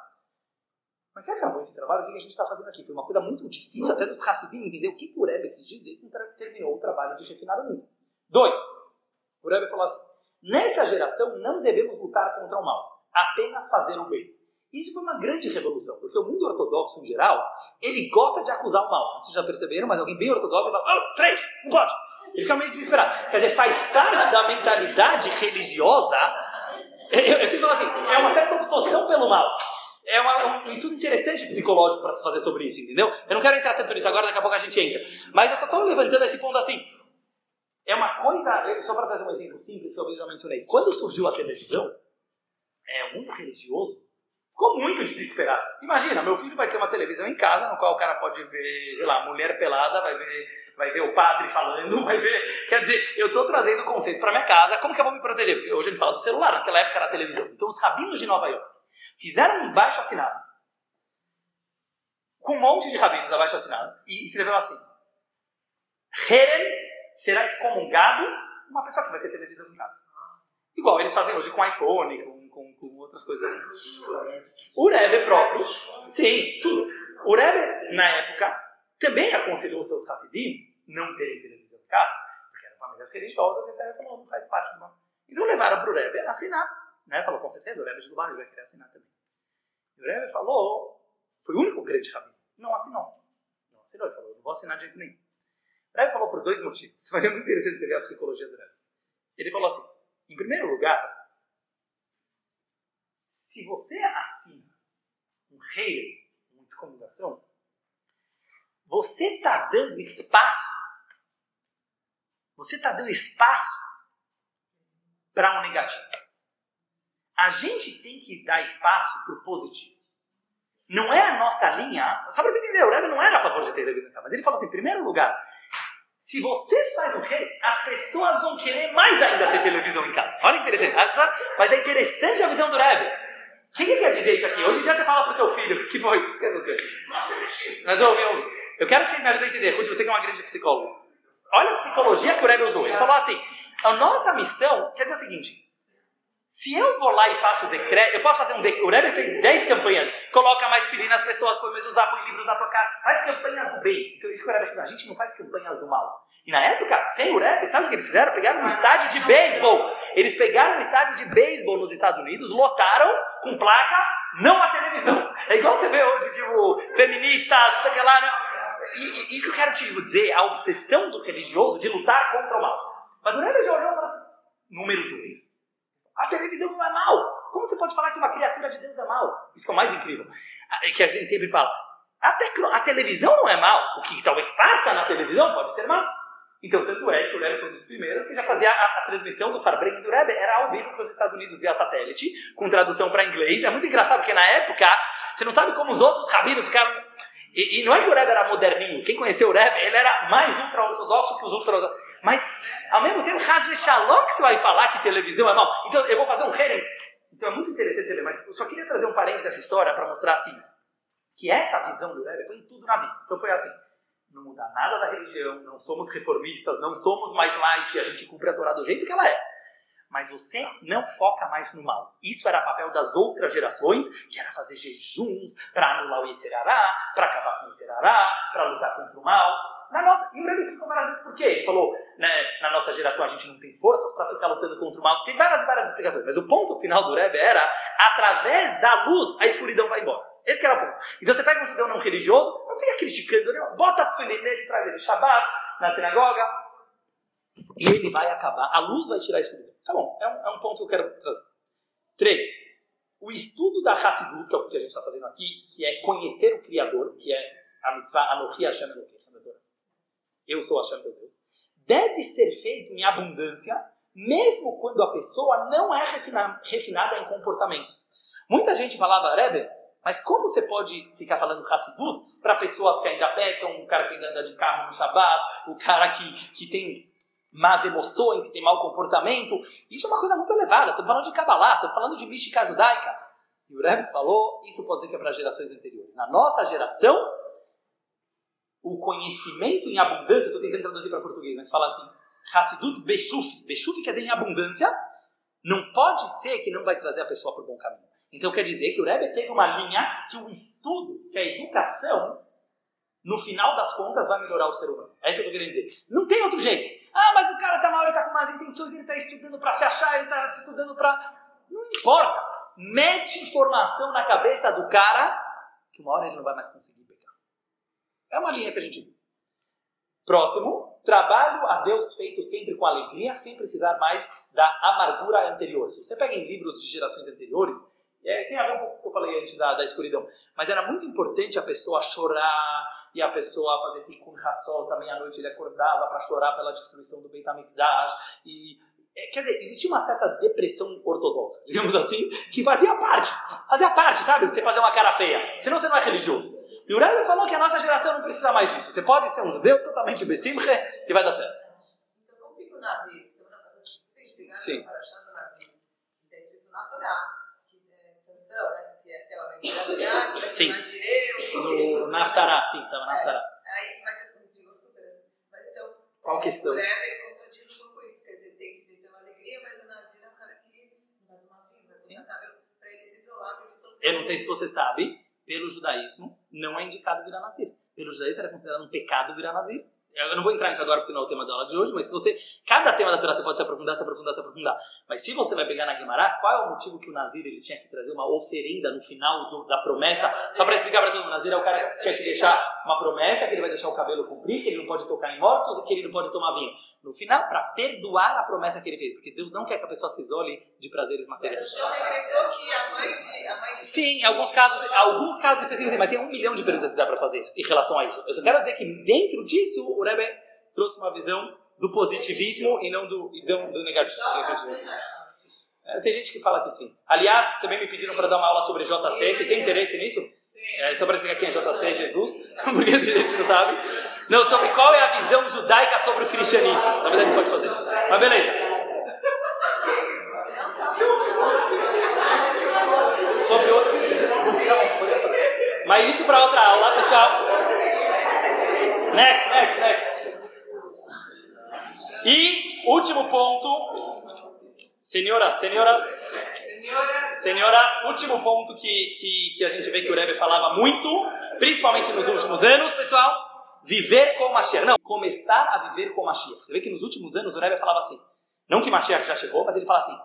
Mas se acabou esse trabalho, o que a gente está fazendo aqui? Foi uma coisa muito difícil até dos Hassidim entender o que, que o Rebbe quis dizer quando terminou o trabalho de refinar o mundo. Dois, o Rebbe falou assim, nessa geração não devemos lutar contra o mal, apenas fazer o bem. Isso foi uma grande revolução, porque o mundo ortodoxo, em geral, ele gosta de acusar o mal. Vocês já perceberam, mas alguém bem ortodoxo fala, oh, três, não pode. Ele fica meio desesperado. Quer dizer, faz parte da mentalidade religiosa, eu, sempre falo assim, é uma certa obsessão pelo mal. É uma, um estudo interessante psicológico para se fazer sobre isso, entendeu? Eu não quero entrar tanto nisso agora, daqui a pouco a gente entra. Mas eu só estou levantando esse ponto assim. É uma coisa, só para trazer um exemplo simples que eu já mencionei. Quando surgiu a televisão, é, o mundo religioso ficou muito desesperado. Imagina, meu filho vai ter uma televisão em casa, no qual o cara pode ver, sei lá, mulher pelada, vai ver, vai ver o padre falando, [LAUGHS] vai ver. Quer dizer, eu estou trazendo conceitos para minha casa, como que eu vou me proteger? Porque hoje a gente fala do celular, naquela época era a televisão. Então os rabinos de Nova York fizeram um baixo assinado com um monte de rabinos abaixo assinado e escreveu assim: Heren será excomungado uma pessoa que vai ter televisão em casa. Igual eles fazem hoje com iPhone, com, com, com outras coisas assim. O Rebbe próprio, sim, tudo. O Rebbe, na época, também aconselhou seus Hassidim não terem televisão em casa, porque eram famílias religiosas, então ele falou, não faz parte do mal. Então levaram para o Rebbe assinar. Né? Falou, com certeza, o Rebbe de Lubavitch vai querer assinar também. E o Rebbe falou, foi o único grande rabino, não assinou. Não assinou, ele falou, não vou assinar de jeito nenhum. O Rebbe falou por dois motivos, [LAUGHS] mas é muito interessante você ver a psicologia do Rebbe. Ele falou assim, em primeiro lugar, se você assina um rei, uma descomungação, você está dando espaço, você está dando espaço para um negativo. A gente tem que dar espaço para o positivo. Não é a nossa linha. Só para você entender, o Rebbe não era a favor de televisão, mas ele falou assim: em primeiro lugar, se você faz o rei, as pessoas vão querer mais ainda ter televisão em casa. Olha que interessante. Mas é interessante a visão do Rebbe. O que, que quer dizer isso aqui? Hoje em dia você fala pro teu filho, que foi? [LAUGHS] Mas, ô, meu, eu quero que você me ajude a entender. Ruth, você que é uma grande psicóloga. Olha a psicologia que o Rebbe usou. Ele falou assim, a nossa missão quer dizer o seguinte, se eu vou lá e faço o decreto, eu posso fazer um decreto. O Rebbe fez 10 campanhas. Coloca mais filhinhas nas pessoas, põe mais usar, põe livros na tua casa. Faz campanhas do bem. Então, isso que o Rebbe falou. A gente não faz campanhas do mal. E na época, sem Rebbe, sabe o que eles fizeram? Pegaram um estádio de beisebol. Eles pegaram um estádio de beisebol nos Estados Unidos, lotaram com placas, não a televisão. É igual você vê hoje, tipo, feministas, não sei o que lá. Né? E, e, isso que eu quero te dizer, a obsessão do religioso de lutar contra o mal. Mas o já olhou e falou assim: número dois a televisão não é mal. Como você pode falar que uma criatura de Deus é mal? Isso que é o mais incrível. Que a gente sempre fala. A, a televisão não é mal. O que talvez passa na televisão pode ser mal. Então, tanto é que o Rebbe foi um dos primeiros que já fazia a, a transmissão do Farbrengen do Rebbe, era ao vivo para os Estados Unidos via satélite, com tradução para inglês. É muito engraçado, porque na época, você não sabe como os outros rabinos ficaram... E, e não é que o Rebbe era moderninho. Quem conheceu o Rebbe, ele era mais ultra-ortodoxo que os ultra-ortodoxos. Mas, ao mesmo tempo, Hasve Shalom que você vai falar que televisão é mal. Então, eu vou fazer um Herem. Então, é muito interessante ler, mas eu só queria trazer um parênteses dessa história para mostrar, assim, que essa visão do Rebbe foi em tudo na vida. Então, foi assim, não muda nada da religião, não somos reformistas, não somos mais light, a gente cumpre a Torá do jeito que ela é. Mas você não foca mais no mal. Isso era papel das outras gerações, que era fazer jejuns para anular o Yetzerará, para acabar com o Yetzerará, para lutar contra o mal. Na nossa, e o Rebbe explicou várias vezes por quê. Ele falou, né, na nossa geração a gente não tem forças para ficar lutando contra o mal. Tem várias várias explicações, mas o ponto final do Rebbe era, através da luz, a escuridão vai embora. Esse que era ponto. Então você pega um judeu não religioso, não fica criticando, não. bota a nele, traz ele Shabbat, na sinagoga, e ele vai acabar, a luz vai tirar a escuridão. Tá bom, é um, é um ponto que eu quero trazer. Três, o estudo da Hassidut, que é o que a gente está fazendo aqui, que é conhecer o Criador, que é a mitzvah Anohi Hashem Elohim, eu sou Hashem teu Deus, deve ser feito em abundância, mesmo quando a pessoa não é refina, refinada em comportamento. Muita gente falava, Rebbe, mas como você pode ficar falando Hassidut para pessoas que ainda pecam, o cara que ainda anda de carro no Shabbat, o cara que, que tem más emoções, que tem mau comportamento? Isso é uma coisa muito elevada. Estamos falando de Kabbalah, estamos falando de mística judaica. E o Rebbe falou, isso pode dizer que é para gerações anteriores. Na nossa geração, o conhecimento em abundância, estou tentando traduzir para português, mas fala assim, Hassidut Beshuf. Beshuf quer dizer em abundância, não pode ser que não vai trazer a pessoa para o bom caminho. Então quer dizer que o Rebbe teve uma linha que o estudo, que a educação, no final das contas vai melhorar o ser humano. É isso que eu estou querendo dizer. Não tem outro jeito. Ah, mas o cara está mal, ele está com más intenções, ele está estudando para se achar, ele está estudando para... Não importa. Mete informação na cabeça do cara que uma hora ele não vai mais conseguir pegar. É uma linha que a gente. Próximo, trabalho a Deus feito sempre com alegria, sem precisar mais da amargura anterior. Se você pega em livros de gerações anteriores, é, tem a ver um pouco com o que eu falei antes da, da escuridão, mas era muito importante a pessoa chorar, e a pessoa fazer tikkun hatzol, também à noite ele acordava para chorar pela destruição do Beit HaMikdash, e é, quer dizer, existia uma certa depressão ortodoxa, digamos assim, que fazia parte, fazia parte, sabe? Você fazer uma cara feia, senão você não é religioso. E o Rebbe falou que a nossa geração não precisa mais disso. Você pode ser um judeu totalmente besimche e vai dar certo. Então, como fica o Nazir? Semana passada Sim. para achar do Nazir. Está escrito na Torá, que é sanção, né? É Sim. Nazireu. No Naftará, sim, estava na Naftará. Aí, mas você me super assim. Mas então, Qual é, questão? o Rebbe contradiz um pouco isso. Quer dizer, tem que viver pela alegria, mas o Nazir é um cara que não tomar vinho, vai Sim. para ele se isolar, para ele sofrer. Eu não sei se você sabe, pelo judaísmo, não é indicado virar nazir. Pelo judaísmo era considerado um pecado virar nazir. Eu não vou entrar nisso agora porque não é o tema da aula de hoje, mas se você. Cada tema da Torá você pode se aprofundar, se aprofundar, se aprofundar. Mas se você vai pegar na Guimará, qual é o motivo que o Nazir ele tinha que trazer uma oferenda no final do- da promessa? Só para explicar para todo mundo, o Nazir é o cara que tinha que deixar uma promessa, que ele vai deixar o cabelo cumprir, que ele não pode tocar em mortos e que ele não pode tomar vinho. No final, para perdoar a promessa que ele fez. Porque Deus não quer que a pessoa se isole de prazeres Mas materiais. o Chão decretou que a mãe de. A mãe de Sim, em alguns casos, alguns casos específicos, mas tem um milhão de perguntas que dá para fazer em relação a isso. Eu só quero dizer que dentro disso, o Rebbe trouxe uma visão do positivismo e não do, e não do negativo. É, tem gente que fala que sim. Aliás, também me pediram para dar uma aula sobre JC. Vocês têm interesse nisso? É, só para explicar quem é JC, Jesus, [LAUGHS] porque a gente não sabe. Não, sobre qual é a visão judaica sobre o cristianismo. Na verdade, pode fazer isso. Mas beleza. Sobre outras Mas isso para outra aula, pessoal. Next, next, next. E último ponto. Senhoras, senhoras, Senhora, senhoras, último ponto que, que, que a gente vê que o Rebbe falava muito, principalmente nos últimos anos, pessoal, viver com Mashiach. Não, começar a viver com Mashiach. Você vê que nos últimos anos o Rebbe falava assim, não que Mashiach já chegou, mas ele fala assim,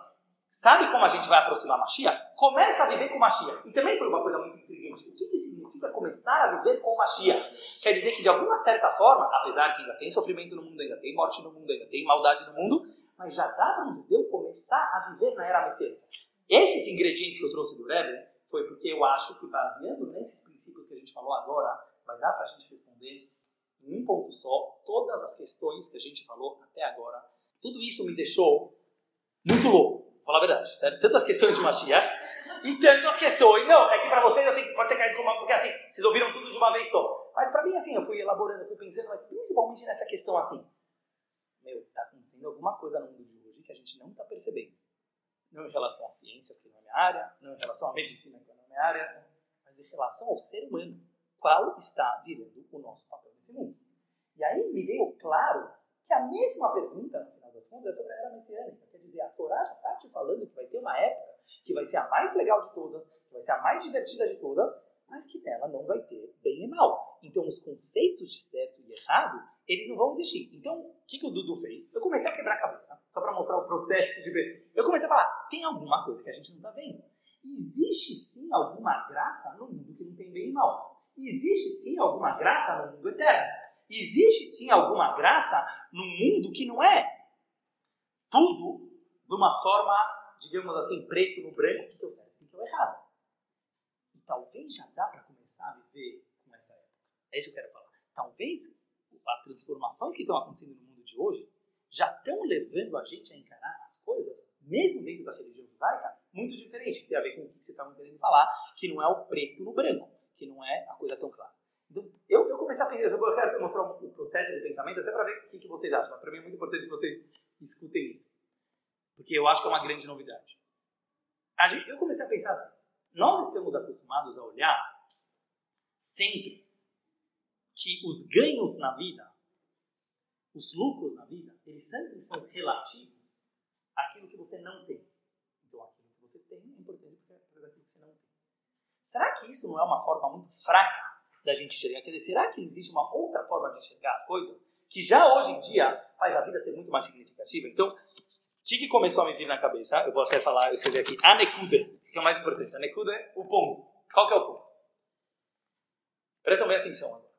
sabe como a gente vai aproximar Mashiach? Começa a viver com Mashiach. E também foi uma coisa muito intrigante. O que, que significa começar a viver com Mashiach? Quer dizer que de alguma certa forma, apesar que ainda tem sofrimento no mundo, ainda tem morte no mundo, ainda tem maldade no mundo, mas já dá para um judeu começar a viver na era messiânica. Esses ingredientes que eu trouxe do Rebbe foi porque eu acho que baseando nesses princípios que a gente falou agora, vai dar para a gente responder em um ponto só todas as questões que a gente falou até agora. Tudo isso me deixou muito louco, vou falar a verdade, sério. Tantas questões de Mashiach e tantas questões. Não, é que para vocês assim, pode ter caído como uma, porque assim, vocês ouviram tudo de uma vez só. Mas para mim assim, eu fui elaborando, fui pensando, mas principalmente nessa questão assim. Meu, tá acontecendo alguma coisa no mundo de hoje que a gente não está percebendo. Não em relação às ciências, que não é minha área, não em relação à medicina, que não é minha área, mas em relação ao ser humano. Qual está virando o nosso papel nesse mundo? E aí me veio claro que a mesma pergunta, no final das contas, é sobre a era messiânica. Quer dizer, a Torá já está te falando que vai ter uma época que vai ser a mais legal de todas, que vai ser a mais divertida de todas, mas que nela não vai ter bem e mal. Então, os conceitos de certo e errado, eles não vão existir. Então, o que, que o Dudu fez? Eu comecei a quebrar a cabeça, só para mostrar o processo de ver. Eu comecei a falar, tem alguma coisa que a gente não está vendo. Existe sim alguma graça no mundo que não tem bem e mal. Existe sim alguma graça no mundo eterno. Existe sim alguma graça no mundo que não é tudo de uma forma, digamos assim, preto no branco, o que é certo e o que é errado. Talvez já dá para começar a viver com essa época. É isso que eu quero falar. Talvez as transformações que estão acontecendo no mundo de hoje já estão levando a gente a encarar as coisas, mesmo dentro da religião judaica, muito diferente, que tem a ver com o que você estava querendo falar, que não é o preto no branco, que não é a coisa tão clara. Então, eu, eu comecei a pensar, eu quero mostrar o processo de pensamento até para ver o que, que vocês acham, mas para mim é muito importante que vocês escutem isso, porque eu acho que é uma grande novidade. Gente, eu comecei a pensar assim, nós estamos acostumados a olhar sempre que os ganhos na vida, os lucros na vida, eles sempre são relativos àquilo que você não tem. Então, aquilo que você tem é importante para aquilo que você não tem. Será que isso não é uma forma muito fraca da gente enxergar? Quer dizer, será que existe uma outra forma de enxergar as coisas que já hoje em dia faz a vida ser muito mais significativa? Então, que, que começou a me vir na cabeça? Eu vou até falar, eu escrevi aqui, a nekuda, que é o mais importante. A nekuda é o ponto. Qual que é o ponto? Prestam bem atenção agora.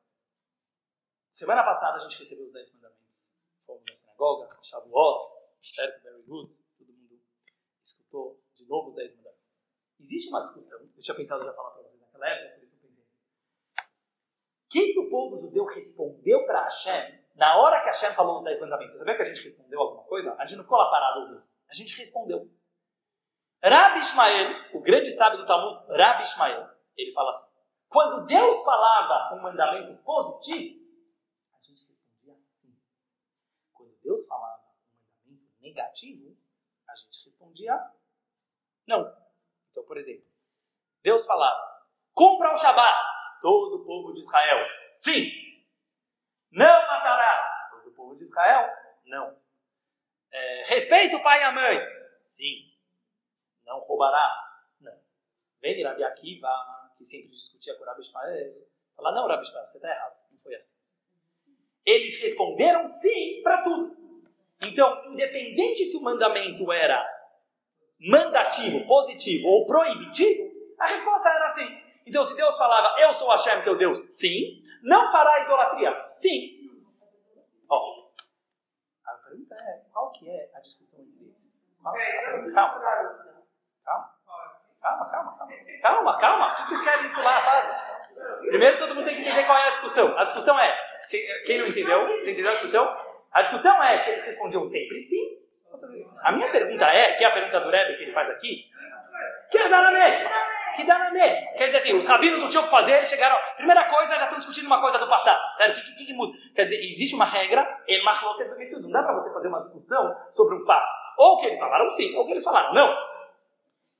Semana passada a gente recebeu os 10 mandamentos. Fomos na sinagoga, Shavuot, certo? Very good. Todo mundo escutou de novo os 10 mandamentos. Existe uma discussão, eu tinha pensado já falar para vocês naquela época, por isso eu pensei. O que, que o povo judeu respondeu para Hashem na hora que Hashem falou os 10 mandamentos? Você sabia que a gente respondeu alguma coisa? A gente não ficou lá parado ouvindo. A gente respondeu. Rabi Ishmael, o grande sábio do Talmud, Rabi Ishmael, ele fala assim: quando Deus falava um mandamento positivo, Deus falava um mandamento negativo, a gente respondia não. Então, por exemplo, Deus falava: cumpra o Shabat, todo o povo de Israel. Sim. Não matarás, todo o povo de Israel. Não. É, respeita o pai e a mãe. Sim. Não roubarás. Não. Vem Rabi Akiva, que sempre discutia com o Rabi Ishmael. Fala, não, Rabi Ishmael, você está errado. Não foi assim. Eles responderam sim para tudo. Então, independente se o mandamento era mandativo, positivo ou proibitivo, a resposta era sim. Então, se Deus falava, eu sou Hashem, teu Deus, sim. Não fará idolatrias, sim. Ó, a pergunta é, qual que é a discussão entre eles? Calma, calma, calma, calma, calma, calma, calma. O que vocês querem pular a fase? Primeiro, todo mundo tem que entender qual é a discussão. A discussão é, quem não entendeu? Você entendeu a discussão? A discussão é se eles respondiam sempre sim. A minha pergunta é, que é a pergunta do Rebbe que ele faz aqui, que é dá na mesma. Que dá na mesma. Quer dizer assim, os rabinos não tinham o que fazer, eles chegaram. Primeira coisa, já estão discutindo uma coisa do passado. Certo? O que, que, que, muda? Quer dizer, existe uma regra, ele marcou do Não dá para você fazer uma discussão sobre um fato. Ou que eles falaram sim, ou que eles falaram não.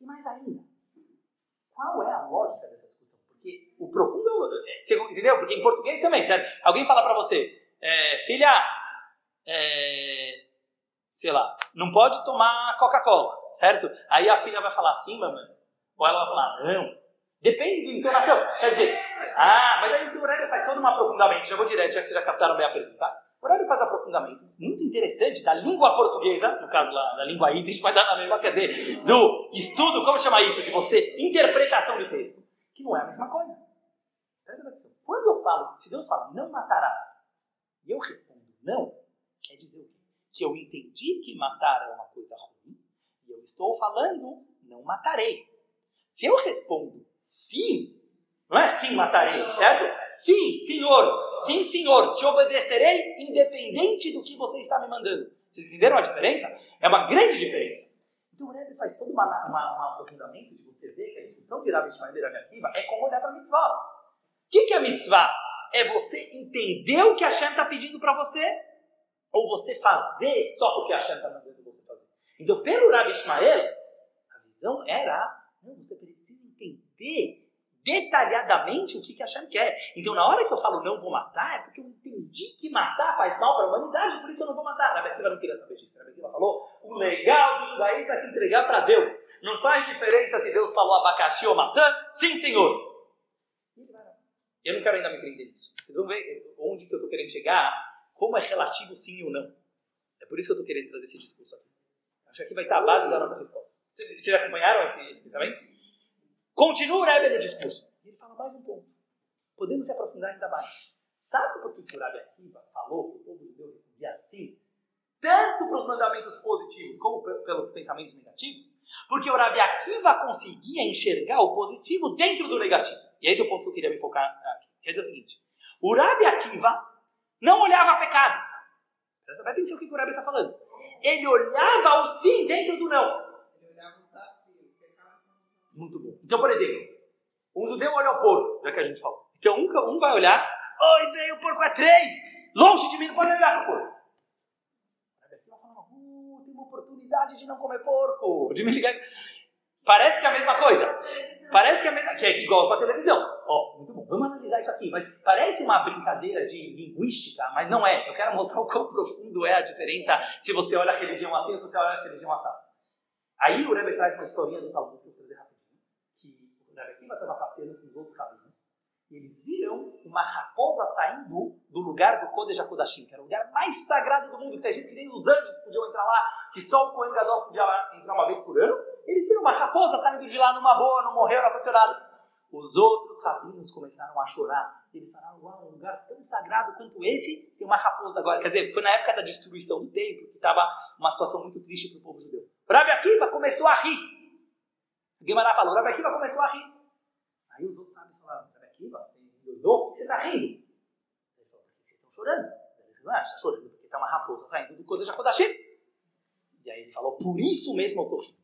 E mais ainda, qual é a lógica dessa discussão? Porque o profundo. É, você entendeu? Porque em português também, certo? Alguém fala para você, é, filha, é, sei lá, não pode tomar Coca-Cola, certo? Aí a filha vai falar sim, mamãe. Ou ela vai falar não. Depende do entonação. Quer dizer, ah, mas aí o Aurélio faz todo um aprofundamento. Já vou direto, já que vocês já captaram bem a pergunta. Tá? O Aurélio faz aprofundamento muito interessante da língua portuguesa, no caso lá, da língua ídis, mas da mesma, quer dizer, do estudo, como chama isso? De você, interpretação de texto, que não é a mesma coisa. Presta atenção. Quando eu falo, se Deus fala, não matarás, e eu respondo não, Quer dizer o quê? Que eu entendi que matar é uma coisa ruim e eu estou falando não matarei. Se eu respondo sim, não é sim matarei, certo? Sim, senhor, sim, senhor, te obedecerei independente do que você está me mandando. Vocês entenderam a diferença? É uma grande diferença. Então o Rebbe faz todo um aprofundamento de você ver que a discussão de Rabi Ishmael Rabi Akiva é como olhar para a mitzvah. O que, que é mitzvah? É você entender o que a Hashem está pedindo para você ou você fazer só porque a Hashem está mandando você fazer. Então, pelo Rabi Ismael, a visão era, não, você precisa entender detalhadamente o que, que a Hashem quer. Então, na hora que eu falo não vou matar, é porque eu entendi que matar faz mal para a humanidade, por isso eu não vou matar. Rabi Akiva não queria saber disso. Rabi Akiva falou, o legal do judaísmo é se entregar para Deus. Não faz diferença se Deus falou abacaxi ou maçã? Sim, Senhor. Eu não quero ainda me prender nisso. Vocês vão ver onde que eu estou querendo chegar, como é relativo sim ou não. É por isso que eu estou querendo trazer esse discurso aqui. Acho que aqui vai estar a base da nossa resposta. Vocês acompanharam esse, esse pensamento? Continua o Rebbe no discurso. Ele fala mais um ponto. Podemos se aprofundar ainda mais. Sabe por que o Rebbe Akiva falou que o povo judeu respondia assim? Tanto para os mandamentos positivos como pe- pelos pensamentos negativos? Porque o Rebbe Akiva conseguia enxergar o positivo dentro do negativo. E esse é o ponto que eu queria me focar aqui. Quer dizer o seguinte. O Rebbe Akiva não olhava pecado. Presta atenção o que o Rebbe está falando. Ele olhava o sim dentro do não. Ele olhava o desafio, o pecado não Muito bom. Então, por exemplo, um judeu olha o porco, já que a gente falou. Então, um, um vai olhar, oi, veio, o porco é três, longe de mim, não pode olhar para o porco. Uh, tem uma oportunidade de não comer porco, de me ligar. Parece que é a mesma coisa. Parece que é, mesma, que é igual com a televisão. Ó, muito bom, vamos analisar isso aqui. Mas parece uma brincadeira de linguística, mas não é. Eu quero mostrar [LAUGHS] o quão profundo é a diferença se você olha a religião assim ou se você olha a religião assada. Aí o Rebbe traz uma historinha do Talmud que eu vou trazer rapidinho. Que o Rebbe Akiva estava passeando com os outros rabinos e eles viram uma raposa saindo do lugar do Kodesh HaKodashim, que era o lugar mais sagrado do mundo, que tem gente que nem os anjos podiam entrar lá, que só o Kohen Gadol podia entrar uma vez por ano. Eles viram uma raposa saindo de lá numa boa, não morreu, não aconteceu nada. Os outros rabinos começaram a chorar. Eles falaram, uau, um lugar tão sagrado quanto esse, tem uma raposa agora. Quer dizer, foi na época da destruição do templo, que estava uma situação muito triste para o povo judeu. Rabi Akiva começou a rir. Guimarães falou, Rabi Akiva começou a rir. Aí os outros sábios falaram, Rabi Akiva, você engordou, por que você está rindo? Ele falou, porque vocês estão chorando. Ele falou, ah, está chorando porque está uma raposa saindo do Kodesh HaKodashim. E aí ele falou, por isso mesmo eu estou rindo.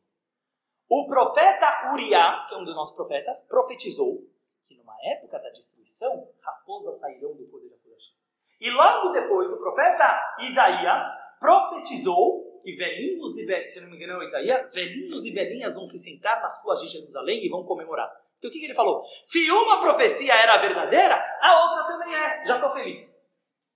O profeta Uriah, que é um dos nossos profetas, profetizou que numa época da destruição, raposas sairão do Kodesh HaKodashim. E logo depois, o profeta Isaías profetizou que velhinhos e velhinhas, se não me engano é Isaías, velhinhos e velhinhas vão se sentar nas ruas de Jerusalém e vão comemorar. Então o que, que ele falou? Se uma profecia era verdadeira, a outra também é. Já estou feliz.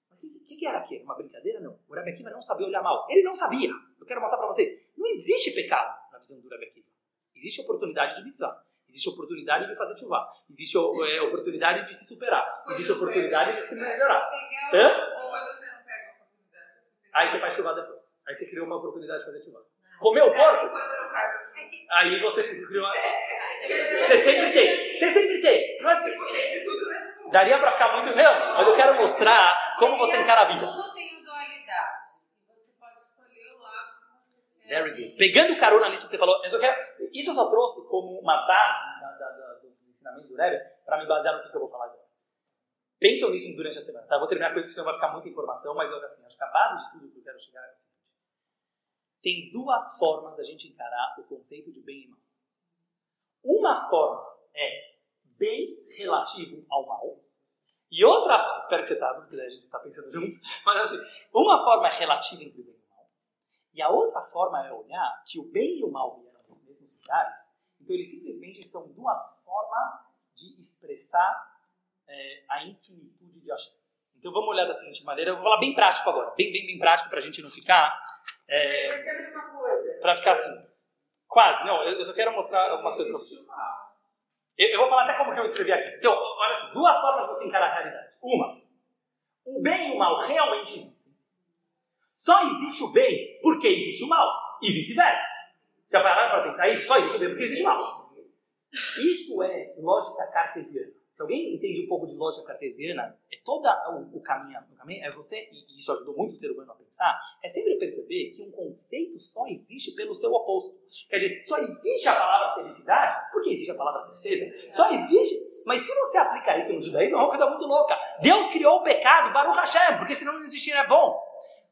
Mas o que, que, era aquilo? Uma brincadeira? Não. O Rebbe Akiva não sabia olhar mal. Ele não sabia. Eu quero mostrar para você. Não existe pecado na visão do Rebbe Akiva. Existe oportunidade de mitzvah. Existe oportunidade de fazer chuvá. Existe é, oportunidade de se superar. Existe oportunidade de se melhorar. Hã? Ou quando você não pega a oportunidade. Aí você faz chuvá depois. Aí você criou uma oportunidade de fazer chuvá. Comeu o porco? Aí você criou uma... Você sempre tem. Você sempre tem. É assim. Daria pra ficar muito... Não, mas eu quero mostrar como você encara a vida. Tudo tem dualidade. Você pode escolher o lado que você quer. Very good. Pegando carona nisso que você falou, eu só quero, isso eu só trouxe como uma base da, da, da, dos ensinamentos do Rebbe para me basear no que, que eu vou falar agora. Pensam nisso durante a semana, tá? Eu vou terminar com isso, senão vai ficar muita informação, mas assim, acho que a base de tudo que eu quero chegar é seguinte. Tem duas formas da gente encarar o conceito de bem e mal. Uma forma é bem relativo ao mal, e outra, espero que você saiba, porque a gente está pensando juntos, [LAUGHS] mas assim, uma forma é relativa entre o bem e o mal, e a outra forma é olhar que o bem e o mal vieram dos mesmos lugares, então eles simplesmente são duas formas de expressar é, a infinitude de Hashem. Então vamos olhar da seguinte maneira, eu vou falar bem prático agora, bem, bem, bem prático para a gente não ficar, é, Vai ser a mesma coisa. para ficar simples. Quase, não, eu só quero mostrar algumas coisas para vocês. Eu, eu vou falar até como que eu escrevi aqui. Então, olha assim, duas formas de você encarar a realidade. Uma, o bem e o mal realmente existem. Só existe o bem porque existe o mal. E vice-versa. Já pararam para pensar isso? Só existe o bem porque existe o mal. Isso é lógica cartesiana. Se alguém entende um pouco de lógica cartesiana, é todo o, o caminho, o caminho é você, e isso ajudou muito o ser humano a pensar, é sempre perceber que um conceito só existe pelo seu oposto. Quer dizer, só existe a palavra felicidade porque existe a palavra tristeza. Só existe. Mas se você aplicar isso no judaísmo, é uma coisa muito louca. Deus criou o pecado, Baruch Hashem, porque senão não existir é bom.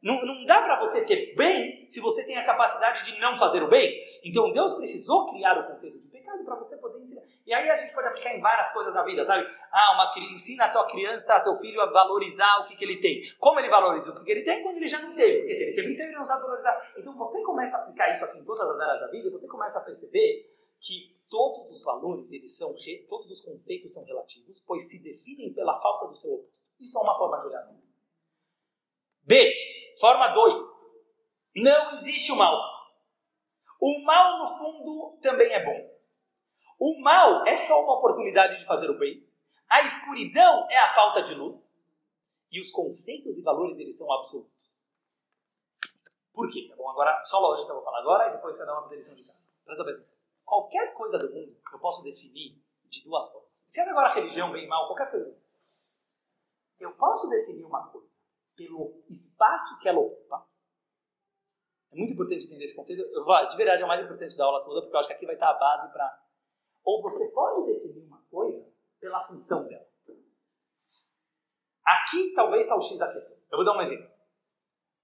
Não, não dá para você ter bem se você tem a capacidade de não fazer o bem. Então Deus precisou criar o conceito de para você poder ensinar. E aí a gente pode aplicar em várias coisas da vida, sabe? Ah, uma ensina a tua criança, a teu filho a valorizar o que, que ele tem. Como ele valoriza o que, que ele tem quando ele já não teve? Porque se ele sempre teve, ele não sabe valorizar. Então você começa a aplicar isso aqui em todas as áreas da vida e você começa a perceber que todos os valores, eles são, todos os conceitos são relativos, pois se definem pela falta do seu oposto. Isso é uma forma de olhar. B, forma 2. Não existe o mal. O mal, no fundo, também é bom. O mal é só uma oportunidade de fazer o bem. A escuridão é a falta de luz. E os conceitos e valores, eles são absolutos. Por quê? Tá bom, agora, só lógica eu vou falar agora e depois cada uma fazer lição de casa. Presta atenção. Qualquer coisa do mundo eu posso definir de duas formas. Se agora a religião, bem mal, qualquer coisa. Eu posso definir uma coisa pelo espaço que ela ocupa. É muito importante entender esse conceito. Eu vou, de verdade, é o mais importante da aula toda, porque eu acho que aqui vai estar a base para. Ou você pode definir uma coisa pela função dela. Aqui talvez está o X da questão. Eu vou dar um exemplo.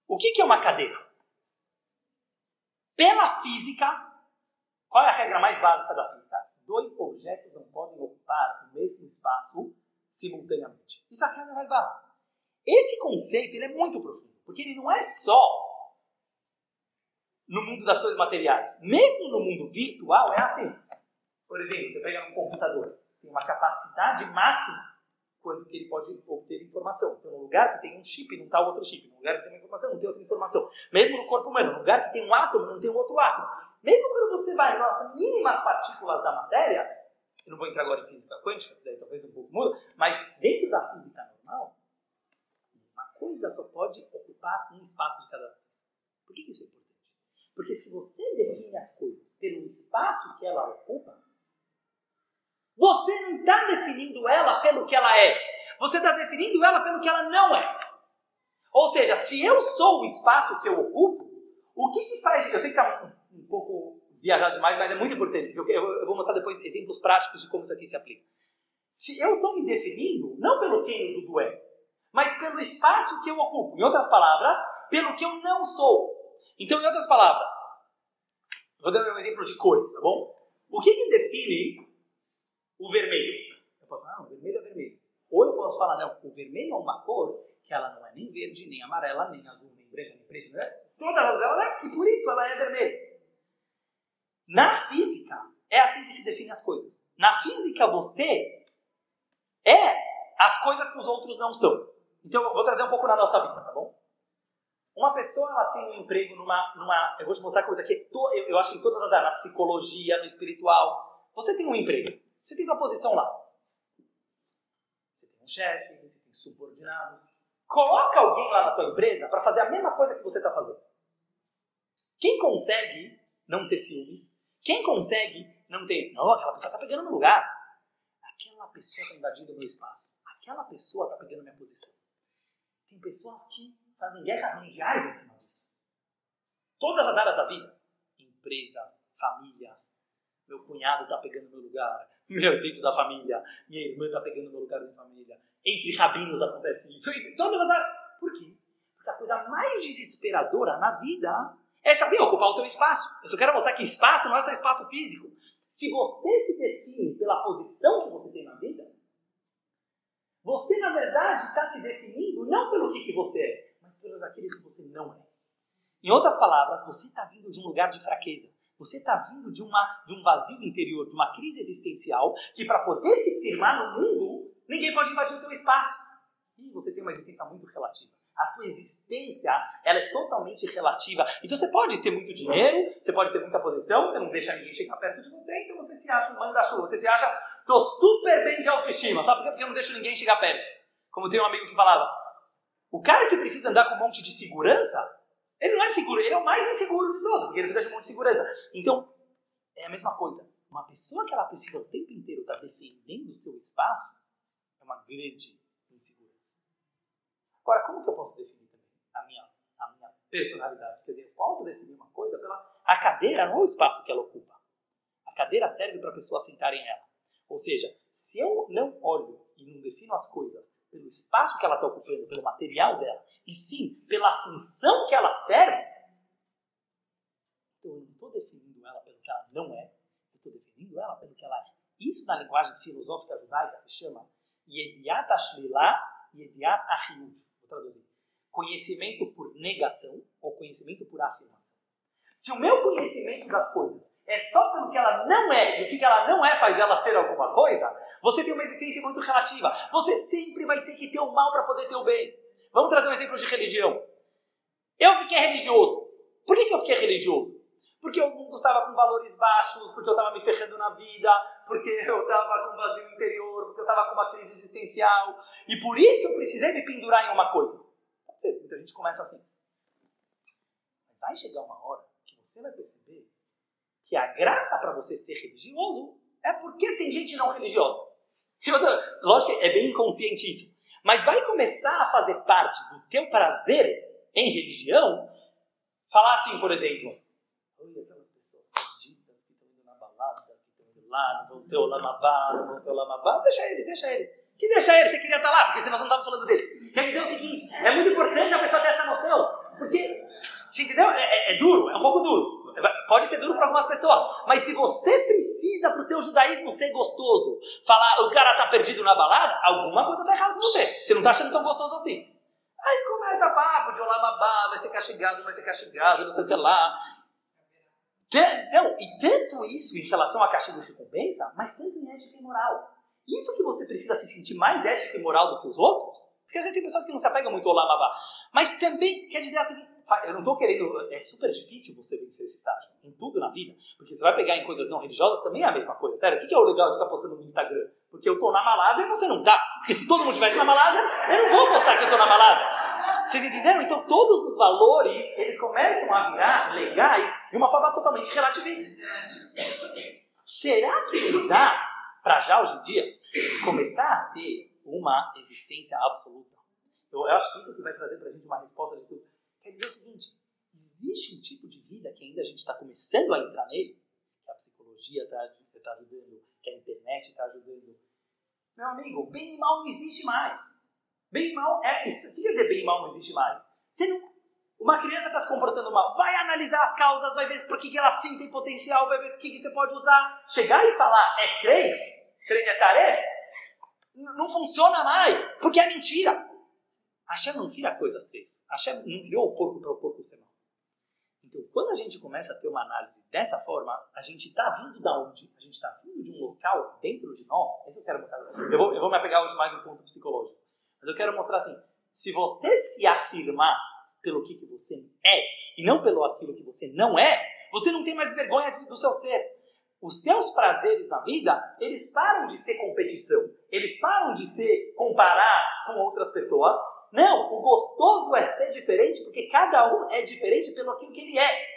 O que, que é uma cadeira? Pela física, qual é a regra mais básica da física? Dois objetos não podem ocupar o mesmo espaço simultaneamente. Isso é a regra mais básica. Esse conceito ele é muito profundo, porque ele não é só no mundo das coisas materiais. Mesmo no mundo virtual é assim. Por exemplo, você pega um computador, tem uma capacidade máxima quanto que ele pode obter informação. Então, no lugar que tem um chip, não está outro chip. No lugar que tem uma informação, não tem outra informação. Mesmo no corpo humano, no lugar que tem um átomo, não tem outro átomo. Mesmo quando você vai nas mínimas partículas da matéria, eu não vou entrar agora em física quântica, daí talvez um pouco muda, mas dentro da física normal, uma coisa só pode ocupar um espaço de cada vez. Por que isso é importante? Porque se você define as coisas pelo espaço que ela ocupa, você não está definindo ela pelo que ela é. Você está definindo ela pelo que ela não é. Ou seja, se eu sou o espaço que eu ocupo, o que, que faz. Eu sei que está um, um, pouco viajado demais, mas é muito importante. Eu, eu, vou mostrar depois exemplos práticos de como isso aqui se aplica. Se eu estou me definindo, não pelo quem o Dudu é, mas pelo espaço que eu ocupo. Em outras palavras, pelo que eu não sou. Então, em outras palavras, vou dar um exemplo de cores, tá bom? O que, que define o vermelho. Eu posso falar, não, o vermelho é vermelho. Ou eu posso falar, não, o vermelho é uma cor que ela não é nem verde, nem amarela, nem azul, nem branca, nem preta, né? Todas elas é, e por isso ela é vermelha. Na física, é assim que se define as coisas. Na física, você é as coisas que os outros não são. Então, eu vou trazer um pouco na nossa vida, tá bom? Uma pessoa ela tem um emprego numa, numa. Eu vou te mostrar coisa aqui. Eu, eu acho que em todas as áreas, na psicologia, no espiritual. Você tem um emprego. Você tem uma posição lá. Você tem um chefe, você tem subordinados. Coloca alguém lá na tua empresa para fazer a mesma coisa que você está fazendo. Quem consegue não ter ciúmes? Quem consegue não ter. Não, aquela pessoa está pegando meu lugar. Aquela pessoa está invadindo meu espaço. Aquela pessoa está pegando minha posição. Tem pessoas que fazem guerras mundiais em cima disso. Todas as áreas da vida. Empresas, famílias. Meu cunhado está pegando meu lugar meu, dentro da família, minha irmã está pegando meu lugar da família. Entre rabinos acontece isso. Em todas as áreas. Por quê? Porque a coisa mais desesperadora na vida é saber ocupar o teu espaço. Eu só quero mostrar que espaço não é só espaço físico. Se você se define pela posição que você tem na vida, você na verdade está se definindo não pelo que, que você é, mas pelo aquilo que você não é. Em outras palavras, você está vindo de um lugar de fraqueza. Você está vindo de, uma, de um vazio interior, de uma crise existencial, que para poder se firmar no mundo, ninguém pode invadir o teu espaço. E você tem uma existência muito relativa. A tua existência, ela é totalmente relativa. Então você pode ter muito dinheiro, você pode ter muita posição, você não deixa ninguém chegar perto de você, então você se acha um manda-chuva, você se acha, tô super bem de autoestima. Sabe por quê? Porque eu não deixo ninguém chegar perto. Como tem um amigo que falava, o cara que precisa andar com um monte de segurança, ele não é seguro, ele é o mais inseguro de todos, porque ele precisa de um monte de segurança. Então, é a mesma coisa. Uma pessoa que ela precisa o tempo inteiro estar tá defendendo o seu espaço é uma grande insegurança. Agora, como que eu posso definir também a minha, a minha personalidade? Quer dizer, eu posso definir uma coisa pela. A cadeira não o espaço que ela ocupa. A cadeira serve para a pessoa sentar em ela. Ou seja, se eu não olho e não defino as coisas pelo espaço que ela está ocupando, pelo material dela, e sim pela função que ela serve, então eu não estou definindo ela pelo que ela não é, eu estou definindo ela pelo que ela é. Isso na linguagem filosófica judaica se chama Yediat Ashlilah e Yediat Ahiuv. Vou traduzir. Conhecimento por negação ou conhecimento por afirmação. Se o meu conhecimento das coisas é só pelo que ela não é, e o que ela não é faz ela ser alguma coisa, você tem uma existência muito relativa. Você sempre vai ter que ter o mal para poder ter o bem. Vamos trazer um exemplo de religião. Eu fiquei religioso. Por que, que eu fiquei religioso? porque o mundo estava com valores baixos, porque eu estava me ferrando na vida, porque eu estava com vazio interior, porque eu estava com uma crise existencial, e por isso eu precisei me pendurar em uma coisa. Pode ser, muita gente começa assim. Mas vai chegar uma hora que você vai perceber que a graça para você ser religioso é porque tem gente não religiosa. Lógico que é bem inconsciente isso. Mas vai começar a fazer parte do teu prazer em religião falar assim, por exemplo, olha aquelas pessoas perdidas que estão indo na balada, que estão indo lá, não vão ter o lamabá, não vão ter o lamabá, deixa eles, deixa eles. Que deixa ele, você queria estar lá, porque senão você não estava falando dele. Quer dizer o seguinte, é muito importante a pessoa ter essa noção, porque, você entendeu? É, é, é duro, é um pouco duro. Pode ser duro para algumas pessoas, mas se você precisa para o teu judaísmo ser gostoso, falar o cara tá perdido na balada, alguma coisa tá errada com você. Você não tá achando tão gostoso assim. Aí começa papo de olamabá, vai ser castigado, vai ser castigado, não sei o que lá. Não, e tanto isso em relação a castigo e recompensa, mas tanto em ética e moral. Isso que você precisa se sentir mais ética e moral do que os outros, porque às vezes tem pessoas que não se apegam muito ao olamabá, mas também quer dizer assim, eu não estou querendo. É super difícil você vencer esse estágio. Em tudo na vida. Porque você vai pegar em coisas não religiosas também é a mesma coisa. Sério, o que é o legal de ficar postando no Instagram? Porque eu estou na Malásia e você não tá. Porque se todo mundo estivesse na Malásia, eu não vou postar que eu estou na Malásia. Vocês entenderam? Então todos os valores, eles começam a virar legais de uma forma totalmente relativista. Será que ele dá, para já hoje em dia, começar a ter uma existência absoluta? Eu acho que isso que vai trazer para a gente uma resposta de tudo. Quer dizer o seguinte: existe um tipo de vida que ainda a gente está começando a entrar nele, que a psicologia está tá ajudando, que a internet está ajudando. Meu amigo, bem e mal não existe mais. Bem e mal é. O que quer dizer bem e mal não existe mais? Você não, uma criança está se comportando mal, vai analisar as causas, vai ver por que, que ela sim tem potencial, vai ver o que, você pode usar. Chegar e falar é crez, é tarefa, não funciona mais, porque é mentira. Hashem não tira coisas três. Hashem não criou o porco para o porco ser mal. Então, quando a gente começa a ter uma análise dessa forma, a gente está vindo da onde? A gente está vindo de um local dentro de nós. Isso eu quero mostrar. Eu vou, eu vou me apegar hoje mais no ponto psicológico. Mas eu quero mostrar assim: se você se afirmar pelo que, que você é e não pelo aquilo que você não é, você não tem mais vergonha do seu ser. Os teus prazeres na vida, eles param de ser competição. Eles param de ser comparar com outras pessoas não, o gostoso é ser diferente porque cada um é diferente pelo aquilo que ele é.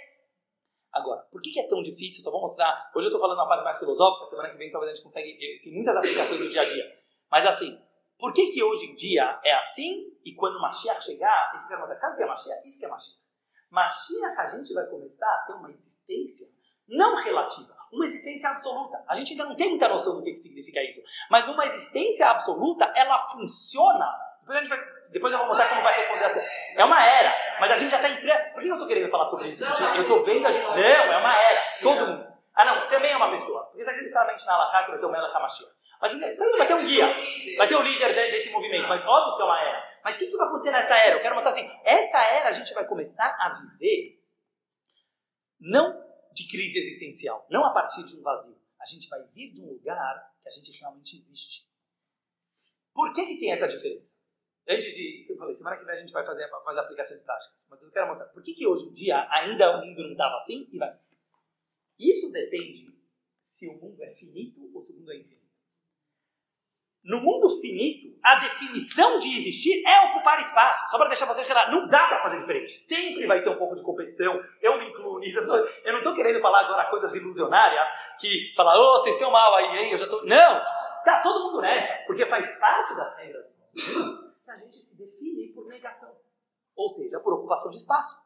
Agora, por que, é tão difícil? Só vou mostrar. Hoje eu estou falando uma parte mais filosófica, semana que vem talvez a gente consiga. Tem muitas aplicações do dia a dia. Mas assim, por que, que hoje em dia é assim e quando Mashiach chegar, isso que é Mashiach? Sabe o que é Mashiach? Isso que é Mashiach. Mashiach a gente vai começar a ter uma existência não relativa, uma existência absoluta. A gente ainda não tem muita noção do que, que significa isso. Mas numa existência absoluta, ela funciona. Depois a gente vai depois eu vou mostrar como vai responder coisas. É uma era, mas a gente já está entrando. Por que eu estou querendo falar sobre isso? Eu estou vendo a gente. Não, é uma era. Todo mundo. Ah, não, também é uma pessoa. Porque está escrito claramente na Alaha que vai ter o Melech HaMashiach. Mas vai ter um guia, vai ter o líder desse movimento. Mas óbvio que é uma era. Mas o que, que vai acontecer nessa era? Eu quero mostrar assim: essa era a gente vai começar a viver não de crise existencial, não a partir de um vazio. A gente vai vir de um lugar que a gente realmente existe. Por que, que tem essa diferença? Antes de. Eu falei, semana que vem a gente vai fazer, fazer aplicações práticas. Mas eu quero mostrar por que, que hoje em dia ainda o mundo não estava assim e vai. Isso depende se o mundo é finito ou se o mundo é infinito. No mundo finito, a definição de existir é ocupar espaço. Só para deixar você claro, não dá para fazer diferente. Sempre vai ter um pouco de competição. Eu me incluo nisso. Eu não estou querendo falar agora coisas ilusionárias que falar, ô, oh, vocês estão mal aí, hein? Eu já tô. Não! Tá todo mundo nessa, porque faz parte das regras a gente se define por negação, ou seja, por ocupação de espaço.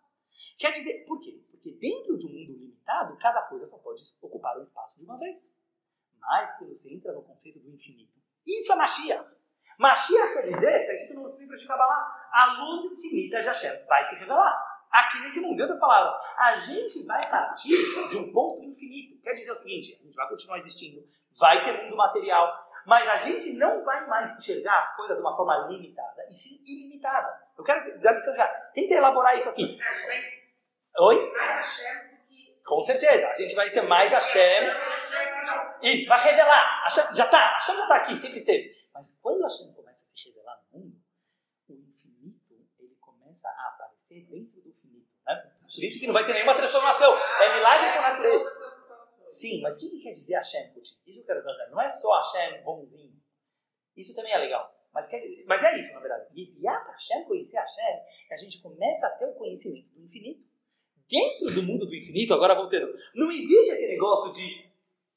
Quer dizer, por quê? Porque dentro de um mundo limitado, cada coisa só pode ocupar um espaço de uma vez. Mas quando você entra no conceito do infinito, isso é Mashiach. Mashiach quer dizer, está escrito no livro de Kabbalah, a luz infinita de Hashem vai se revelar. Aqui nesse mundo, em outras palavras, a gente vai partir de um ponto infinito. Quer dizer o seguinte, a gente vai continuar existindo, vai ter mundo material, mas a gente não vai mais enxergar as coisas de uma forma limitada, e sim ilimitada. Eu quero dar lição já. Tenta elaborar isso aqui. Oi? Com certeza. A gente vai ser mais Hashem. E vai revelar. Hashem, já está. Hashem já está aqui, sempre esteve. Mas quando Hashem começa a se revelar no mundo, o infinito ele começa a aparecer dentro do finito. Né? Por isso que não vai ter nenhuma transformação. É milagre com natureza. Sim, mas o que, que quer dizer Hashem? Isso que eu quero trazer. Não é só Hashem bonzinho. Isso também é legal. Mas, quer, mas é isso, na verdade. Yediat Hashem, conhecer Hashem, a gente começa a ter o conhecimento do infinito. Dentro do mundo do infinito, agora voltando, não existe esse negócio de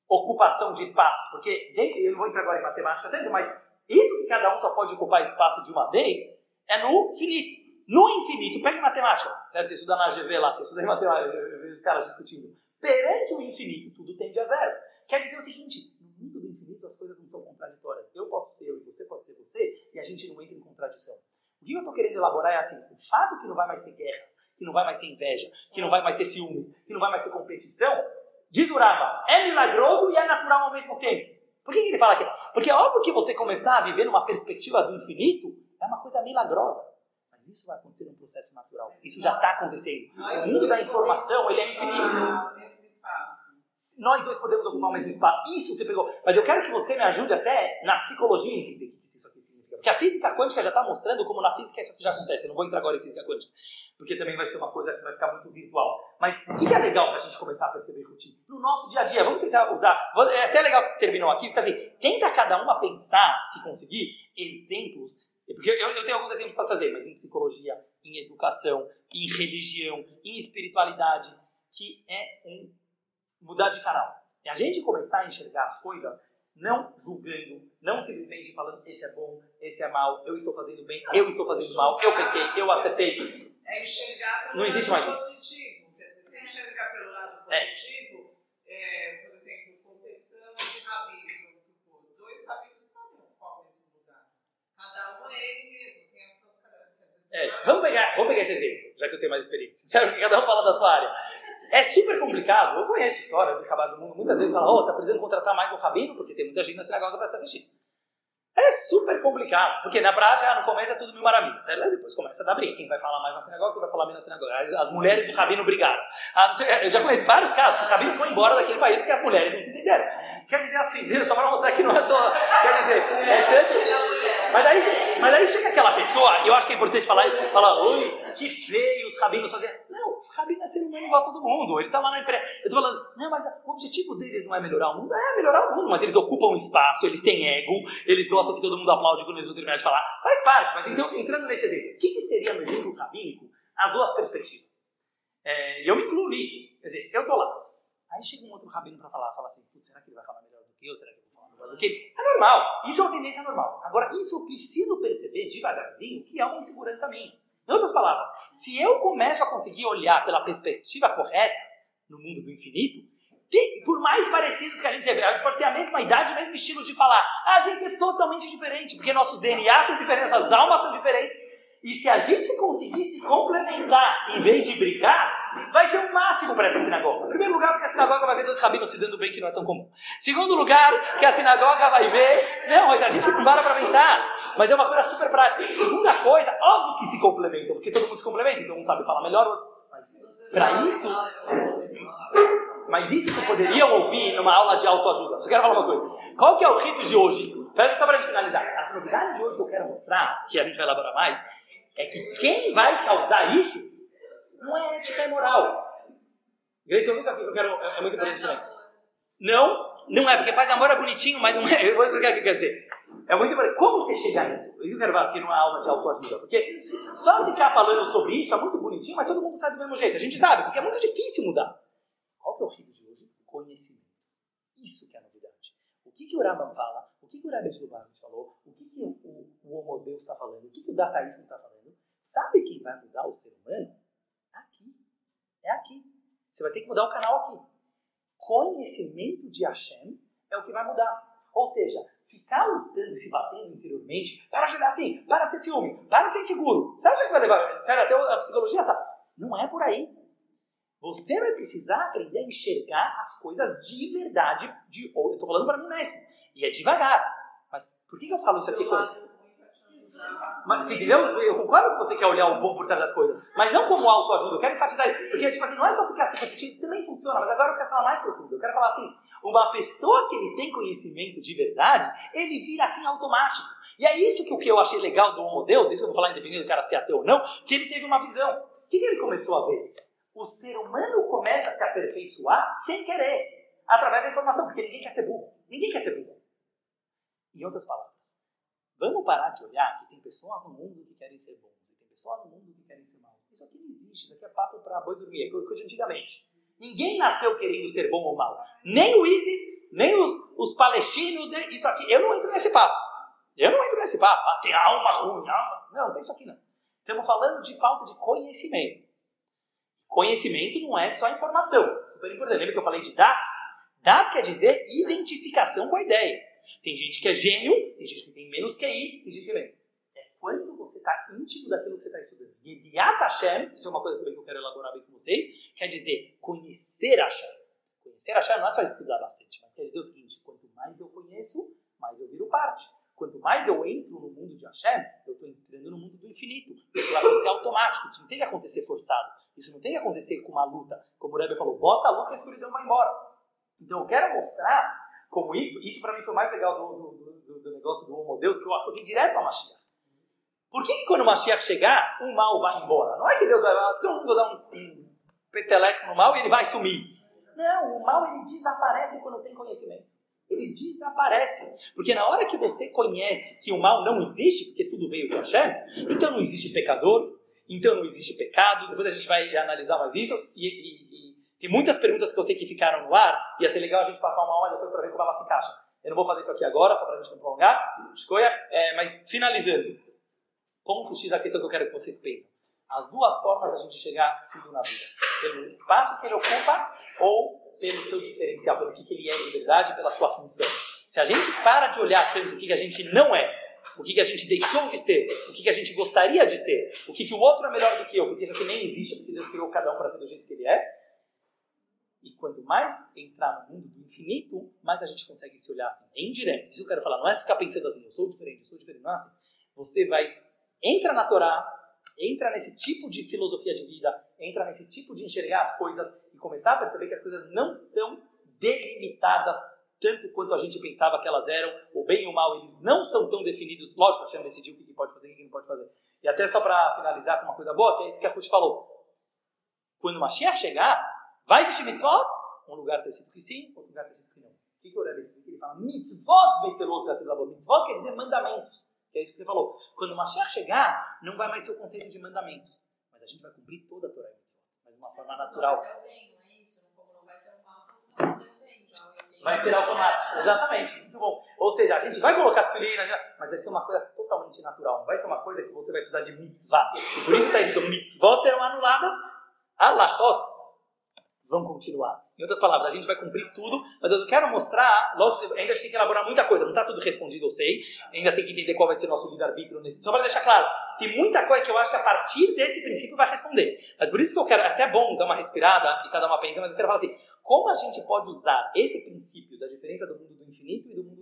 ocupação de espaço. Porque, dentro, eu não vou entrar agora em matemática tanto, mas isso que cada um só pode ocupar espaço de uma vez é no finito. No infinito, pega em matemática. Certo? Você estuda na GV lá, você estuda em matemática, os caras discutindo. Perante o infinito, tudo tende a zero. Quer dizer o seguinte, no mundo do infinito as coisas não são contraditórias. Eu posso ser eu e você pode ser você, e a gente não entra em contradição. O que eu estou querendo elaborar é assim, o fato que não vai mais ter guerras, que não vai mais ter inveja, que não vai mais ter ciúmes, que não vai mais ter competição, diz o Rama, é milagroso e é natural ao mesmo tempo. Por que ele fala que Porque é óbvio que você começar a viver numa perspectiva do infinito é uma coisa milagrosa. Mas isso vai acontecer num processo natural. Isso já está acontecendo. O mundo da informação, ele é infinito. Nós dois podemos ocupar o mesmo espaço. Isso você pegou. Mas eu quero que você me ajude até na psicologia entender o que isso aqui significa. Porque a física quântica já está mostrando como na física isso aqui já acontece. Eu não vou entrar agora em física quântica, porque também vai ser uma coisa que vai ficar muito virtual. Mas o que que é legal para a gente começar a perceber rotina? No nosso dia a dia, vamos tentar usar. É até legal que terminou aqui, porque assim, tenta cada uma pensar, se conseguir, exemplos. Porque eu, eu tenho alguns exemplos para trazer, mas em psicologia, em educação, em religião, em espiritualidade, que é um mudar de canal. É a gente começar a enxergar as coisas não julgando, não simplesmente falando esse é bom, esse é mal, eu estou fazendo bem, eu estou fazendo mal, eu pequei, eu acertei. É enxergar pelo Não existe lado mais isso. positivo. Quer dizer, se enxergar pelo lado É. positivo, é, por exemplo, competição de rabinos, vamos supor. Dois rabinos não ocupam o mesmo lugar. Cada um é ele mesmo, tem as suas características. É, vamos pegar, vamos pegar esse exemplo, já que eu tenho mais experiência. [LAUGHS] Sério, que cada um fala da sua área. É super complicado. Eu conheço a história do Acabado do Mundo. Muitas vezes fala, oh, tá precisando contratar mais um rabino, porque tem muita gente na sinagoga para se assistir. É super complicado, porque na prática, no começo é tudo mil maravilhas. Aí depois começa a dar briga. Quem vai falar mais na sinagoga, quem vai falar menos na sinagoga. As- mulheres do rabino brigaram. Ah, sei, eu já conheço vários casos que o rabino foi embora daquele país porque as mulheres não se entenderam. Quer dizer assim, só para mostrar que não é só. Quer dizer, é tanto. Mas daí, mas daí chega aquela pessoa, e eu acho que é importante falar, falar, oi, que feio os rabinos faziam. Não, o rabino é ser humano igual a todo mundo. Eles estão lá na empresa. Eu tô falando, não, mas o objetivo deles não é melhorar o mundo, é melhorar o mundo, mas eles ocupam espaço, eles têm ego, eles gostam que todo mundo aplaude quando eles vão terminar de falar. Faz parte, mas então, entrando nesse exemplo, o que, que seria no exemplo rabínico as duas perspectivas? É, eu me incluo nisso. Quer dizer, eu tô lá. Aí chega um outro rabino para falar, fala assim, será que ele vai falar melhor do que eu? Será que que ele? É normal. Isso é uma tendência normal. Agora, isso eu preciso perceber devagarzinho que é uma insegurança minha. Em outras palavras, se eu começo a conseguir olhar pela perspectiva correta no mundo do infinito, tem- por mais parecidos que a gente seja, pode ter a mesma idade, o mesmo estilo de falar, a gente é totalmente diferente, porque nossos DNA são diferentes, as almas são diferentes. E se a gente conseguir se complementar em vez de brigar, vai ser o máximo para essa sinagoga. Em primeiro lugar, porque a sinagoga vai ver dois rabinos se dando bem, que não é tão comum. Segundo lugar, que a sinagoga vai ver. Não, mas a gente não para para pensar. Mas é uma coisa super prática. Segunda coisa, óbvio que se complementam, porque todo mundo se complementa, então um sabe falar melhor. Mas para isso, mas isso você poderia ouvir numa aula de autoajuda. Só quero falar uma coisa. Qual que é o rito de hoje? Pera só para a gente finalizar. A novidade de hoje que eu quero mostrar, que a gente vai elaborar mais, é que quem vai causar isso não é ética e moral. Grace, isso aqui que eu quero. É, é muito importante também. Não, não é, porque paz e amor é bonitinho, mas não é. Eu vou explicar o que quer dizer. É muito importante. Como você chegar nisso? Isso eu quero falar aqui numa aula de autoajuda. Porque só ficar falando sobre isso é muito bonitinho, mas todo mundo sabe do mesmo jeito. A gente sabe, porque é muito difícil mudar. Qual que é o rito de hoje? Conhecimento. Isso que é a novidade. O que, que o Rambam fala? O que, que o Rabbi de Lubavitch falou? O que, que o, o, o Homo Deus está falando? O que, que o Dataísmo está falando? Sabe quem vai mudar o ser humano? Aqui. É aqui. Você vai ter que mudar o canal aqui. Conhecimento de Hashem é o que vai mudar. Ou seja, ficar lutando e se batendo interiormente, para olhar assim, para de ser ciúmes, para de ser inseguro. Você acha que vai levar. Sério, até a psicologia sabe. Não é por aí. Você vai precisar aprender a enxergar as coisas de verdade. De, eu estou falando para mim mesmo. E é devagar. Mas por que, que eu falo isso aqui com- lado muito ativamente. Mas, você entendeu? Eu concordo que você quer olhar o bom por trás das coisas, mas não como autoajuda. Eu quero enfatizar isso. Porque, tipo assim, não é só ficar se repetindo, também funciona, mas agora eu quero falar mais profundo. Eu quero falar assim: uma pessoa que ele tem conhecimento de verdade, ele vira assim automático. E é isso que o que eu achei legal do Homo Deus, isso eu vou falar independente do cara ser ateu ou não, que ele teve uma visão. O que, que ele começou a ver? O ser humano começa a se aperfeiçoar sem querer, através da informação, porque ninguém quer ser burro. Ninguém quer ser burro. Em outras palavras, vamos parar de olhar que tem pessoas no mundo que querem ser bons, e tem pessoas no mundo que querem ser maus. Isso aqui não existe, isso aqui é papo para boi dormir, é coisa de antigamente. Ninguém nasceu querendo ser bom ou mal. Nem o ISIS, nem os, os palestinos, nem isso aqui. Eu não entro nesse papo. Eu não entro nesse papo. Ah, tem alma ruim, alma. Não, não tem isso aqui não. Estamos falando de falta de conhecimento. Conhecimento não é só informação. Super importante. Lembra que eu falei de dado? Dado quer dizer identificação com a ideia. Tem gente que é gênio, tem gente que tem menos QI, tem gente que é É quando você está íntimo daquilo que você está estudando. Yediat Hashem, isso é uma coisa também que eu quero elaborar bem com vocês, quer dizer conhecer Hashem. Conhecer Hashem não é só estudar bastante, mas quer dizer o seguinte, quanto mais eu conheço, mais eu viro parte. Quanto mais eu entro no mundo de Hashem, eu estou entrando no mundo do infinito. Isso vai acontecer automático, isso não tem que acontecer forçado. Isso não tem que acontecer com uma luta. Como o Rebbe falou, bota a luz que a escuridão vai embora. Então eu quero mostrar como isso, isso para mim foi o mais legal do, do, do, do negócio do Homo Deus, que eu associei direto ao Mashiach. Por que, que quando o Mashiach chegar, o mal vai embora? Não é que Deus vai dar um, um peteleco no mal e ele vai sumir. Não, o mal ele desaparece quando tem conhecimento. Ele desaparece. Porque na hora que você conhece que o mal não existe, porque tudo veio de Hashem, então não existe pecador, então não existe pecado. Depois a gente vai analisar mais isso. E, e, e muitas perguntas que eu sei que ficaram no ar. Ia ser legal a gente passar uma hora depois para ver como ela se encaixa. Eu não vou fazer isso aqui agora, só para a gente não prolongar. Escolha. É, mas finalizando. Ponto X a questão que eu quero que vocês pensem. As duas formas da gente chegar tudo na vida. Pelo espaço que ele ocupa ou pelo seu diferencial, pelo que, que ele é de verdade, pela sua função. Se a gente para de olhar tanto o que, que a gente não é, o que, que a gente deixou de ser, o que, que a gente gostaria de ser, o que, que o outro é melhor do que eu, porque isso aqui nem existe, porque Deus criou cada um para ser do jeito que ele é. E quanto mais entrar no mundo do infinito, mais a gente consegue se olhar assim, é indireto. Isso eu quero falar, não é ficar pensando assim, eu sou diferente, eu sou diferente, não é assim. Você vai, entra na Torá, entra nesse tipo de filosofia de vida, entra nesse tipo de enxergar as coisas e começar a perceber que as coisas não são delimitadas tanto quanto a gente pensava que elas eram, o bem e o mal, eles não são tão definidos. Lógico, a Hashem decidiu o que pode fazer e o que não pode fazer. E até só para finalizar com uma coisa boa, que é isso que a Ruth falou. Quando o Mashiach chegar, vai existir mitzvot? Um lugar está escrito que sim, outro lugar está escrito que não. O que, que o Rebbe explica? Ele fala mitzvot beitelot Mitzvot quer dizer mandamentos. Que é isso que você falou. Quando o Mashiach chegar, não vai mais ter o conceito de mandamentos. Mas a gente vai cumprir toda a Torá e mitzvot. Mas de uma forma natural. Vai ser automático, exatamente. Muito bom. Ou seja, a gente vai colocar tefilina, mas vai ser uma coisa totalmente natural. Não vai ser uma coisa que você vai precisar de mitzvah. Por isso está escrito mitzvot serão anuladas, alachot vão continuar. Em outras palavras, a gente vai cumprir tudo, mas eu quero mostrar, logo, ainda tem que elaborar muita coisa, não está tudo respondido, eu sei, ainda tem que entender qual vai ser nosso livre-arbítrio nesse. Só para deixar claro, tem muita coisa que eu acho que a partir desse princípio vai responder. Mas por isso que eu quero, é até bom dar uma respirada e cada uma pensa, mas eu quero falar assim, como a gente pode usar esse princípio da diferença do mundo do infinito e do mundo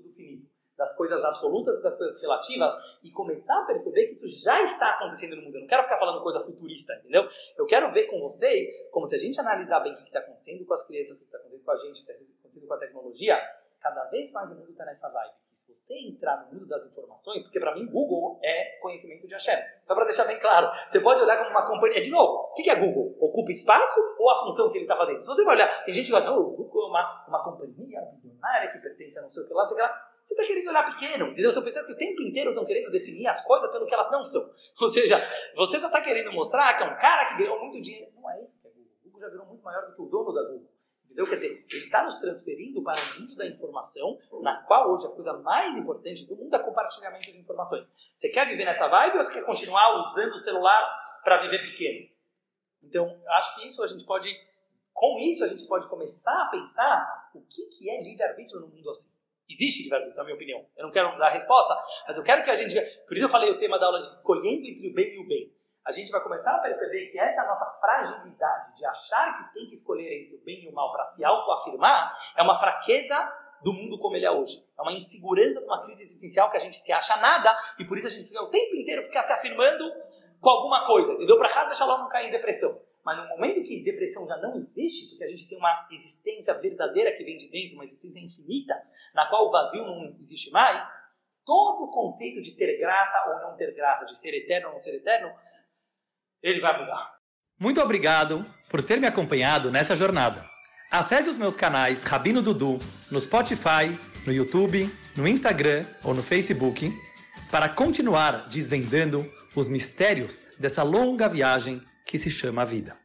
das coisas absolutas e das coisas relativas, e começar a perceber que isso já está acontecendo no mundo. Eu não quero ficar falando coisa futurista, entendeu? Eu quero ver com vocês, como se a gente analisar bem o que está acontecendo com as crianças, o que está acontecendo com a gente, o que está acontecendo com a tecnologia, cada vez mais o mundo está nessa vibe. E se você entrar no mundo das informações, porque para mim Google é conhecimento de Hashem. Só para deixar bem claro, você pode olhar como uma companhia. De novo, o que é Google? Ocupa espaço ou a função que ele está fazendo? Se você vai olhar, tem gente que fala, não, o Google é uma, uma companhia bilionária que pertence a não sei o que lá, sei o que lá. Você está querendo olhar pequeno, entendeu? Seu pensamento que o tempo inteiro estão querendo definir as coisas pelo que elas não são. [LAUGHS] Ou seja, você só está querendo mostrar que é um cara que ganhou muito dinheiro. Não é isso. O Google já virou muito maior do que o dono da Google. Entendeu? Quer dizer, ele está nos transferindo para o mundo da informação, na qual hoje a coisa mais importante do mundo é compartilhamento de informações. Você quer viver nessa vibe ou você quer continuar usando o celular para viver pequeno? Então, acho que isso a gente pode, com isso a gente pode começar a pensar o que, que é livre-arbítrio no mundo assim. Existe livre-arbítrio, na minha opinião. Eu não quero dar a resposta, mas eu quero que a gente. Por isso eu falei o tema da aula de escolhendo entre o bem e o bem. A gente vai começar a perceber que essa nossa fragilidade de achar que tem que escolher entre o bem e o mal para se autoafirmar é uma fraqueza do mundo como ele é hoje. É uma insegurança de uma crise existencial que a gente se acha nada e por isso a gente fica o tempo inteiro ficar se afirmando com alguma coisa. Entendeu? Para casa Shalom não cair em depressão. Mas no momento que depressão já não existe, porque a gente tem uma existência verdadeira que vem de dentro, uma existência infinita, na qual o vazio não existe mais, todo o conceito de ter graça ou não ter graça, de ser eterno ou não ser eterno, ele vai mudar. Muito obrigado por ter me acompanhado nessa jornada. Acesse os meus canais Rabino Dudu no Spotify, no YouTube, no Instagram ou no Facebook para continuar desvendando os mistérios dessa longa viagem que se chama vida.